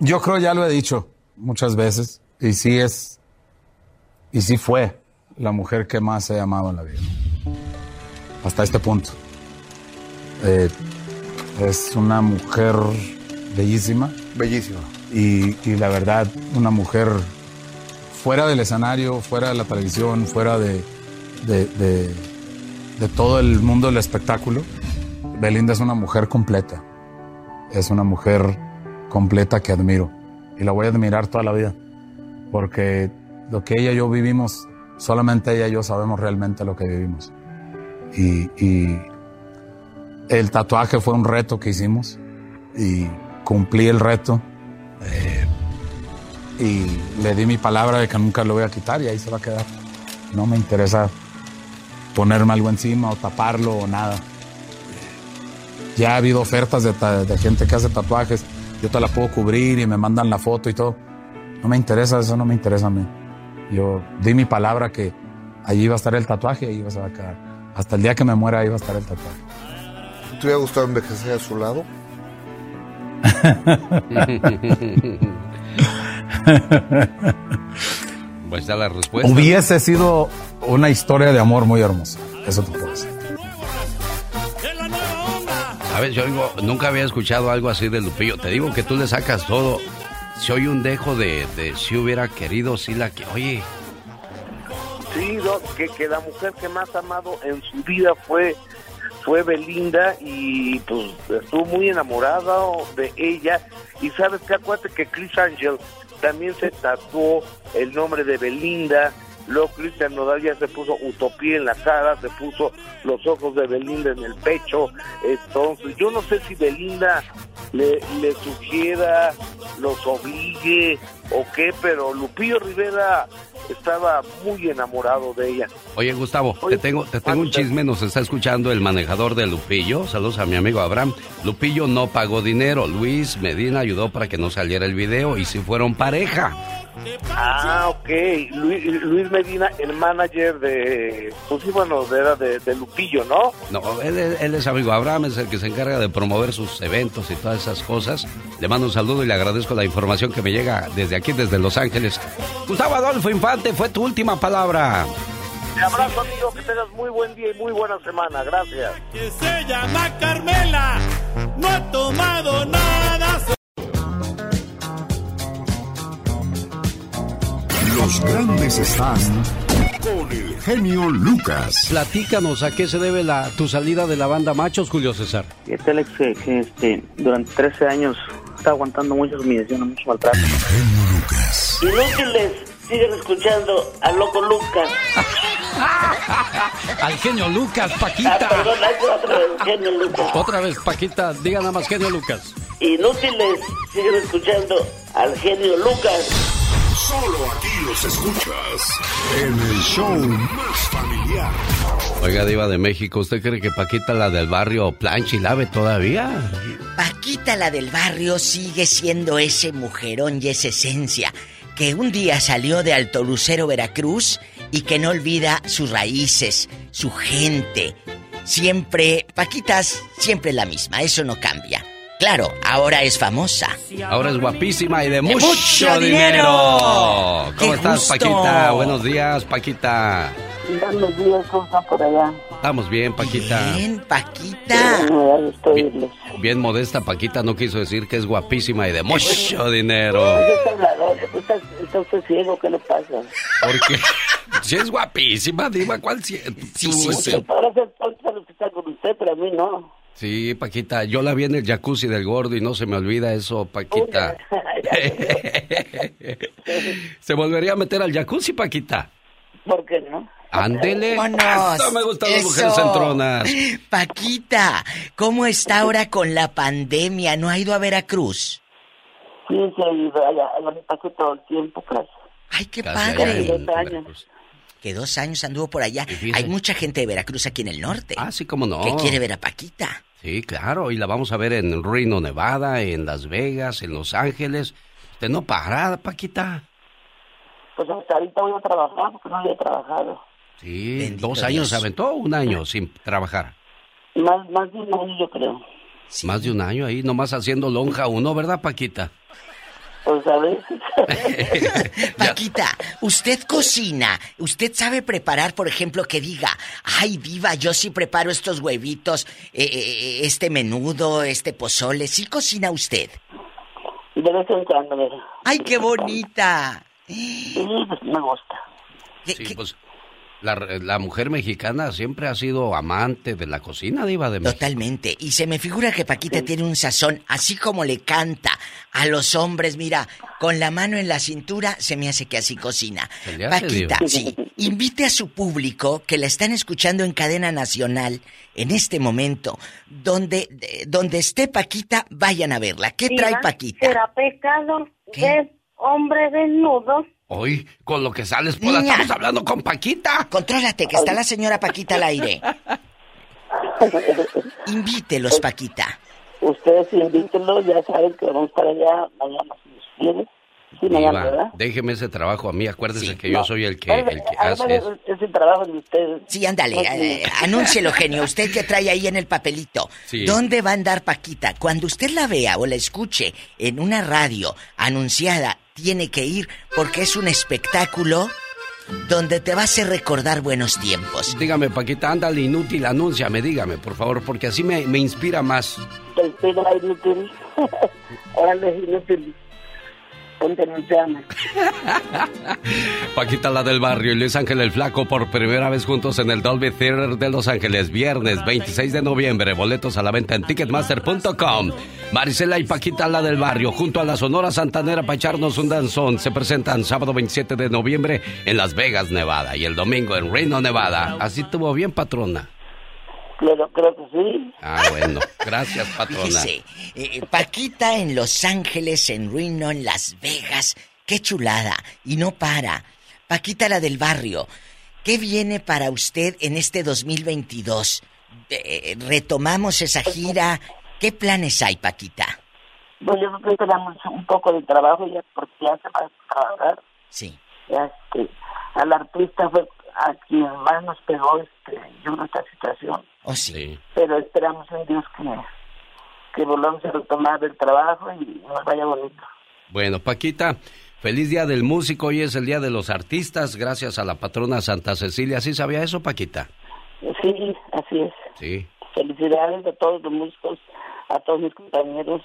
Speaker 41: Yo creo ya lo he dicho muchas veces y sí es y sí fue la mujer que más he amado en la vida. Hasta este punto. Eh, es una mujer bellísima.
Speaker 38: Bellísima.
Speaker 41: Y, la verdad, una mujer fuera del escenario, fuera de la televisión, fuera de, de, todo el mundo del espectáculo. Belinda es una mujer completa. Es una mujer completa que admiro. Y la voy a admirar toda la vida. Porque lo que ella y yo vivimos, solamente ella y yo sabemos realmente lo que vivimos. Y, el tatuaje fue un reto que hicimos y cumplí el reto. Eh, y le di mi palabra de que nunca lo voy a quitar y ahí se va a quedar. No me interesa ponerme algo encima o taparlo o nada. Ya ha habido ofertas de, de, gente que hace tatuajes, yo te la puedo cubrir y me mandan la foto y todo. No me interesa, eso no me interesa a mí. Yo di mi palabra que allí iba a estar el tatuaje y ahí iba a quedar. Hasta el día que me muera ahí va a estar el tatuaje.
Speaker 38: ¿Te hubiera gustado envejecer a su lado?
Speaker 2: pues está la respuesta.
Speaker 41: Hubiese sido una historia de amor muy hermosa. Eso te puedo decir.
Speaker 2: A ver, yo nunca había escuchado algo así de Lupillo. Te digo que tú le sacas todo soy un dejo de, si hubiera querido, sí la que, oye.
Speaker 40: Sí, que, que la mujer que más amado en su vida fue fue Belinda y pues estuvo muy enamorado de ella y sabes que acuérdate que Chris Angel también se tatuó el nombre de Belinda luego Cristian Nodal ya se puso Utopía en la cara, se puso los ojos de Belinda en el pecho, entonces yo no sé si Belinda le, le sugiera, los obligue o qué, pero Lupillo Rivera estaba muy enamorado de ella.
Speaker 2: Oye, Gustavo, te tengo, te tengo un chisme, nos está escuchando el manejador de Lupillo. Saludos a mi amigo Abraham. Lupillo no pagó dinero. Luis Medina ayudó para que no saliera el video y si fueron pareja.
Speaker 40: Ah, ok. Luis, Medina, el manager de. Pues sí, bueno, era de, Lupillo, ¿no?
Speaker 2: No, él, él, es amigo. Abraham es el que se encarga de promover sus eventos y todas esas cosas. Le mando un saludo y le agradezco la información que me llega desde aquí, desde Los Ángeles. Gustavo Adolfo Infante, fue tu última palabra.
Speaker 40: Te abrazo, amigo, que tengas muy buen día y muy buena semana. Gracias.
Speaker 42: Que se llama Carmela, no ha tomado nada.
Speaker 12: Los grandes están con el genio Lucas.
Speaker 2: Platícanos a qué se debe la, tu salida de la banda Machos, Julio César.
Speaker 43: Este Alex que, que, este, durante 13 años está aguantando muchas humillaciones, mucho maltrato.
Speaker 20: Inútiles, siguen escuchando al loco Lucas.
Speaker 2: Al genio Lucas, Paquita.
Speaker 20: Ah, perdón, otra vez, genio Lucas.
Speaker 2: Otra vez, Paquita, diga nada más genio Lucas.
Speaker 20: Inútiles, siguen escuchando al genio Lucas.
Speaker 12: Solo aquí los escuchas en el show más familiar.
Speaker 2: Oiga, Diva de México, ¿usted cree que Paquita, la del barrio, plancha y lave todavía?
Speaker 3: Paquita, la del barrio, sigue siendo ese mujerón y esa esencia que un día salió de Alto Lucero, Veracruz, y que no olvida sus raíces, su gente. Siempre, Paquitas, siempre la misma, eso no cambia. Claro, ahora es famosa.
Speaker 2: Ahora es guapísima y de, mucho,
Speaker 3: mucho
Speaker 2: dinero.
Speaker 3: dinero.
Speaker 2: ¿Cómo
Speaker 3: ¡Qué
Speaker 2: estás,
Speaker 3: gusto!
Speaker 2: Paquita? Buenos días, Paquita.
Speaker 43: Buenos días, ¿cómo están por allá?
Speaker 2: Estamos bien, Paquita.
Speaker 3: Bien, Paquita.
Speaker 2: Bien, bien modesta, Paquita no quiso decir que es guapísima y de mucho dinero.
Speaker 43: ¿Está, hablador? ¿Está, está usted ciego? ¿Qué le pasa?
Speaker 2: Porque si es guapísima, Diva, ¿cuál si
Speaker 43: Sí, sí, sí. Parece tonta lo que está con usted, pero a mí no.
Speaker 2: Sí, Paquita, yo la vi en el jacuzzi del gordo y no se me olvida eso, Paquita. ¿Se volvería a meter al jacuzzi, Paquita?
Speaker 43: ¿Por qué no?
Speaker 2: Ándele.
Speaker 3: Vámonos.
Speaker 2: Me gustan las mujeres centronas.
Speaker 3: Paquita, ¿cómo está ahora con la pandemia? ¿No ha ido a Veracruz?
Speaker 43: Sí, sí, allá, allá me pasé todo el tiempo, casi.
Speaker 3: Ay, qué
Speaker 2: Casi
Speaker 3: padre.
Speaker 2: allá en
Speaker 43: Dos años.
Speaker 3: Que dos años anduvo por allá. Hay mucha gente de Veracruz aquí en el norte.
Speaker 2: Ah, sí, cómo no.
Speaker 3: Que quiere ver a Paquita.
Speaker 2: Sí, claro, y la vamos a ver en Reno, Nevada, en Las Vegas, en Los Ángeles. Usted no para, Paquita.
Speaker 43: Pues hasta ahorita voy a trabajar porque no había trabajado.
Speaker 2: Sí, dos años se aventó, un año sin trabajar.
Speaker 43: Más, más de un año, yo creo.
Speaker 2: Más de un año ahí, nomás haciendo lonja uno, ¿verdad, Paquita?
Speaker 43: Pues a veces.
Speaker 3: Paquita, usted cocina, usted sabe preparar, por ejemplo, que diga, ay, viva, yo sí preparo estos huevitos, eh, eh, este menudo, este pozole, ¿sí cocina usted?
Speaker 43: De vez en cuando, mira.
Speaker 3: ¡Ay, qué bonita!
Speaker 43: Sí, pues me gusta.
Speaker 2: Sí, pues la, la mujer mexicana siempre ha sido amante de la cocina, diva de México.
Speaker 3: Totalmente. Y se me figura que Paquita tiene un sazón, así como le canta a los hombres, mira, con la mano en la cintura, se me hace que así cocina.
Speaker 2: Se le hace,
Speaker 3: Paquita,
Speaker 2: Diva.
Speaker 3: sí, invite a su público que la están escuchando en cadena nacional en este momento, donde, de- donde esté Paquita, vayan a verla. ¿Qué trae Paquita?
Speaker 30: ¿Será pecado ver hombre desnudo?
Speaker 2: Hoy, con lo que sales, Pola,
Speaker 3: Niña.
Speaker 2: estamos hablando con Paquita.
Speaker 3: Contrólate, que está la señora Paquita al aire. Invítelos, Paquita.
Speaker 43: Ustedes invítenlo, ya saben que vamos para allá mañana, si Dios quiere. Sí, mañana,
Speaker 2: déjeme ese trabajo a mí, acuérdese que yo soy el que, el que hace.
Speaker 43: es, es el trabajo de ustedes.
Speaker 3: Sí, ándale,
Speaker 43: No,
Speaker 3: eh,
Speaker 43: sí.
Speaker 3: anúncielo, genio. Usted que trae ahí en el papelito.
Speaker 2: Sí.
Speaker 3: ¿Dónde va a andar Paquita? Cuando usted la vea o la escuche en una radio anunciada, tiene que ir porque es un espectáculo donde te va a hacer recordar buenos tiempos.
Speaker 2: Dígame, Paquita, ándale inútil, anúnciame, dígame, por favor, porque así me, me inspira más.
Speaker 43: Inútil. Órale, inútil. Ponte.
Speaker 2: Paquita la del barrio y Luis Ángel el Flaco por primera vez juntos en el Dolby Theater de Los Ángeles, viernes 26 de noviembre. Boletos a la venta en ticketmaster.com. Marisela y Paquita la del barrio junto a la Sonora Santanera para echarnos un danzón. Se presentan sábado 27 de noviembre en Las Vegas, Nevada y el domingo en Reno, Nevada. Así tuvo bien, patrona.
Speaker 43: Claro, creo que sí.
Speaker 2: Ah, bueno. Gracias, patrona.
Speaker 3: Fíjese, eh, Paquita en Los Ángeles, en Reno, en Las Vegas. Qué chulada. Y no para. Paquita la del barrio. ¿Qué viene para usted en este 2022? Eh, ¿Retomamos esa gira? ¿Qué planes hay, Paquita?
Speaker 43: Pues yo creo que tenemos un poco de trabajo ya, porque ya se va a trabajar.
Speaker 3: Sí.
Speaker 43: Ya, este, al artista fue a quien más nos pegó este, yo creo, esta situación.
Speaker 3: ¿Oh, sí?
Speaker 43: Pero esperamos en Dios que, que volvamos a retomar el trabajo y nos vaya bonito.
Speaker 2: Bueno, Paquita, Feliz Día del Músico, hoy es el Día de los Artistas, gracias a la patrona Santa Cecilia. ¿Sí sabía eso, Paquita?
Speaker 43: Sí, así es.
Speaker 2: Sí.
Speaker 43: Felicidades a todos los músicos, a todos mis compañeros.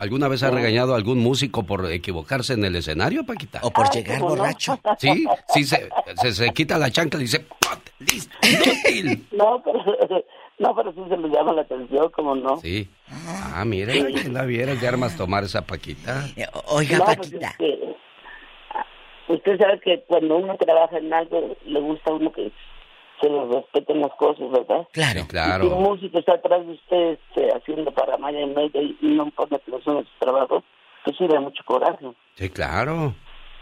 Speaker 2: ¿Alguna vez ha regañado a algún músico por equivocarse en el escenario, Paquita?
Speaker 3: O por llegar borracho.
Speaker 2: Sí, sí, se, se, quita la chancla y dice, ¡listo!
Speaker 43: ¡Inútil! No, pero, no, pero sí se le llama la atención, como no.
Speaker 2: Sí. Ah, mire, la viera de armas tomar esa Paquita.
Speaker 3: Eh, oiga, pues Paquita.
Speaker 43: usted sabe que cuando uno trabaja en algo, le gusta a uno que se les respeten las cosas, ¿verdad?
Speaker 3: Claro,
Speaker 2: claro.
Speaker 43: Si un músico está atrás de usted este, haciendo para Maya y media y no pone atención a su trabajo, pues sí da mucho coraje.
Speaker 2: Sí, claro.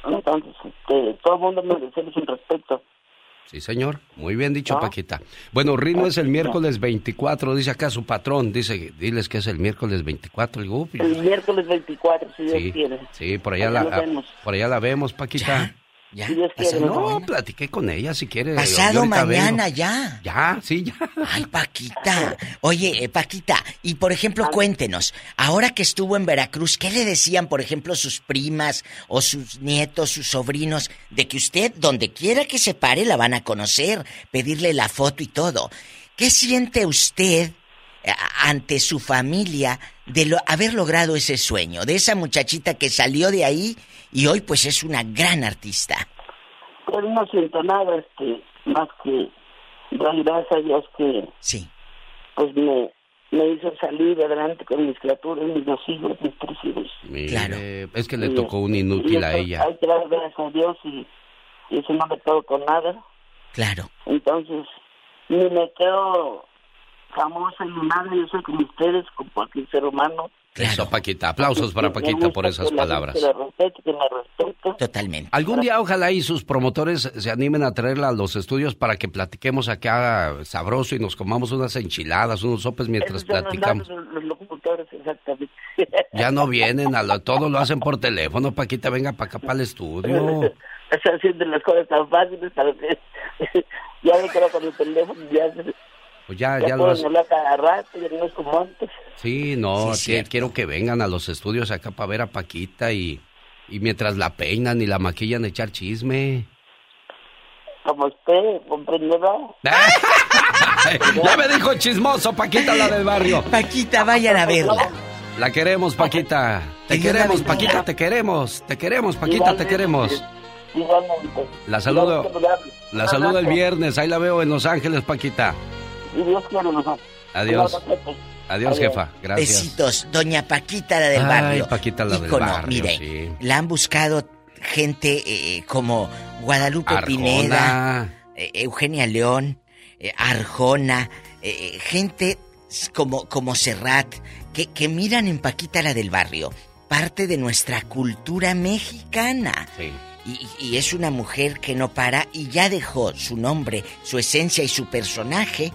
Speaker 43: Entonces, este, todo el mundo merece un respeto.
Speaker 2: Sí, señor. Muy bien dicho, Paquita. Bueno, Rino es el miércoles 24, dice acá su patrón. Dice, diles que es el miércoles 24.
Speaker 43: El, el miércoles 24, si Dios quiere.
Speaker 2: Sí, por allá, la, por allá la vemos, Paquita.
Speaker 3: ¿Ya?
Speaker 2: No, platiqué con ella si quiere.
Speaker 3: Pasado mañana ya.
Speaker 2: Ya, sí, ya.
Speaker 3: Ay, Paquita. Oye, eh, Paquita, y por ejemplo, ah. cuéntenos, ahora que estuvo en Veracruz, ¿qué le decían, por ejemplo, sus primas o sus nietos, sus sobrinos, de que usted, donde quiera que se pare, la van a conocer, pedirle la foto y todo? ¿Qué siente usted eh, ante su familia de lo, haber logrado ese sueño, de esa muchachita que salió de ahí y hoy pues es una gran artista.
Speaker 43: Pues no siento nada, este, más que gracias a Dios que
Speaker 3: sí.
Speaker 43: pues me, me hizo salir adelante con mis criaturas, mis dos hijos, mis tres hijos.
Speaker 2: claro. Es que le tocó un inútil a ella.
Speaker 43: Hay que dar gracias a Dios y, y eso no me todo con nada.
Speaker 3: Claro.
Speaker 43: Entonces, ni me quedo famosa ni nada, yo soy como ustedes, como cualquier ser humano
Speaker 2: eso, Paquita. Aplausos para Paquita por esas palabras.
Speaker 3: Totalmente.
Speaker 2: Algún día, ojalá y sus promotores se animen a traerla a los estudios para que platiquemos acá sabroso y nos comamos unas enchiladas, unos sopes mientras platicamos. Ya no vienen, a lo, todo lo hacen por teléfono. Paquita, venga para acá para el estudio.
Speaker 43: Están haciendo las cosas tan fáciles. Ya me quedo con el teléfono, ya
Speaker 2: pues ya, ya, lo
Speaker 43: Sí,
Speaker 2: no, quiero que vengan a los estudios acá para ver a Paquita y, y mientras la peinan y la maquillan echar chisme.
Speaker 43: Como usted, comprenderá.
Speaker 2: ya me dijo chismoso, Paquita, la del barrio.
Speaker 3: Paquita, vayan a verla.
Speaker 2: La queremos, Paquita. Te queremos, Paquita, te queremos. Te queremos, Paquita, te queremos. La saludo. La saludo el viernes. Ahí la veo en Los Ángeles, Paquita. Adiós. Adiós, jefa. Gracias.
Speaker 3: Besitos, doña Paquita, la del barrio.
Speaker 2: Paquita, la del barrio.
Speaker 3: Mire, la han buscado gente eh, como Guadalupe Pineda, eh, Eugenia León, eh, Arjona, gente como, como Serrat, que, que miran en Paquita, la del barrio, parte de nuestra cultura mexicana.
Speaker 2: Sí.
Speaker 3: y, es una mujer que no para y ya dejó su nombre, su esencia y su personaje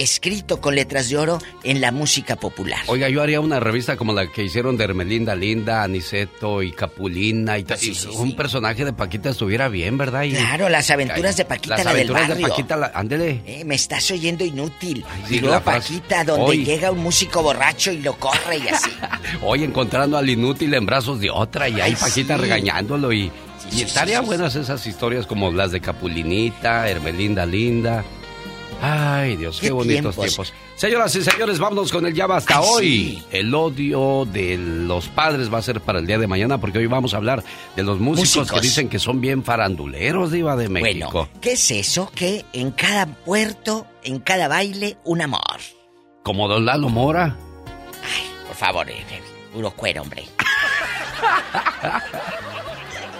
Speaker 3: escrito con letras de oro en la música popular.
Speaker 2: Oiga, yo haría una revista como la que hicieron de Hermelinda Linda, Aniceto y Capulina y, un personaje de Paquita estuviera bien, ¿verdad?
Speaker 3: claro, las aventuras de Paquita, las la aventuras del barrio. de
Speaker 2: Paquita, ándele.
Speaker 3: Eh, me estás oyendo inútil. y luego Paquita, donde llega un músico borracho y lo corre y así.
Speaker 2: Hoy encontrando al inútil en brazos de otra y ahí Paquita regañándolo y... y estaría buenas esas historias como las de Capulinita, Hermelinda Linda. Ay, Dios, qué, bonitos tiempos? Señoras y señores, vámonos con el ya hasta hoy. El odio de los padres va a ser para el día de mañana porque hoy vamos a hablar de los músicos, que dicen que son bien faranduleros, Diva de México.
Speaker 3: Bueno, ¿qué es eso? Que en cada puerto, en cada baile, un amor.
Speaker 2: ¿Como Don Lalo Mora?
Speaker 3: Ay, por favor, eh, eh, puro cuero, hombre.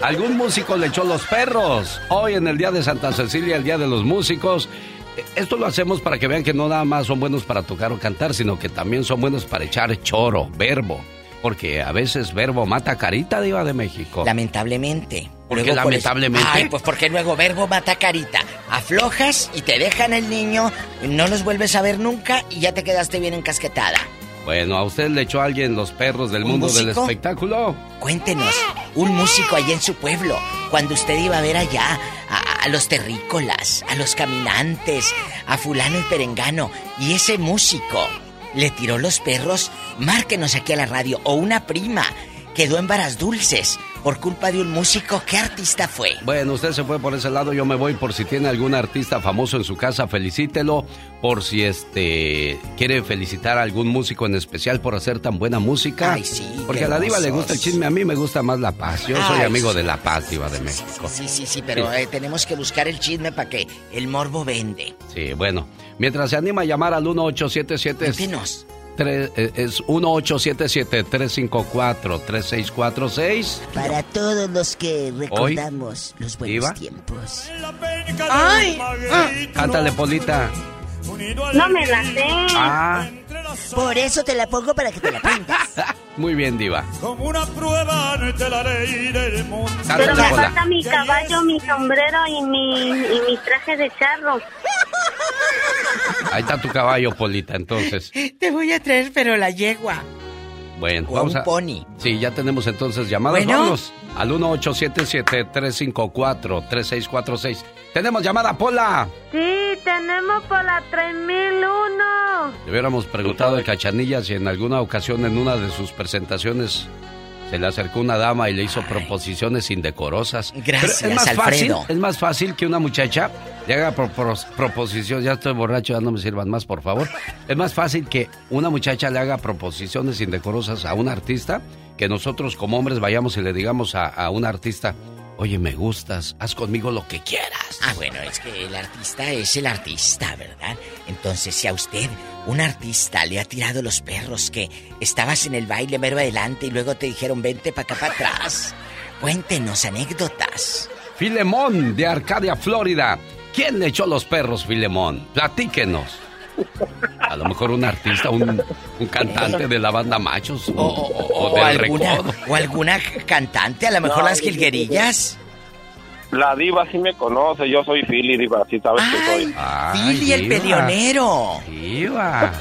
Speaker 2: Algún músico le echó los perros. Hoy en el día de Santa Cecilia, el día de los músicos, esto lo hacemos para que vean que no nada más son buenos para tocar o cantar, sino que también son buenos para echar choro, verbo. Porque a veces verbo mata carita, Diva de México.
Speaker 3: Lamentablemente.
Speaker 2: ¿Por qué lamentablemente?
Speaker 3: Ay, pues porque luego verbo mata carita. Aflojas y te dejan el niño, no los vuelves a ver nunca y ya te quedaste bien encasquetada.
Speaker 2: Bueno, ¿a usted le echó a alguien los perros del mundo del espectáculo?
Speaker 3: Cuéntenos, un músico allá en su pueblo, cuando usted iba a ver allá a, los terrícolas, a los caminantes, a fulano y perengano, y ese músico le tiró los perros, márquenos aquí a la radio, o una prima quedó en varas dulces por culpa de un músico. ¿Qué artista fue?
Speaker 2: Bueno, usted se fue por ese lado, yo me voy por si tiene algún artista famoso en su casa, felicítelo. Por si este quiere felicitar a algún músico en especial por hacer tan buena música.
Speaker 3: Ay, sí.
Speaker 2: Porque a la diva le gusta el chisme, a mí me gusta más la paz. Yo soy
Speaker 3: Ay,
Speaker 2: amigo
Speaker 3: sí.
Speaker 2: de la paz, diva de México.
Speaker 3: Sí, sí, sí, pero eh, tenemos que buscar el chisme para que el morbo vende.
Speaker 2: Sí, bueno. Mientras se anima a llamar al 1877...
Speaker 3: Cuéntenos.
Speaker 2: Eh, es 1877-354-3646.
Speaker 3: Para todos los que recordamos los buenos
Speaker 2: ¿Diva?
Speaker 3: tiempos.
Speaker 44: Ay,
Speaker 2: Cántale, Polita.
Speaker 30: No me la sé.
Speaker 2: Ah,
Speaker 3: Por eso te la pongo para que te la aprendas.
Speaker 2: muy bien, Diva.
Speaker 45: Como una prueba ante la ley del mundo.
Speaker 30: Pero me falta mi caballo, mi sombrero y mi, y mi traje de charro.
Speaker 2: Ahí está tu caballo, Polita, entonces.
Speaker 3: Te voy a traer, pero la yegua.
Speaker 2: Bueno,
Speaker 3: O
Speaker 2: vamos
Speaker 3: un
Speaker 2: a...
Speaker 3: pony.
Speaker 2: Sí, ya tenemos entonces llamadas.
Speaker 3: Bueno.
Speaker 2: Vámonos al 1877-354-3646. Tenemos llamada, Pola.
Speaker 30: Sí, tenemos por la 3001.
Speaker 2: Le hubiéramos preguntado a Cachanilla si en alguna ocasión en una de sus presentaciones se le acercó una dama y le hizo proposiciones indecorosas.
Speaker 3: Gracias,
Speaker 2: Pero es más
Speaker 3: Alfredo.
Speaker 2: fácil, es más fácil que una muchacha le haga pro- pro- proposiciones. Ya estoy borracho, ya no me sirvan más, por favor. Es más fácil que una muchacha le haga proposiciones indecorosas a un artista que nosotros como hombres vayamos y le digamos a, a un artista, oye, me gustas, haz conmigo lo que quieras.
Speaker 3: Ah, bueno, es que el artista es el artista, ¿verdad? Entonces, si a usted un artista le ha tirado los perros que estabas en el baile mero adelante y luego te dijeron vente para acá para atrás, cuéntenos anécdotas.
Speaker 2: Filemón de Arcadia, Florida. ¿Quién le echó los perros, Filemón? Platíquenos. A lo mejor un artista, un, un cantante de la banda Machos o, o- o
Speaker 3: O
Speaker 2: del
Speaker 3: alguna,
Speaker 2: Recodo.
Speaker 3: o alguna cantante, a lo mejor
Speaker 8: No,
Speaker 3: las jilguerillas.
Speaker 8: La diva sí me conoce, yo soy Philly, diva, sí sabes que soy.
Speaker 2: Ay,
Speaker 3: Fili el peleonero.
Speaker 2: Diva.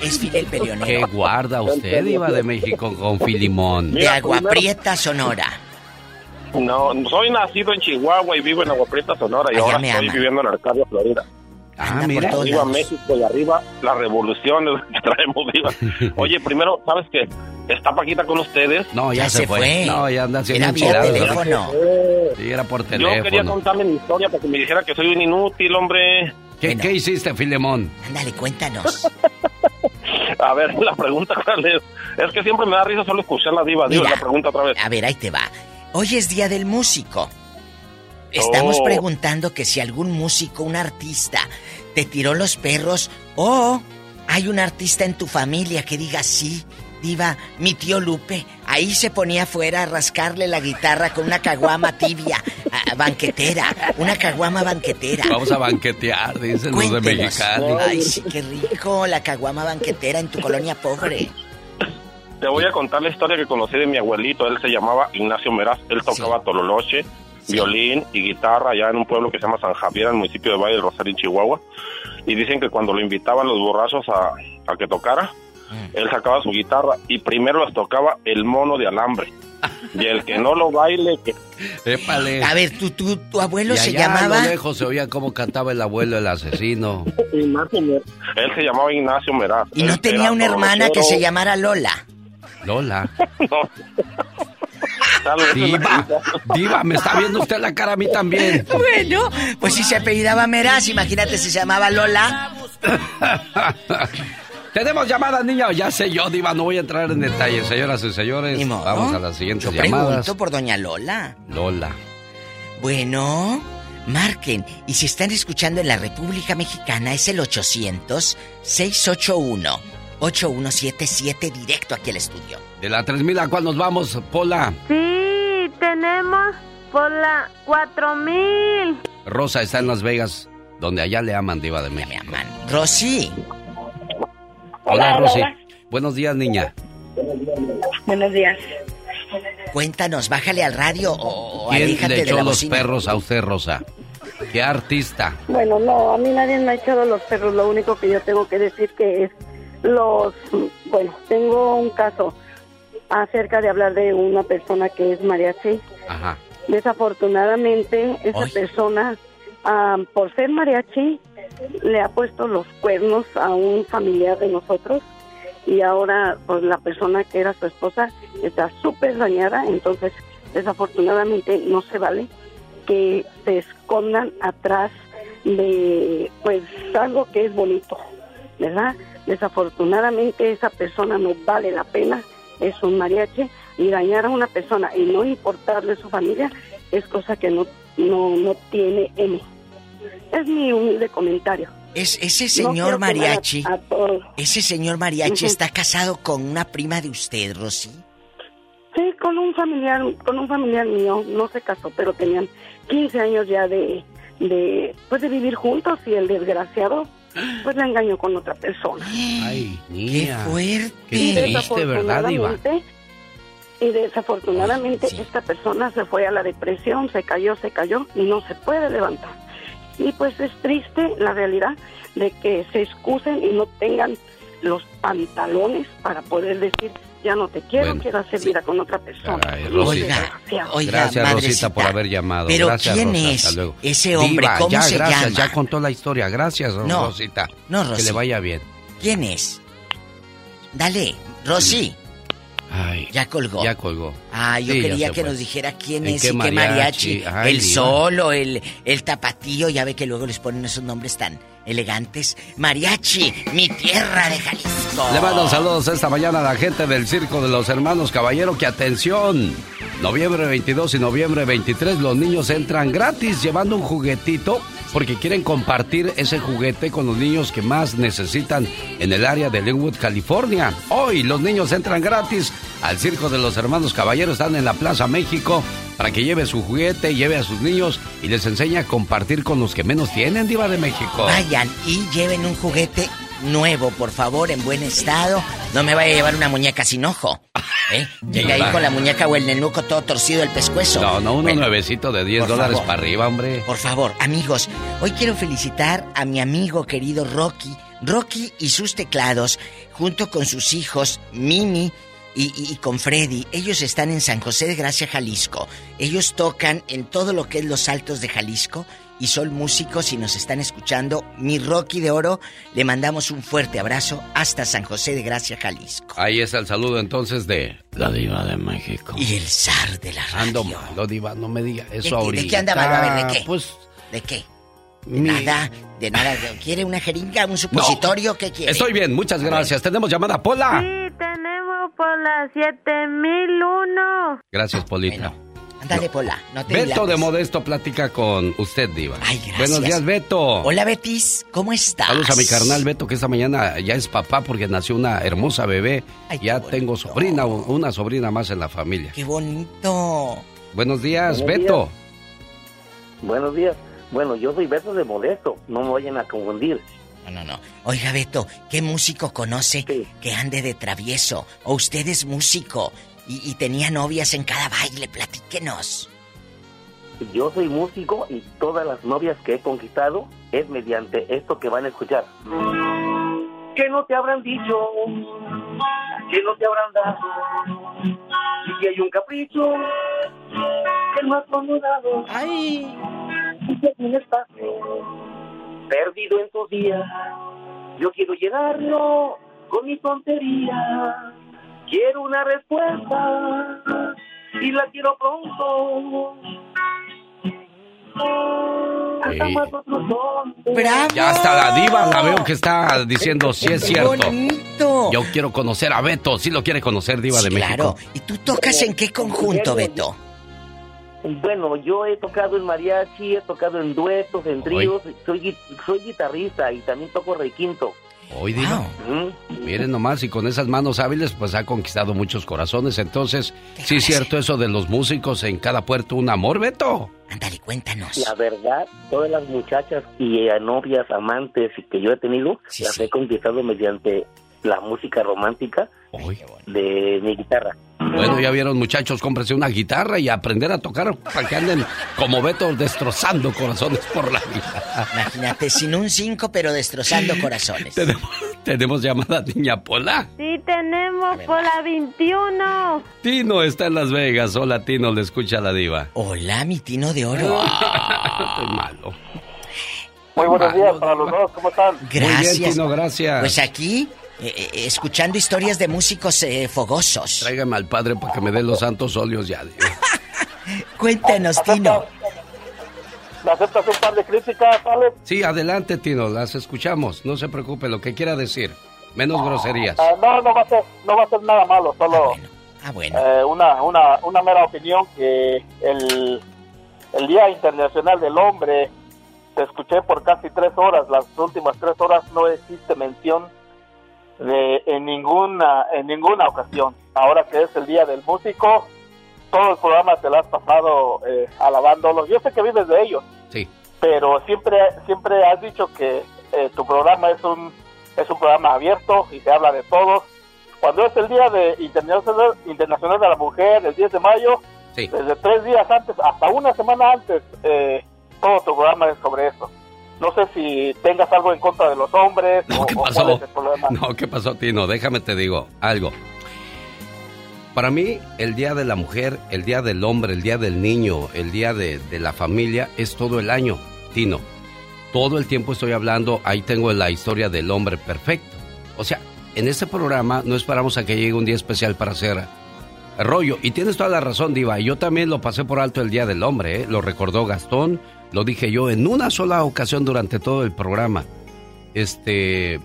Speaker 3: Es Fili el
Speaker 2: ¿Qué
Speaker 3: peleonero.
Speaker 2: guarda usted, Diva de México, con Filimón?
Speaker 3: De Agua Prieta, Sonora.
Speaker 8: No, soy nacido en Chihuahua y vivo en Agua Prieta, Sonora, y
Speaker 3: Allá
Speaker 8: ahora
Speaker 3: me
Speaker 8: estoy
Speaker 3: ama.
Speaker 8: viviendo en Arcadia, Florida.
Speaker 2: Ah, mira.
Speaker 8: Arriba México y arriba la revolución que traemos, diva. Oye, primero, ¿sabes qué? ¿Está Paquita con ustedes?
Speaker 2: No, ya,
Speaker 3: Ya
Speaker 2: se, fue.
Speaker 3: fue.
Speaker 2: No, ya anda haciendo
Speaker 3: Era teléfono.
Speaker 2: Sí, era por
Speaker 8: Yo quería
Speaker 2: teléfono.
Speaker 8: contarle mi historia para que me dijera que soy un inútil, hombre.
Speaker 2: ¿Qué, qué hiciste, Filemón?
Speaker 3: Ándale, cuéntanos.
Speaker 8: A ver, la pregunta cuál es. Es que siempre me da risa solo escuchar la diva. Digo,
Speaker 3: Mira.
Speaker 8: la pregunta otra vez.
Speaker 3: A ver, ahí te va. Hoy es Día del Músico. Estamos
Speaker 8: Oh.
Speaker 3: preguntando que si algún músico, un artista, te tiró los perros o hay un artista en tu familia que diga sí, diva, mi tío Lupe, ahí se ponía afuera a rascarle la guitarra con una caguama tibia, a- banquetera, una caguama banquetera.
Speaker 2: Vamos a banquetear, dicen los de. Mexicali.
Speaker 3: Ay, sí, qué rico, la caguama banquetera en tu colonia pobre.
Speaker 8: Te voy a contar la historia que conocí de mi abuelito. Él se llamaba Ignacio Meraz. Él tocaba tololoche, violín y guitarra allá en un pueblo que se llama San Javier, en el municipio de Valle del Rosario, en Chihuahua. Y dicen que cuando lo invitaban los borrachos a, a que tocara, él sacaba su guitarra y primero les tocaba el mono de alambre. Y el que no lo baile, que
Speaker 2: Épale.
Speaker 3: A ver, tu, tu, tu abuelo
Speaker 2: Y
Speaker 3: se
Speaker 2: allá a
Speaker 3: llamaba...
Speaker 2: lo lejos se oía cómo cantaba el abuelo, el asesino.
Speaker 8: Él se llamaba Ignacio Meraz.
Speaker 3: Y no
Speaker 8: Él
Speaker 3: tenía una hermana que se llamara Lola.
Speaker 2: Lola.
Speaker 8: Vez
Speaker 2: Diva, diva, me está viendo usted la cara a mí también.
Speaker 3: Bueno, pues si se apellidaba Meraz, imagínate si se llamaba Lola.
Speaker 2: Tenemos llamadas, niña. Ya sé yo, Diva, no voy a entrar en detalles. Señoras y señores,
Speaker 3: modo.
Speaker 2: vamos a las siguientes
Speaker 3: Yo
Speaker 2: llamadas.
Speaker 3: pregunto por doña Lola.
Speaker 2: Lola.
Speaker 3: Bueno, marquen. Y si están escuchando en la República Mexicana, es el 800-681-8177 directo aquí al estudio.
Speaker 2: De la 3000, ¿a cuál nos vamos, Pola?
Speaker 30: Sí, tenemos por la 4000.
Speaker 2: Rosa está en Las Vegas, donde allá le aman, Diva de México.
Speaker 3: Me aman. Rosy.
Speaker 2: Hola,
Speaker 30: Hola,
Speaker 2: Rosy.
Speaker 30: hola.
Speaker 2: Buenos días, niña.
Speaker 30: Buenos días.
Speaker 3: Cuéntanos, bájale al radio o, o
Speaker 2: ¿Quién
Speaker 3: aléjate
Speaker 2: le
Speaker 3: de
Speaker 2: echó
Speaker 3: la
Speaker 2: los
Speaker 3: bocina.
Speaker 2: perros a usted, Rosa? ¿Qué artista?
Speaker 46: Bueno, no, a mí nadie me ha echado los perros. Lo único que yo tengo que decir que es los... Bueno, tengo un caso acerca de hablar de una persona que es mariachi.
Speaker 2: Ajá.
Speaker 46: Desafortunadamente, esa persona, ah, por ser mariachi, le ha puesto los cuernos a un familiar de nosotros y ahora pues la persona que era su esposa está súper dañada, entonces desafortunadamente no se vale que se escondan atrás de pues algo que es bonito, ¿verdad? Desafortunadamente esa persona no vale la pena, es un mariachi y dañar a una persona y no importarle su familia es cosa que no no no tiene M. Es mi humilde comentario.
Speaker 3: Es, ese señor
Speaker 46: a-
Speaker 3: mariachi,
Speaker 46: a
Speaker 3: ese señor mariachi está casado con una prima de usted, Rosy.
Speaker 46: Sí, con un familiar, con un familiar mío, no se casó, pero tenían 15 años ya de, de, pues de vivir juntos y el desgraciado, pues la engañó con otra persona.
Speaker 2: Ay, niña.
Speaker 3: fuerte!
Speaker 46: Y
Speaker 2: Qué triste, ¿verdad, Diva?
Speaker 46: desafortunadamente- Y desafortunadamente esta persona se fue a la depresión, se cayó, se cayó y no se puede levantar. Y pues es triste la realidad de que se excusen y no tengan los pantalones para poder decir, ya no te quiero,
Speaker 2: Bueno,
Speaker 46: quiero hacer vida con otra persona.
Speaker 2: Ay,
Speaker 46: No,
Speaker 2: Rosita.
Speaker 3: Oiga,
Speaker 2: Gracias,
Speaker 3: madrecita.
Speaker 2: Rosita, por haber llamado.
Speaker 3: Pero
Speaker 2: gracias,
Speaker 3: ¿quién
Speaker 2: Rosa,
Speaker 3: es ese hombre?
Speaker 2: Diva,
Speaker 3: ¿Cómo
Speaker 2: ya,
Speaker 3: se
Speaker 2: gracias,
Speaker 3: llama?
Speaker 2: ya contó la historia. Gracias,
Speaker 3: No,
Speaker 2: Rosita.
Speaker 3: no,
Speaker 2: Que le vaya bien.
Speaker 3: ¿Quién es? Dale, Rosy.
Speaker 2: Ay,
Speaker 3: Ya colgó.
Speaker 2: ya colgó.
Speaker 3: Ah, yo
Speaker 2: Sí,
Speaker 3: quería que
Speaker 2: fue.
Speaker 3: nos dijera quién
Speaker 2: ¿En
Speaker 3: es
Speaker 2: qué
Speaker 3: y qué mariachi.
Speaker 2: mariachi? Ay,
Speaker 3: el
Speaker 2: diva.
Speaker 3: solo, el, el tapatío, ya ve que luego les ponen esos nombres tan elegantes. Mariachi, mi tierra de Jalisco.
Speaker 2: Le mando saludos esta mañana a la gente del Circo de los Hermanos Caballero. Que atención, noviembre 22 y noviembre 23 los niños entran gratis llevando un juguetito porque quieren compartir ese juguete con los niños que más necesitan en el área de Linwood, California. Hoy los niños entran gratis al Circo de los Hermanos Caballero. Están en la Plaza México para que lleve su juguete, lleve a sus niños y les enseñe a compartir con los que menos tienen, Diva de México.
Speaker 3: Vayan y lleven un juguete nuevo, por favor, en buen estado. No me vaya a llevar una muñeca sin ojo. ¿eh? Ahí con la muñeca o el nenuco todo torcido el pescuezo.
Speaker 2: No, no, uno
Speaker 3: Bueno,
Speaker 2: nuevecito de 10
Speaker 3: por
Speaker 2: dólares
Speaker 3: favor.
Speaker 2: para arriba, hombre.
Speaker 3: Por favor, amigos, hoy quiero felicitar a mi amigo querido Rocky. Rocky y sus teclados, junto con sus hijos, Mimi y, y- y con Freddy. Ellos están en San José de Gracia, Jalisco. Ellos tocan en todo lo que es los altos de Jalisco y son músicos y nos están escuchando. Mi Rocky de Oro, le mandamos un fuerte abrazo hasta San José de Gracia, Jalisco.
Speaker 2: Ahí está el saludo entonces de la diva de México.
Speaker 3: Y el zar de la radio.
Speaker 2: Ando malo, diva, no me diga eso
Speaker 3: ¿De qué-
Speaker 2: ahorita.
Speaker 3: ¿De qué anda malo? A ver, ¿de qué?
Speaker 2: Pues
Speaker 3: ¿De qué? De
Speaker 2: Mi-
Speaker 3: nada, de nada. ¿Quiere una jeringa, un supositorio? ¿Qué quiere?
Speaker 2: estoy bien, muchas gracias. Tenemos llamada Pola.
Speaker 47: Sí, tenemos por la 7001.
Speaker 2: Gracias, Polita.
Speaker 3: Ándale, Pola, no te
Speaker 2: Beto de. Modesto platica con usted, diva.
Speaker 3: Ay, gracias.
Speaker 2: Buenos días, Beto.
Speaker 3: Hola, Betis, ¿cómo estás?
Speaker 2: Saludos a mi carnal Beto, que esta mañana ya es papá porque nació una hermosa bebé. ya tengo sobrina, una sobrina más en la familia.
Speaker 3: ¡Qué bonito!
Speaker 2: Buenos días,
Speaker 40: Buenos
Speaker 2: Beto.
Speaker 40: Buenos días. Bueno, yo soy Beto de Modesto, no me vayan a confundir.
Speaker 3: No, no, no. Oiga, Beto, ¿qué músico conoce que ande de travieso? ¿O usted es músico y, y tenía novias en cada baile? Platíquenos.
Speaker 40: Yo soy músico y todas las novias que he conquistado es mediante esto que van a escuchar. Que no te habrán dicho, que no te habrán dado, y que hay un capricho que no has conmutado.
Speaker 3: ¡Ay!
Speaker 40: Y que un espacio perdido en tus días. Yo quiero llenarlo con mi tontería. Quiero una respuesta y la quiero pronto. Tonto.
Speaker 2: Ya hasta la diva la veo que está diciendo si es
Speaker 3: ¡Qué
Speaker 2: cierto.
Speaker 3: bonito!
Speaker 2: Yo quiero conocer a Beto, sí lo quiere conocer, diva de
Speaker 3: Claro.
Speaker 2: México.
Speaker 3: ¿Y tú tocas en qué conjunto, Beto?
Speaker 40: Bueno, yo he tocado en mariachi, he tocado en duetos, en tríos, soy, soy guitarrista y también toco requinto.
Speaker 2: Hoy diva. Miren nomás, y con esas manos hábiles, pues ha conquistado muchos corazones. Entonces, sí es cierto eso de los músicos en cada puerto un amor, Beto.
Speaker 3: Ándale, cuéntanos.
Speaker 40: La verdad, todas las muchachas y eh, novias, amantes que yo he tenido, las he conquistado mediante la música romántica de mi guitarra.
Speaker 2: Bueno, ya vieron, muchachos, cómprense una guitarra y aprender a tocar para que anden como Beto destrozando corazones por la vida.
Speaker 3: Imagínate, sin un 5, pero destrozando corazones.
Speaker 2: Tenemos, tenemos llamada Niña Pola.
Speaker 47: Sí, tenemos por la 21.
Speaker 2: Tino está en Las Vegas. Hola, Tino, le escucha la diva.
Speaker 3: Hola, mi Tino de Oro.
Speaker 2: Estoy malo.
Speaker 48: Muy buenos días para los dos, ¿cómo están?
Speaker 3: Gracias.
Speaker 2: Muy bien, Tino, gracias.
Speaker 3: Pues aquí, eh, eh, escuchando historias de músicos eh, fogosos.
Speaker 2: Tráigame al padre para que me dé los santos óleos ya.
Speaker 3: Cuéntanos, Tino.
Speaker 40: ¿Me aceptas un par de críticas, Alex?
Speaker 2: Sí, adelante, Tino, las escuchamos. No se preocupe, lo que quiera decir. Menos groserías.
Speaker 40: Ah, no, no va, a ser, no va a ser nada malo, solo
Speaker 3: Ah, bueno.
Speaker 40: eh, una, una, una mera opinión que el, el Día Internacional del Hombre, te escuché por casi tres horas, las últimas tres horas no existe mención de, en, ninguna, en ninguna ocasión. Ahora que es el Día del Músico, todo el programa te lo has pasado eh, alabándolos. Yo sé que vives de ellos,
Speaker 2: Sí.
Speaker 40: pero siempre siempre has dicho que eh, tu programa es un es un programa abierto y se habla de todos. Cuando es el Día de Internacional, Internacional de la Mujer, el 10 de mayo, desde tres días antes, hasta una semana antes, eh, todo tu programa es sobre eso. No sé si tengas algo en contra de los hombres o,
Speaker 2: ¿Qué
Speaker 40: o cuál
Speaker 2: pasó?
Speaker 40: es el problema.
Speaker 2: No, ¿qué pasó, Tino? Déjame te digo algo. Para mí, el Día de la Mujer, el Día del Hombre, el Día del Niño, el Día de, de la Familia es todo el año, Tino. Todo el tiempo estoy hablando, ahí tengo la historia del hombre perfecto. O sea, en este programa no esperamos a que llegue un día especial para hacer rollo. Y tienes toda la razón, Diva. Yo también lo pasé por alto el Día del Hombre, ¿eh? Lo recordó Gastón, lo dije yo en una sola ocasión durante todo el programa. Este.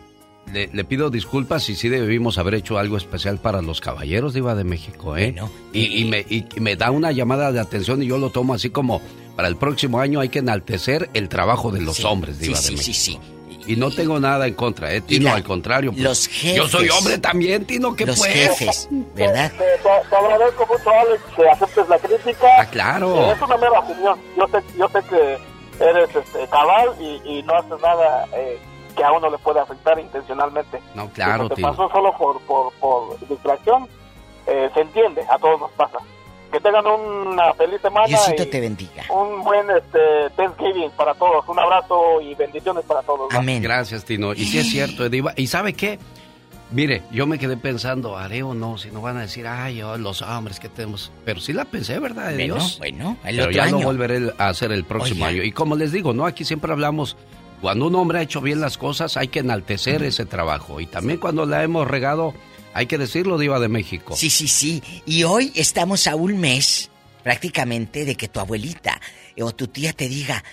Speaker 2: Le, le pido disculpas y sí debimos haber hecho algo especial para los caballeros, Diva de México, ¿eh? y, y me, y- me da una llamada de atención y yo lo tomo así como para el próximo año hay que enaltecer el trabajo de los
Speaker 3: Sí,
Speaker 2: hombres,
Speaker 3: sí,
Speaker 2: Diva
Speaker 3: sí,
Speaker 2: de
Speaker 3: sí,
Speaker 2: México. Y no tengo nada en contra, ¿eh? Tino,
Speaker 3: la-
Speaker 2: al contrario. pues,
Speaker 3: los
Speaker 2: Yo soy
Speaker 3: jefes.
Speaker 2: hombre también, Tino, ¿qué
Speaker 3: Los
Speaker 2: pues?
Speaker 3: jefes, ¿verdad?
Speaker 40: Te, te- te agradezco mucho, Alex, que aceptes la crítica.
Speaker 2: Ah, claro.
Speaker 40: Eh, es una mera opinión. Yo sé, yo sé que eres este, cabal y, y no haces nada eh, que a uno le puede afectar intencionalmente.
Speaker 2: No, claro,
Speaker 40: Si te
Speaker 2: Tino.
Speaker 40: pasó solo por, por, por distracción, eh, se entiende, a todos nos pasa. Que tengan una feliz semana
Speaker 3: Diosito
Speaker 40: y
Speaker 3: te bendiga.
Speaker 40: un buen este, Thanksgiving para todos. Un abrazo y bendiciones para todos. ¿no?
Speaker 2: Gracias, Tino. Y sí es cierto, Diva. ¿Y sabe qué? Mire, yo me quedé pensando, haré o no, si no van a decir, ay, oh, los hombres que tenemos. Pero sí la pensé, ¿verdad? de
Speaker 3: Bueno,
Speaker 2: Dios?
Speaker 3: bueno, el
Speaker 2: Pero
Speaker 3: otro
Speaker 2: ya
Speaker 3: año.
Speaker 2: lo volveré a hacer el próximo año. Y como les digo, ¿no? Aquí siempre hablamos, cuando un hombre ha hecho bien las cosas, hay que enaltecer ese trabajo. Y también cuando la hemos regado, hay que decirlo, Diva de México.
Speaker 3: Sí, sí, sí. Y hoy estamos a un mes prácticamente de que tu abuelita o tu tía te diga,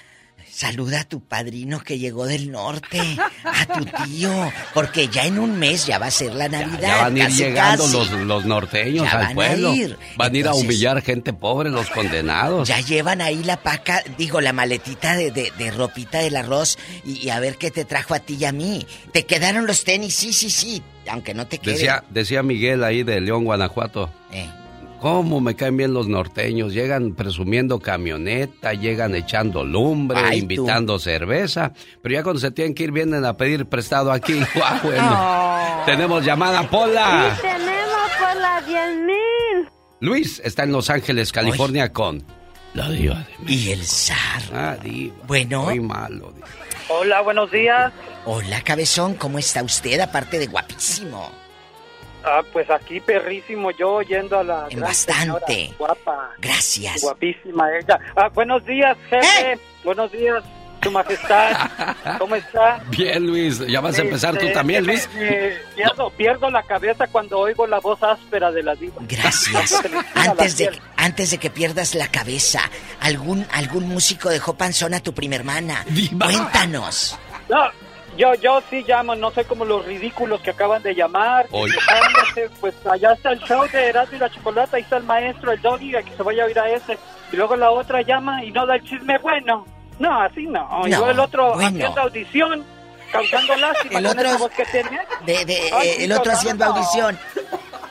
Speaker 3: saluda a tu padrino que llegó del norte, a tu tío, porque ya en un mes ya va a ser la Navidad.
Speaker 2: Ya van a ir
Speaker 3: casi,
Speaker 2: llegando
Speaker 3: casi.
Speaker 2: los, los norteños
Speaker 3: Ya van
Speaker 2: al
Speaker 3: a
Speaker 2: pueblo.
Speaker 3: ir.
Speaker 2: Van a ir a humillar gente pobre, los condenados.
Speaker 3: Ya llevan ahí la paca, digo, la maletita de, de- de ropita del arroz y, y a ver qué te trajo a ti y a mí. ¿Te quedaron los tenis? Sí, sí, sí, aunque no te queden.
Speaker 2: Decía, decía Miguel ahí de León, Guanajuato.
Speaker 3: Eh.
Speaker 2: ¿Cómo me caen bien los norteños? Llegan presumiendo camioneta, llegan echando lumbre,
Speaker 3: Ay, tú.
Speaker 2: invitando cerveza, pero ya cuando se tienen que ir vienen a pedir prestado aquí. Guau, bueno. Tenemos llamada, Pola.
Speaker 30: Y tenemos por las 10 mil.
Speaker 2: Luis está en Los Ángeles, California con la diva de
Speaker 3: Y el zar.
Speaker 2: Ah, diva.
Speaker 3: Bueno.
Speaker 2: Muy malo. diva.
Speaker 49: Hola, buenos días.
Speaker 3: Hola, cabezón, ¿cómo está usted? Aparte de guapísimo.
Speaker 49: Ah, pues aquí perrísimo yo yendo a la
Speaker 3: En
Speaker 49: gran
Speaker 3: bastante.
Speaker 49: señora, guapa.
Speaker 3: Gracias.
Speaker 49: Guapísima ella. Ah, buenos días, jefe.
Speaker 3: ¿Eh?
Speaker 49: Buenos días, su majestad. ¿Cómo está?
Speaker 2: Bien, Luis. ¿Ya vas a empezar tú
Speaker 49: Este,
Speaker 2: también,
Speaker 49: me-
Speaker 2: Luis?
Speaker 49: me pierdo, pierdo la cabeza cuando oigo la voz áspera de la diva.
Speaker 3: Gracias. Antes de,
Speaker 49: piel.
Speaker 3: antes de que pierdas la cabeza, ¿algún, algún músico dejó panzón a tu prima hermana? Cuéntanos.
Speaker 49: No, yo, yo sí llamo, no soy como los ridículos que acaban de llamar. Pues allá está el show de Erasmo y la Chocolata, ahí está el maestro, el doggy, que se vaya a oír a ese. Y luego la otra llama y no da el chisme bueno. No, así no.
Speaker 3: No,
Speaker 49: luego el otro
Speaker 3: bueno.
Speaker 49: haciendo audición, causando lástima
Speaker 3: El
Speaker 49: con
Speaker 3: otro-
Speaker 49: voz que tiene.
Speaker 3: De, de-
Speaker 49: Ay,
Speaker 3: eh, el otro haciendo
Speaker 49: no.
Speaker 3: audición.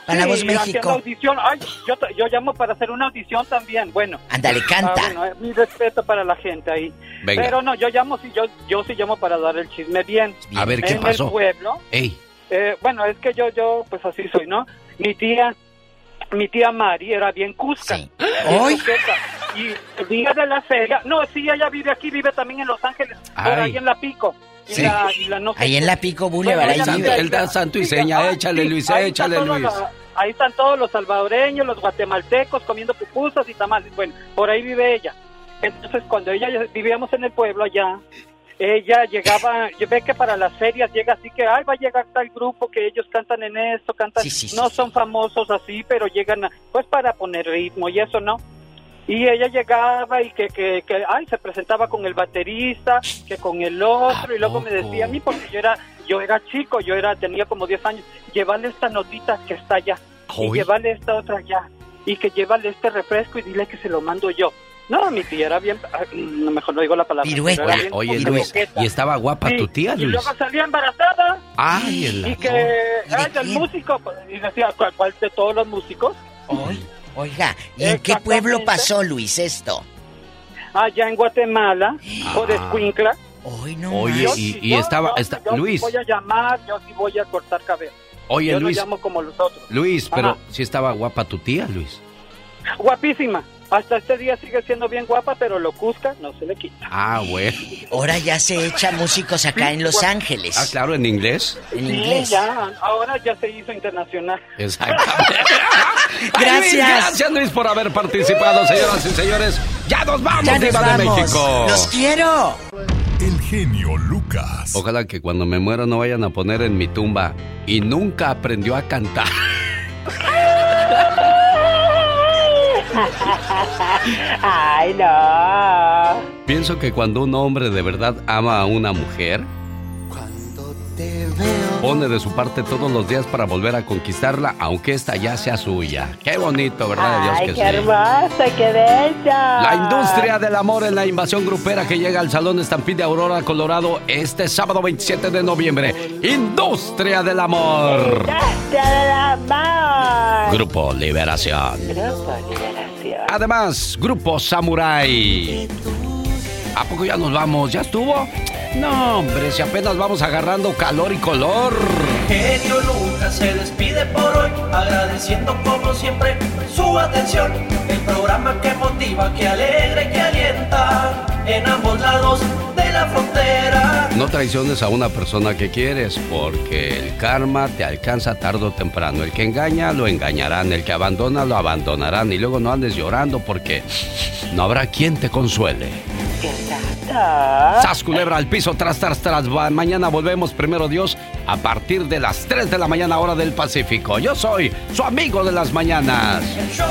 Speaker 3: Para la
Speaker 49: Sí,
Speaker 3: voz
Speaker 49: haciendo
Speaker 3: México.
Speaker 49: audición. Ay, yo, yo llamo para hacer una audición también. Bueno.
Speaker 3: Ándale, canta.
Speaker 49: Ah, bueno, eh, mi respeto para la gente ahí.
Speaker 2: Venga.
Speaker 49: Pero no, yo llamo, sí, yo, yo sí llamo para dar el chisme bien.
Speaker 2: A ver, ¿qué
Speaker 49: en
Speaker 2: pasó?
Speaker 49: el pueblo,
Speaker 2: Ey,
Speaker 49: eh, bueno, es que yo, yo, pues así soy, ¿no? Mi tía, mi tía Mari era bien cusca. coqueta. Y el día de la feria, no, sí, ella vive aquí, vive también en Los Ángeles, por ahí en La Pico.
Speaker 2: Sí.
Speaker 49: la- y la no sé
Speaker 3: Ahí en la Pico Boulevard,
Speaker 49: Bueno,
Speaker 3: ahí
Speaker 49: vive
Speaker 2: él da santo y seña,
Speaker 49: Ah,
Speaker 2: échale
Speaker 49: sí,
Speaker 2: Luis,
Speaker 49: ahí
Speaker 2: échale Luis.
Speaker 49: ahí están todos los salvadoreños, los guatemaltecos comiendo pupusas y tamales. Bueno, por ahí vive ella. Entonces, cuando ella vivíamos en el pueblo allá, ella llegaba, ve que para las ferias llega así que, ay, va a llegar tal grupo que ellos cantan en esto, cantan,
Speaker 3: Sí, sí, sí,
Speaker 49: no son famosos así, pero llegan a- pues para poner ritmo y eso, ¿no? y ella llegaba y que, que, que, ay, se presentaba con el baterista, que con el otro, y luego me decía a mí, porque yo era, yo era chico, yo era, tenía como 10 años, llévale esta notita que está allá, y llévale esta otra allá, y que llévale este refresco y dile que se lo mando yo. No, mi tía era bien, ah, no, mejor no digo la palabra.
Speaker 2: Pirueta. Oye. Luis, y estaba guapa
Speaker 49: Sí,
Speaker 2: tu tía,
Speaker 49: Y
Speaker 2: Luis.
Speaker 49: luego salía embarazada.
Speaker 2: Ay, el
Speaker 49: Y que, ay, el músico, pues, y decía, ¿cuál, cuál de todos los músicos?
Speaker 3: Oiga, ¿y en qué pueblo pasó, Luis, esto?
Speaker 49: Allá en Guatemala, o de Escuincla.
Speaker 2: Oye,
Speaker 49: Yo
Speaker 2: y,
Speaker 49: sí,
Speaker 2: y
Speaker 49: yo-
Speaker 2: estaba,
Speaker 49: yo-
Speaker 2: esta-
Speaker 49: yo sí
Speaker 2: Luis,
Speaker 49: voy a llamar, yo sí voy a cortar cabello.
Speaker 2: Oye,
Speaker 49: yo
Speaker 2: Luis.
Speaker 49: no llamo como los otros.
Speaker 2: Luis, pero
Speaker 49: Ajá.
Speaker 2: sí estaba guapa tu tía, Luis.
Speaker 49: Guapísima. Hasta este día sigue siendo bien guapa, pero lo cusca no se le quita.
Speaker 2: Ah, bueno.
Speaker 3: Ahora ya se echa músicos acá en Los Ángeles.
Speaker 2: Ah, claro, en inglés.
Speaker 3: En
Speaker 49: Sí,
Speaker 3: inglés.
Speaker 49: ya, ahora ya se hizo internacional.
Speaker 2: Exactamente.
Speaker 3: Gracias.
Speaker 2: Luis, gracias, Luis, por haber participado, señoras y señores. Ya nos vamos,
Speaker 3: Ya nos
Speaker 2: de. México.
Speaker 3: Los quiero.
Speaker 1: El genio Lucas.
Speaker 2: Ojalá que cuando me muera no vayan a poner en mi tumba y nunca aprendió a cantar.
Speaker 49: Ay, no.
Speaker 2: Pienso que cuando un hombre de verdad ama a una mujer, pone de su parte todos los días para volver a conquistarla, aunque esta ya sea suya. Qué bonito, ¿verdad? Dios
Speaker 49: Ay,
Speaker 2: que
Speaker 49: qué
Speaker 2: sí.
Speaker 49: hermosa, qué bella.
Speaker 2: La industria del amor en la invasión grupera que llega al Salón Estampid de Aurora, Colorado, este sábado 27 de noviembre. Industria del amor.
Speaker 49: Industria del amor.
Speaker 2: Grupo Liberación.
Speaker 49: Grupo Liberación.
Speaker 2: Además, Grupo Samurai. ¿A poco ya nos vamos? ¿Ya estuvo? No, hombre, si apenas vamos agarrando calor y color.
Speaker 19: Genio Lucas se despide por hoy, agradeciendo como siempre su atención. El programa que motiva, que alegra y que alienta en ambos lados de la frontera.
Speaker 2: No traiciones a una persona que quieres, porque el karma te alcanza tarde o temprano. El que engaña, lo engañarán. El que abandona, lo abandonarán. Y luego no andes llorando porque no habrá quien te consuele. Sas culebra al piso, tras, tras, tras. Va- Mañana volvemos, primero Dios, a partir de las 3 de la mañana, hora del Pacífico. Yo soy su amigo de las mañanas.
Speaker 19: El show.